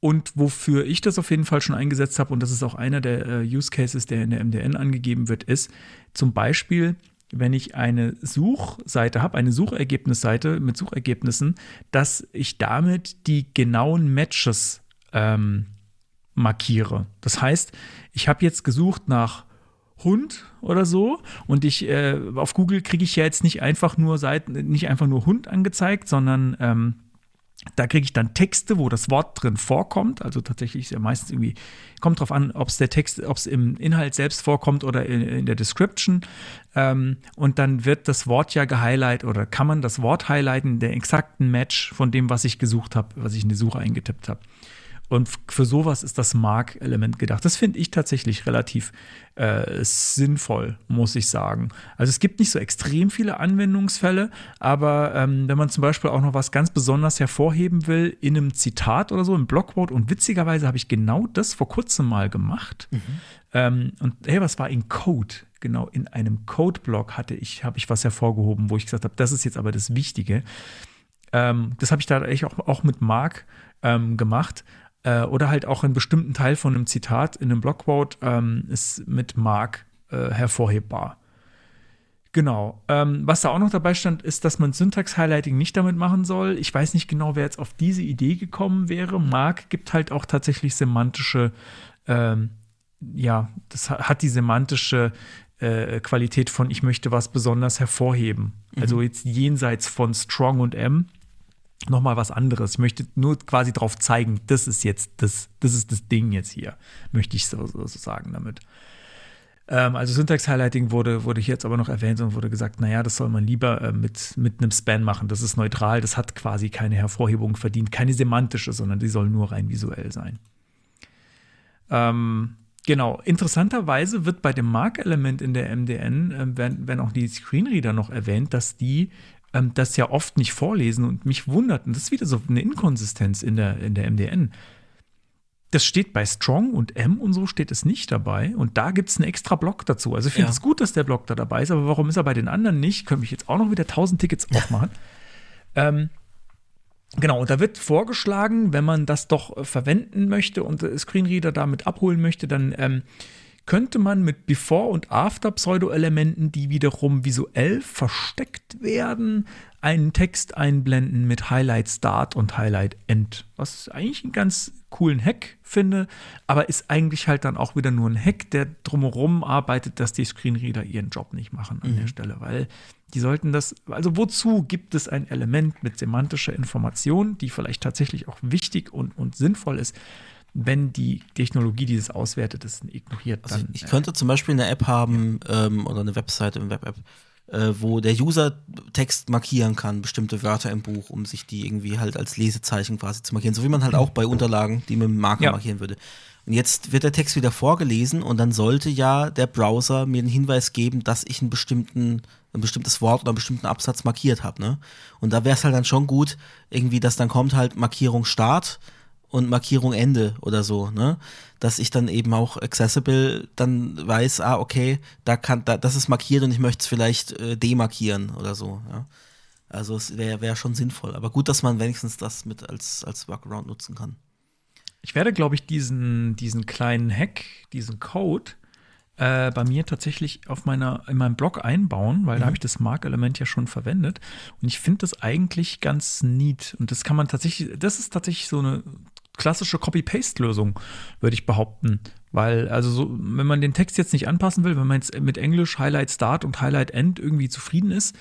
und wofür ich das auf jeden Fall schon eingesetzt habe, und das ist auch einer der äh, Use Cases, der in der MDN angegeben wird, ist zum Beispiel, wenn ich eine Suchseite habe, eine Suchergebnisseite mit Suchergebnissen, dass ich damit die genauen Matches ähm, markiere. Das heißt, ich habe jetzt gesucht nach Hund oder so und ich äh, auf Google kriege ich ja jetzt nicht einfach nur Seiten, nicht einfach nur Hund angezeigt, sondern ähm, da kriege ich dann Texte, wo das Wort drin vorkommt. Also tatsächlich ist ja meistens irgendwie, kommt drauf an, ob es der Text, ob es im Inhalt selbst vorkommt oder in, in der Description. Ähm, und dann wird das Wort ja gehighlightet oder kann man das Wort highlighten, der exakten Match von dem, was ich gesucht habe, was ich in die Suche eingetippt habe. Und für sowas ist das Mark-Element gedacht. Das finde ich tatsächlich relativ äh, sinnvoll, muss ich sagen. Also es gibt nicht so extrem viele Anwendungsfälle, aber ähm, wenn man zum Beispiel auch noch was ganz besonders hervorheben will in einem Zitat oder so, im Blogquote, und witzigerweise habe ich genau das vor kurzem mal gemacht. Mhm. Ähm, und hey, was war in Code? Genau, in einem Code-Blog hatte ich, habe ich was hervorgehoben, wo ich gesagt habe, das ist jetzt aber das Wichtige. Ähm, das habe ich da echt auch, auch mit Mark ähm, gemacht äh, oder halt auch einen bestimmten Teil von einem Zitat in einem Blogquote ähm, ist mit Mark äh, hervorhebbar. Genau. Ähm, was da auch noch dabei stand, ist, dass man Syntax-Highlighting nicht damit machen soll. Ich weiß nicht genau, wer jetzt auf diese Idee gekommen wäre. Mark gibt halt auch tatsächlich semantische, ähm, ja, das hat die semantische äh, Qualität von ich möchte was besonders hervorheben. Mhm. Also jetzt jenseits von Strong und M nochmal was anderes. Ich möchte nur quasi darauf zeigen, das ist jetzt das, das ist das Ding jetzt hier, möchte ich so, so, sagen damit. Ähm, also Syntax-Highlighting wurde, wurde hier jetzt aber noch erwähnt und wurde gesagt, naja, das soll man lieber äh, mit, mit einem Span machen. Das ist neutral, das hat quasi keine Hervorhebung verdient, keine semantische, sondern die soll nur rein visuell sein. Ähm, Genau, interessanterweise wird bei dem Mark-Element in der MDN, äh, wenn, wenn auch die Screenreader noch erwähnt, dass die ähm, das ja oft nicht vorlesen und mich wundert, und das ist wieder so eine Inkonsistenz in der, in der MDN. Das steht bei Strong und M und so steht es nicht dabei. Und da gibt es einen extra Block dazu. Also ich finde es ja. gut, dass der Block da dabei ist, aber warum ist er bei den anderen nicht? Können mich jetzt auch noch wieder 1000 Tickets aufmachen. ähm, genau, und da wird vorgeschlagen, wenn man das doch äh, verwenden möchte und äh, Screenreader damit abholen möchte, dann ähm, könnte man mit Before- und After-Pseudo-Elementen, die wiederum visuell versteckt werden, einen Text einblenden mit Highlight Start und Highlight End. Was ich eigentlich einen ganz coolen Hack finde, aber ist eigentlich halt dann auch wieder nur ein Hack, der drumherum arbeitet, dass die Screenreader ihren Job nicht machen an mhm. der Stelle, weil die sollten das, also wozu gibt es ein Element mit semantischer Information, die vielleicht tatsächlich auch wichtig und, und sinnvoll ist, wenn die Technologie dieses auswertet, das ignoriert. Also ich, ich könnte zum Beispiel eine App haben ja. ähm, oder eine Webseite im Web-App, äh, wo der User Text markieren kann, bestimmte Wörter im Buch, um sich die irgendwie halt als Lesezeichen quasi zu markieren. So wie man halt auch bei Unterlagen die mit dem Marker ja. markieren würde. Und jetzt wird der Text wieder vorgelesen und dann sollte ja der Browser mir einen Hinweis geben, dass ich einen bestimmten, ein bestimmtes Wort oder einen bestimmten Absatz markiert habe. Ne? Und da wäre es halt dann schon gut, irgendwie, dass dann kommt halt Markierung Start und Markierung Ende oder so, ne? Dass ich dann eben auch accessible dann weiß, ah, okay, da kann, da, das ist markiert und ich möchte es vielleicht äh, demarkieren oder so, ja. Also es wäre wär schon sinnvoll. Aber gut, dass man wenigstens das mit als, als Workaround nutzen kann. Ich werde, glaube ich, diesen, diesen kleinen Hack, diesen Code äh, bei mir tatsächlich auf meiner, in meinem Blog einbauen, weil mhm. da habe ich das Mark-Element ja schon verwendet. Und ich finde das eigentlich ganz neat. Und das kann man tatsächlich, das ist tatsächlich so eine klassische Copy-Paste-Lösung, würde ich behaupten. Weil, also so, wenn man den Text jetzt nicht anpassen will, wenn man jetzt mit Englisch Highlight Start und Highlight End irgendwie zufrieden ist,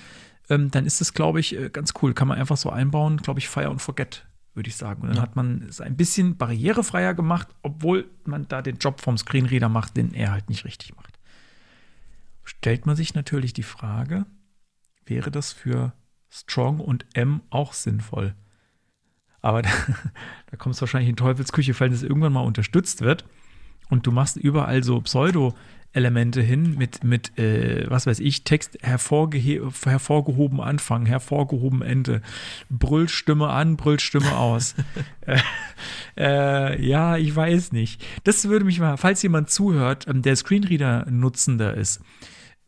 ähm, dann ist das, glaube ich, äh, ganz cool. Kann man einfach so einbauen, glaube ich, Fire und Forget, würde ich sagen. Und dann ja. hat man es ein bisschen barrierefreier gemacht, obwohl man da den Job vom Screenreader macht, den er halt nicht richtig macht. Stellt man sich natürlich die Frage, wäre das für Strong und M auch sinnvoll? Aber [LAUGHS] da, da kommt es wahrscheinlich in Teufelsküche, falls es irgendwann mal unterstützt wird. Und du machst überall so Pseudo-Elemente hin mit, mit äh, was weiß ich, Text hervorgehoben Anfang, hervorgehoben Ende, Brüllstimme an, Brüllstimme aus. [LAUGHS] äh, äh, ja, ich weiß nicht. Das würde mich mal, falls jemand zuhört, ähm, der Screenreader-Nutzender ist,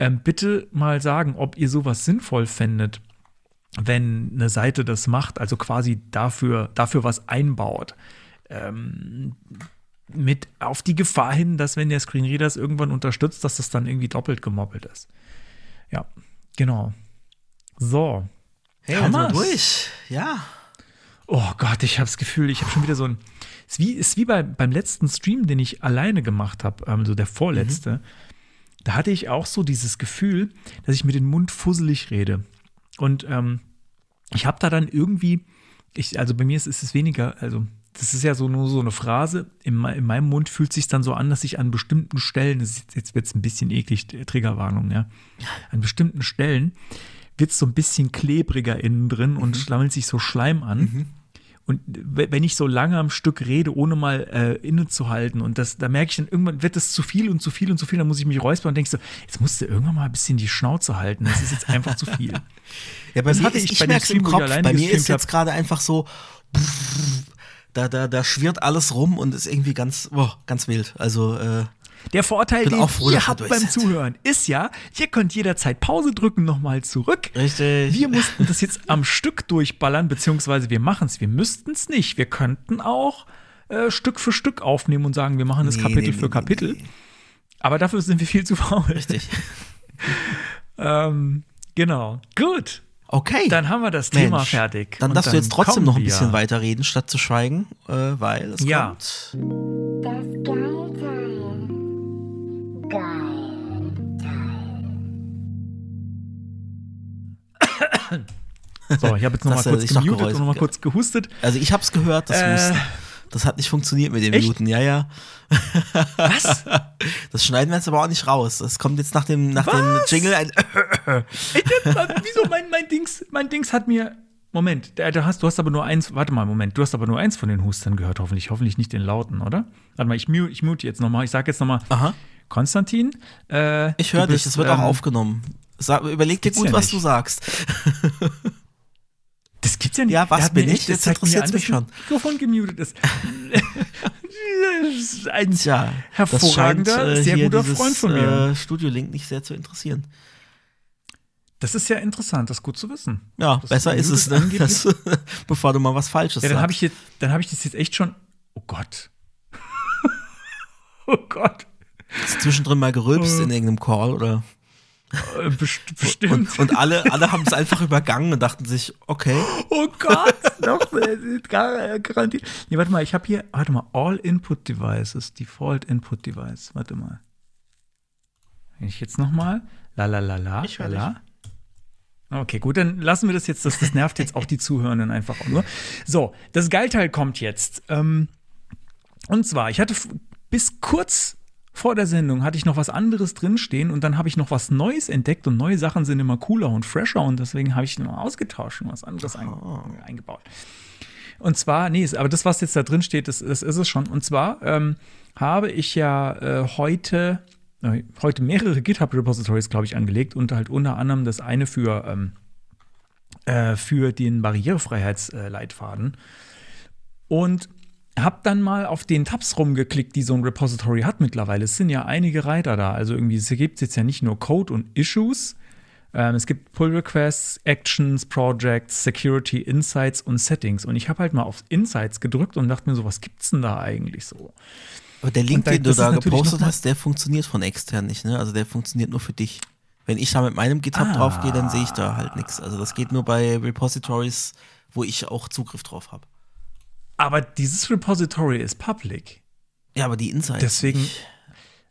ähm, bitte mal sagen, ob ihr sowas sinnvoll fändet wenn eine Seite das macht, also quasi dafür, dafür was einbaut. Ähm, mit auf die Gefahr hin, dass wenn der Screenreader es irgendwann unterstützt, dass das dann irgendwie doppelt gemoppelt ist. Ja, genau. So. Hey, haben wir durch. Ja. Oh Gott, ich habe das Gefühl, ich habe schon wieder so ein. Es ist wie, ist wie bei, beim letzten Stream, den ich alleine gemacht habe, also der vorletzte. Mhm. Da hatte ich auch so dieses Gefühl, dass ich mit dem Mund fusselig rede. Und ähm, ich habe da dann irgendwie, ich, also bei mir ist, ist es weniger, also das ist ja so nur so eine Phrase. In, in meinem Mund fühlt es sich dann so an, dass ich an bestimmten Stellen, jetzt, jetzt wird es ein bisschen eklig, Triggerwarnung, ja. An bestimmten Stellen wird es so ein bisschen klebriger innen drin mhm. und schlammelt sich so Schleim an. Mhm. Und wenn ich so lange am Stück rede, ohne mal äh, innezuhalten, und das, da merke ich dann, irgendwann wird das zu viel und zu viel und zu viel, dann muss ich mich räuspern und denke so, jetzt musst du irgendwann mal ein bisschen die Schnauze halten. Das ist jetzt einfach zu viel. [LAUGHS] Ja, bei Das mir hatte ist, ich ich, bei dem merk's im Kopf. Bei mir ist jetzt gerade einfach so, da, da, da schwirrt alles rum und ist irgendwie ganz, boah, ganz wild. Also, äh, Der Vorteil, den auch froh, ihr habt beim sind. Zuhören, ist ja, ihr könnt jederzeit Pause drücken, nochmal zurück. Richtig. Wir mussten das jetzt am Stück durchballern, beziehungsweise wir machen es. Wir müssten es nicht. Wir könnten auch äh, Stück für Stück aufnehmen und sagen, wir machen das Nee, Kapitel nee, für nee, Kapitel. Aber dafür sind wir viel zu faul. richtig. [LAUGHS] Ähm, genau. Gut. Okay. Dann haben wir das Thema Mensch, fertig. Dann Und darfst du jetzt trotzdem noch ein bisschen weiterreden, statt zu schweigen, äh, weil es Ja. kommt. Das Geilteil. Geil. So, ich habe jetzt nochmal kurz gemutet und nochmal kurz gehustet. Also ich hab's gehört, das Äh, Husten. Das hat nicht funktioniert mit dem echt? Muten, ja, ja. Was? [LAUGHS] Das schneiden wir jetzt aber auch nicht raus. Das kommt jetzt nach dem, nach dem? Jingle ein. Ey, das, wieso mein, mein Dings, mein Dings hat mir. Moment, da hast, du hast aber nur eins, warte mal, Moment, du hast aber nur eins von den Hustern gehört, hoffentlich, hoffentlich nicht den lauten, oder? Warte mal, ich mute, ich mute jetzt nochmal, ich sage jetzt nochmal, Aha. Konstantin, äh, Ich höre du dich, es wird auch ähm, aufgenommen. Sag, überleg dir gut, ja was nicht. du sagst. [LAUGHS] Das gibt's ja nicht. Ja, was bin ich? Jetzt an, mich ein Mikrofon gemutet ist. [LAUGHS] das ist ein Tja, das scheint hervorragender, äh, sehr guter dieses, Freund von mir. Äh, Studio-Link nicht sehr zu interessieren. Das ist ja interessant, das ist gut zu wissen. Ja, Das besser ist es, ne? [LAUGHS] Das, bevor du mal was Falsches Ja, dann sagst. habe ich, jetzt- dann hab ich das jetzt echt schon. Oh Gott. [LAUGHS] oh Gott. Hast du zwischendrin mal gerülpst in irgendeinem Call oder Äh, best bestimmt. und, und alle, alle haben es einfach übergangen und dachten sich, okay, oh Gott. Ist gar- garantiert. Nee, warte mal, ich habe hier, warte mal, All Input Devices, Default Input Device. Warte mal. Wenn ich jetzt nochmal. La la la la. Ich la. Okay, gut, dann lassen wir das jetzt. Das, das nervt jetzt auch die Zuhörenden einfach auch nur. So, das Geilteil kommt jetzt. Ähm, und zwar, ich hatte bis kurz vor der Sendung hatte ich noch was anderes drinstehen und dann habe ich noch was Neues entdeckt und neue Sachen sind immer cooler und fresher und deswegen habe ich noch ausgetauscht und was anderes ein, eingebaut. Und zwar, nee, aber das, was jetzt da drin steht, das, das ist es schon. Und zwar ähm, habe ich ja äh, heute, äh, heute mehrere GitHub-Repositories, glaube ich, angelegt und halt unter anderem das eine für, ähm, äh, für den Barrierefreiheitsleitfaden. Und habe dann mal auf den Tabs rumgeklickt, die so ein Repository hat mittlerweile. Es sind ja einige Reiter da. Also irgendwie, es gibt jetzt ja nicht nur Code und Issues. Ähm, es gibt Pull Requests, Actions, Projects, Security, Insights und Settings. Und ich habe halt mal auf Insights gedrückt und dachte mir so, was gibt's denn da eigentlich so? Aber der Link, da- den du da gepostet hast, der funktioniert von extern nicht, ne? Also der funktioniert nur für dich. Wenn ich da mit meinem GitHub Ah. draufgehe, dann sehe ich da halt nichts. Also das geht nur bei Repositories, wo ich auch Zugriff drauf habe. Aber dieses Repository ist public. Ja, aber die Insights. Deswegen- nicht.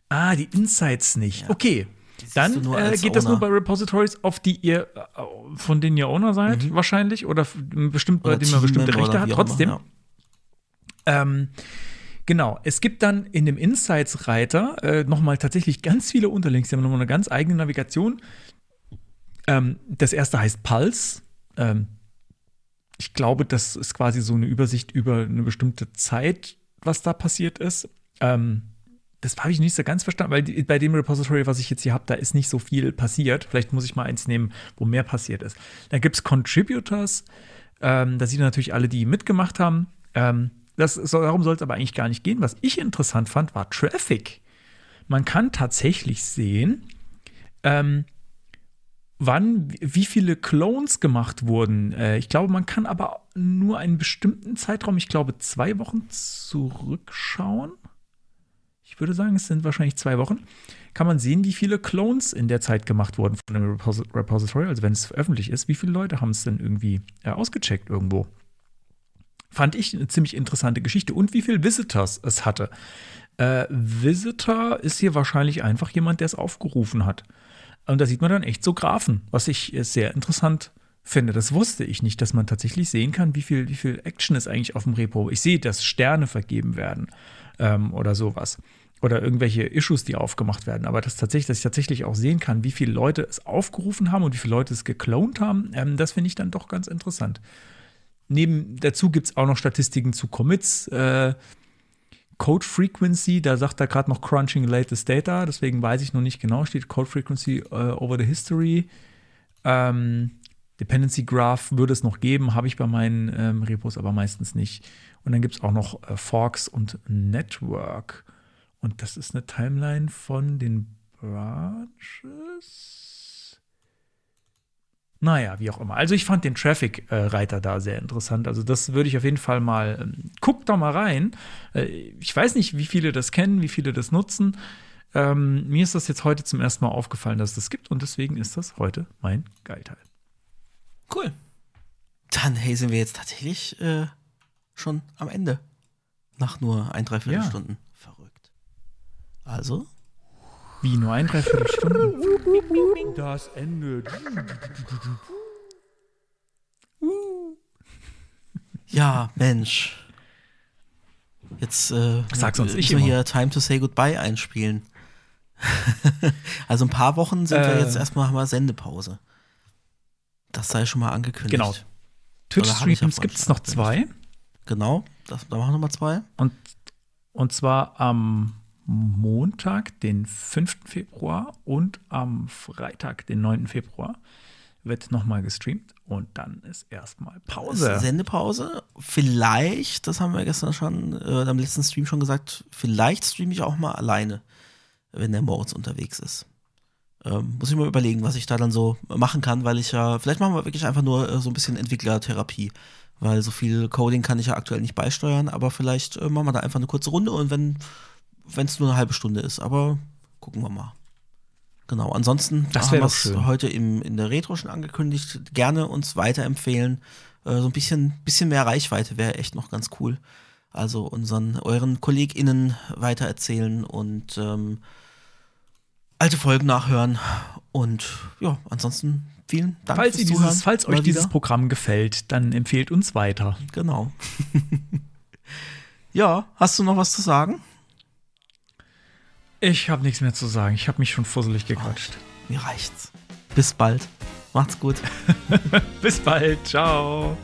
Ah, die Insights nicht. Okay. siehst Dann äh, geht das nur bei Repositories, auf die ihr, äh, von denen ihr Owner seid, wahrscheinlich, oder bestimmt, bei Mhm. Oder denen man bestimmte Rechte hat. auch immer, Trotzdem, ja. Ähm, genau, es gibt dann in dem Insights-Reiter äh, nochmal tatsächlich ganz viele Unterlinks. Die haben nochmal eine ganz eigene Navigation. Ähm, das erste heißt Pulse. Ähm, ich glaube, das ist quasi so eine Übersicht über eine bestimmte Zeit, was da passiert ist. Ähm, das habe ich nicht so ganz verstanden, weil die, bei dem Repository, was ich jetzt hier habe, da ist nicht so viel passiert. Vielleicht muss ich mal eins nehmen, wo mehr passiert ist. Dann gibt es Contributors. Ähm, da sieht man natürlich alle, die mitgemacht haben. Ähm, das, darum soll es aber eigentlich gar nicht gehen. Was ich interessant fand, war Traffic. Man kann tatsächlich sehen, ähm, wann, wie viele Clones gemacht wurden. Äh, ich glaube, man kann aber nur einen bestimmten Zeitraum, ich glaube zwei Wochen zurückschauen. Ich würde sagen, es sind wahrscheinlich zwei Wochen. Kann man sehen, wie viele Clones in der Zeit gemacht wurden von dem Repos Repository, also wenn es öffentlich ist, wie viele Leute haben es denn irgendwie äh, ausgecheckt irgendwo. Fand ich eine ziemlich interessante Geschichte. Und wie viele Visitors es hatte. Äh, Visitor ist hier wahrscheinlich einfach jemand, der es aufgerufen hat. Und da sieht man dann echt so Graphen, was ich äh, sehr interessant finde. Das wusste ich nicht, dass man tatsächlich sehen kann, wie viel, wie viel Action ist eigentlich auf dem Repo. Ich sehe, dass Sterne vergeben werden ähm, oder sowas. Oder irgendwelche Issues, die aufgemacht werden. Aber das tatsächlich, dass ich tatsächlich auch sehen kann, wie viele Leute es aufgerufen haben und wie viele Leute es geklont haben, ähm, das finde ich dann doch ganz interessant. Neben, dazu gibt es auch noch Statistiken zu Commits. Äh, Code Frequency, da sagt er gerade noch Crunching Latest Data, deswegen weiß ich noch nicht genau, steht Code Frequency äh, over the History. Ähm, Dependency Graph würde es noch geben, habe ich bei meinen ähm, Repos aber meistens nicht. Und dann gibt es auch noch äh, Forks und Network. Und das ist eine Timeline von den Branches. Naja, wie auch immer. Also ich fand den Traffic-Reiter da sehr interessant. Also das würde ich auf jeden Fall mal, ähm, guckt doch mal rein. Äh, ich weiß nicht, wie viele das kennen, wie viele das nutzen. Ähm, mir ist das jetzt heute zum ersten Mal aufgefallen, dass es das gibt und deswegen ist das heute mein Geilteil. Cool. Dann, hey, sind wir jetzt tatsächlich äh, schon am Ende. Nach nur ein, dreiviertel Ja. Stunden. Verrückt. Also, Wie nur ein, dreiviertel Stunden. [LAUGHS] Das Ende. [LAUGHS] ja, Mensch. Jetzt äh, Sag sonst ich müssen wir immer. hier Time to Say Goodbye einspielen. [LAUGHS] also ein paar Wochen sind wir Äh. jetzt erstmal haben wir Sendepause. Das sei schon mal angekündigt. Genau. Twitch-Streams gibt es noch zwei. Genau, das, da machen wir mal zwei. Und, und zwar am Montag, den 5. Februar und am Freitag, den 9. Februar, wird nochmal gestreamt und dann ist erstmal Ist Pause. Sendepause. Vielleicht, das haben wir gestern schon, äh, am letzten Stream schon gesagt, vielleicht streame ich auch mal alleine, wenn der Moritz unterwegs ist. Ähm, muss ich mal überlegen, was ich da dann so machen kann, weil ich ja, vielleicht machen wir wirklich einfach nur äh, so ein bisschen Entwicklertherapie, weil so viel Coding kann ich ja aktuell nicht beisteuern, aber vielleicht äh, machen wir da einfach eine kurze Runde und wenn es nur eine halbe Stunde ist, aber gucken wir mal. Genau, ansonsten Das haben wir es heute im, in der Retro schon angekündigt. Gerne uns weiterempfehlen. Äh, so ein bisschen, bisschen mehr Reichweite wäre echt noch ganz cool. Also unseren, euren KollegInnen weitererzählen und ähm, alte Folgen nachhören. Und ja, ansonsten vielen Dank Falls, fürs Zuhören. dieses, falls euch dieses wieder. Programm gefällt, dann empfehlt uns weiter. Genau. [LAUGHS] ja, hast du noch was zu sagen? Ich habe nichts mehr zu sagen. Ich habe mich schon fusselig gequatscht. Mir reicht's. Bis bald. Macht's gut. [LAUGHS] Bis bald. Ciao.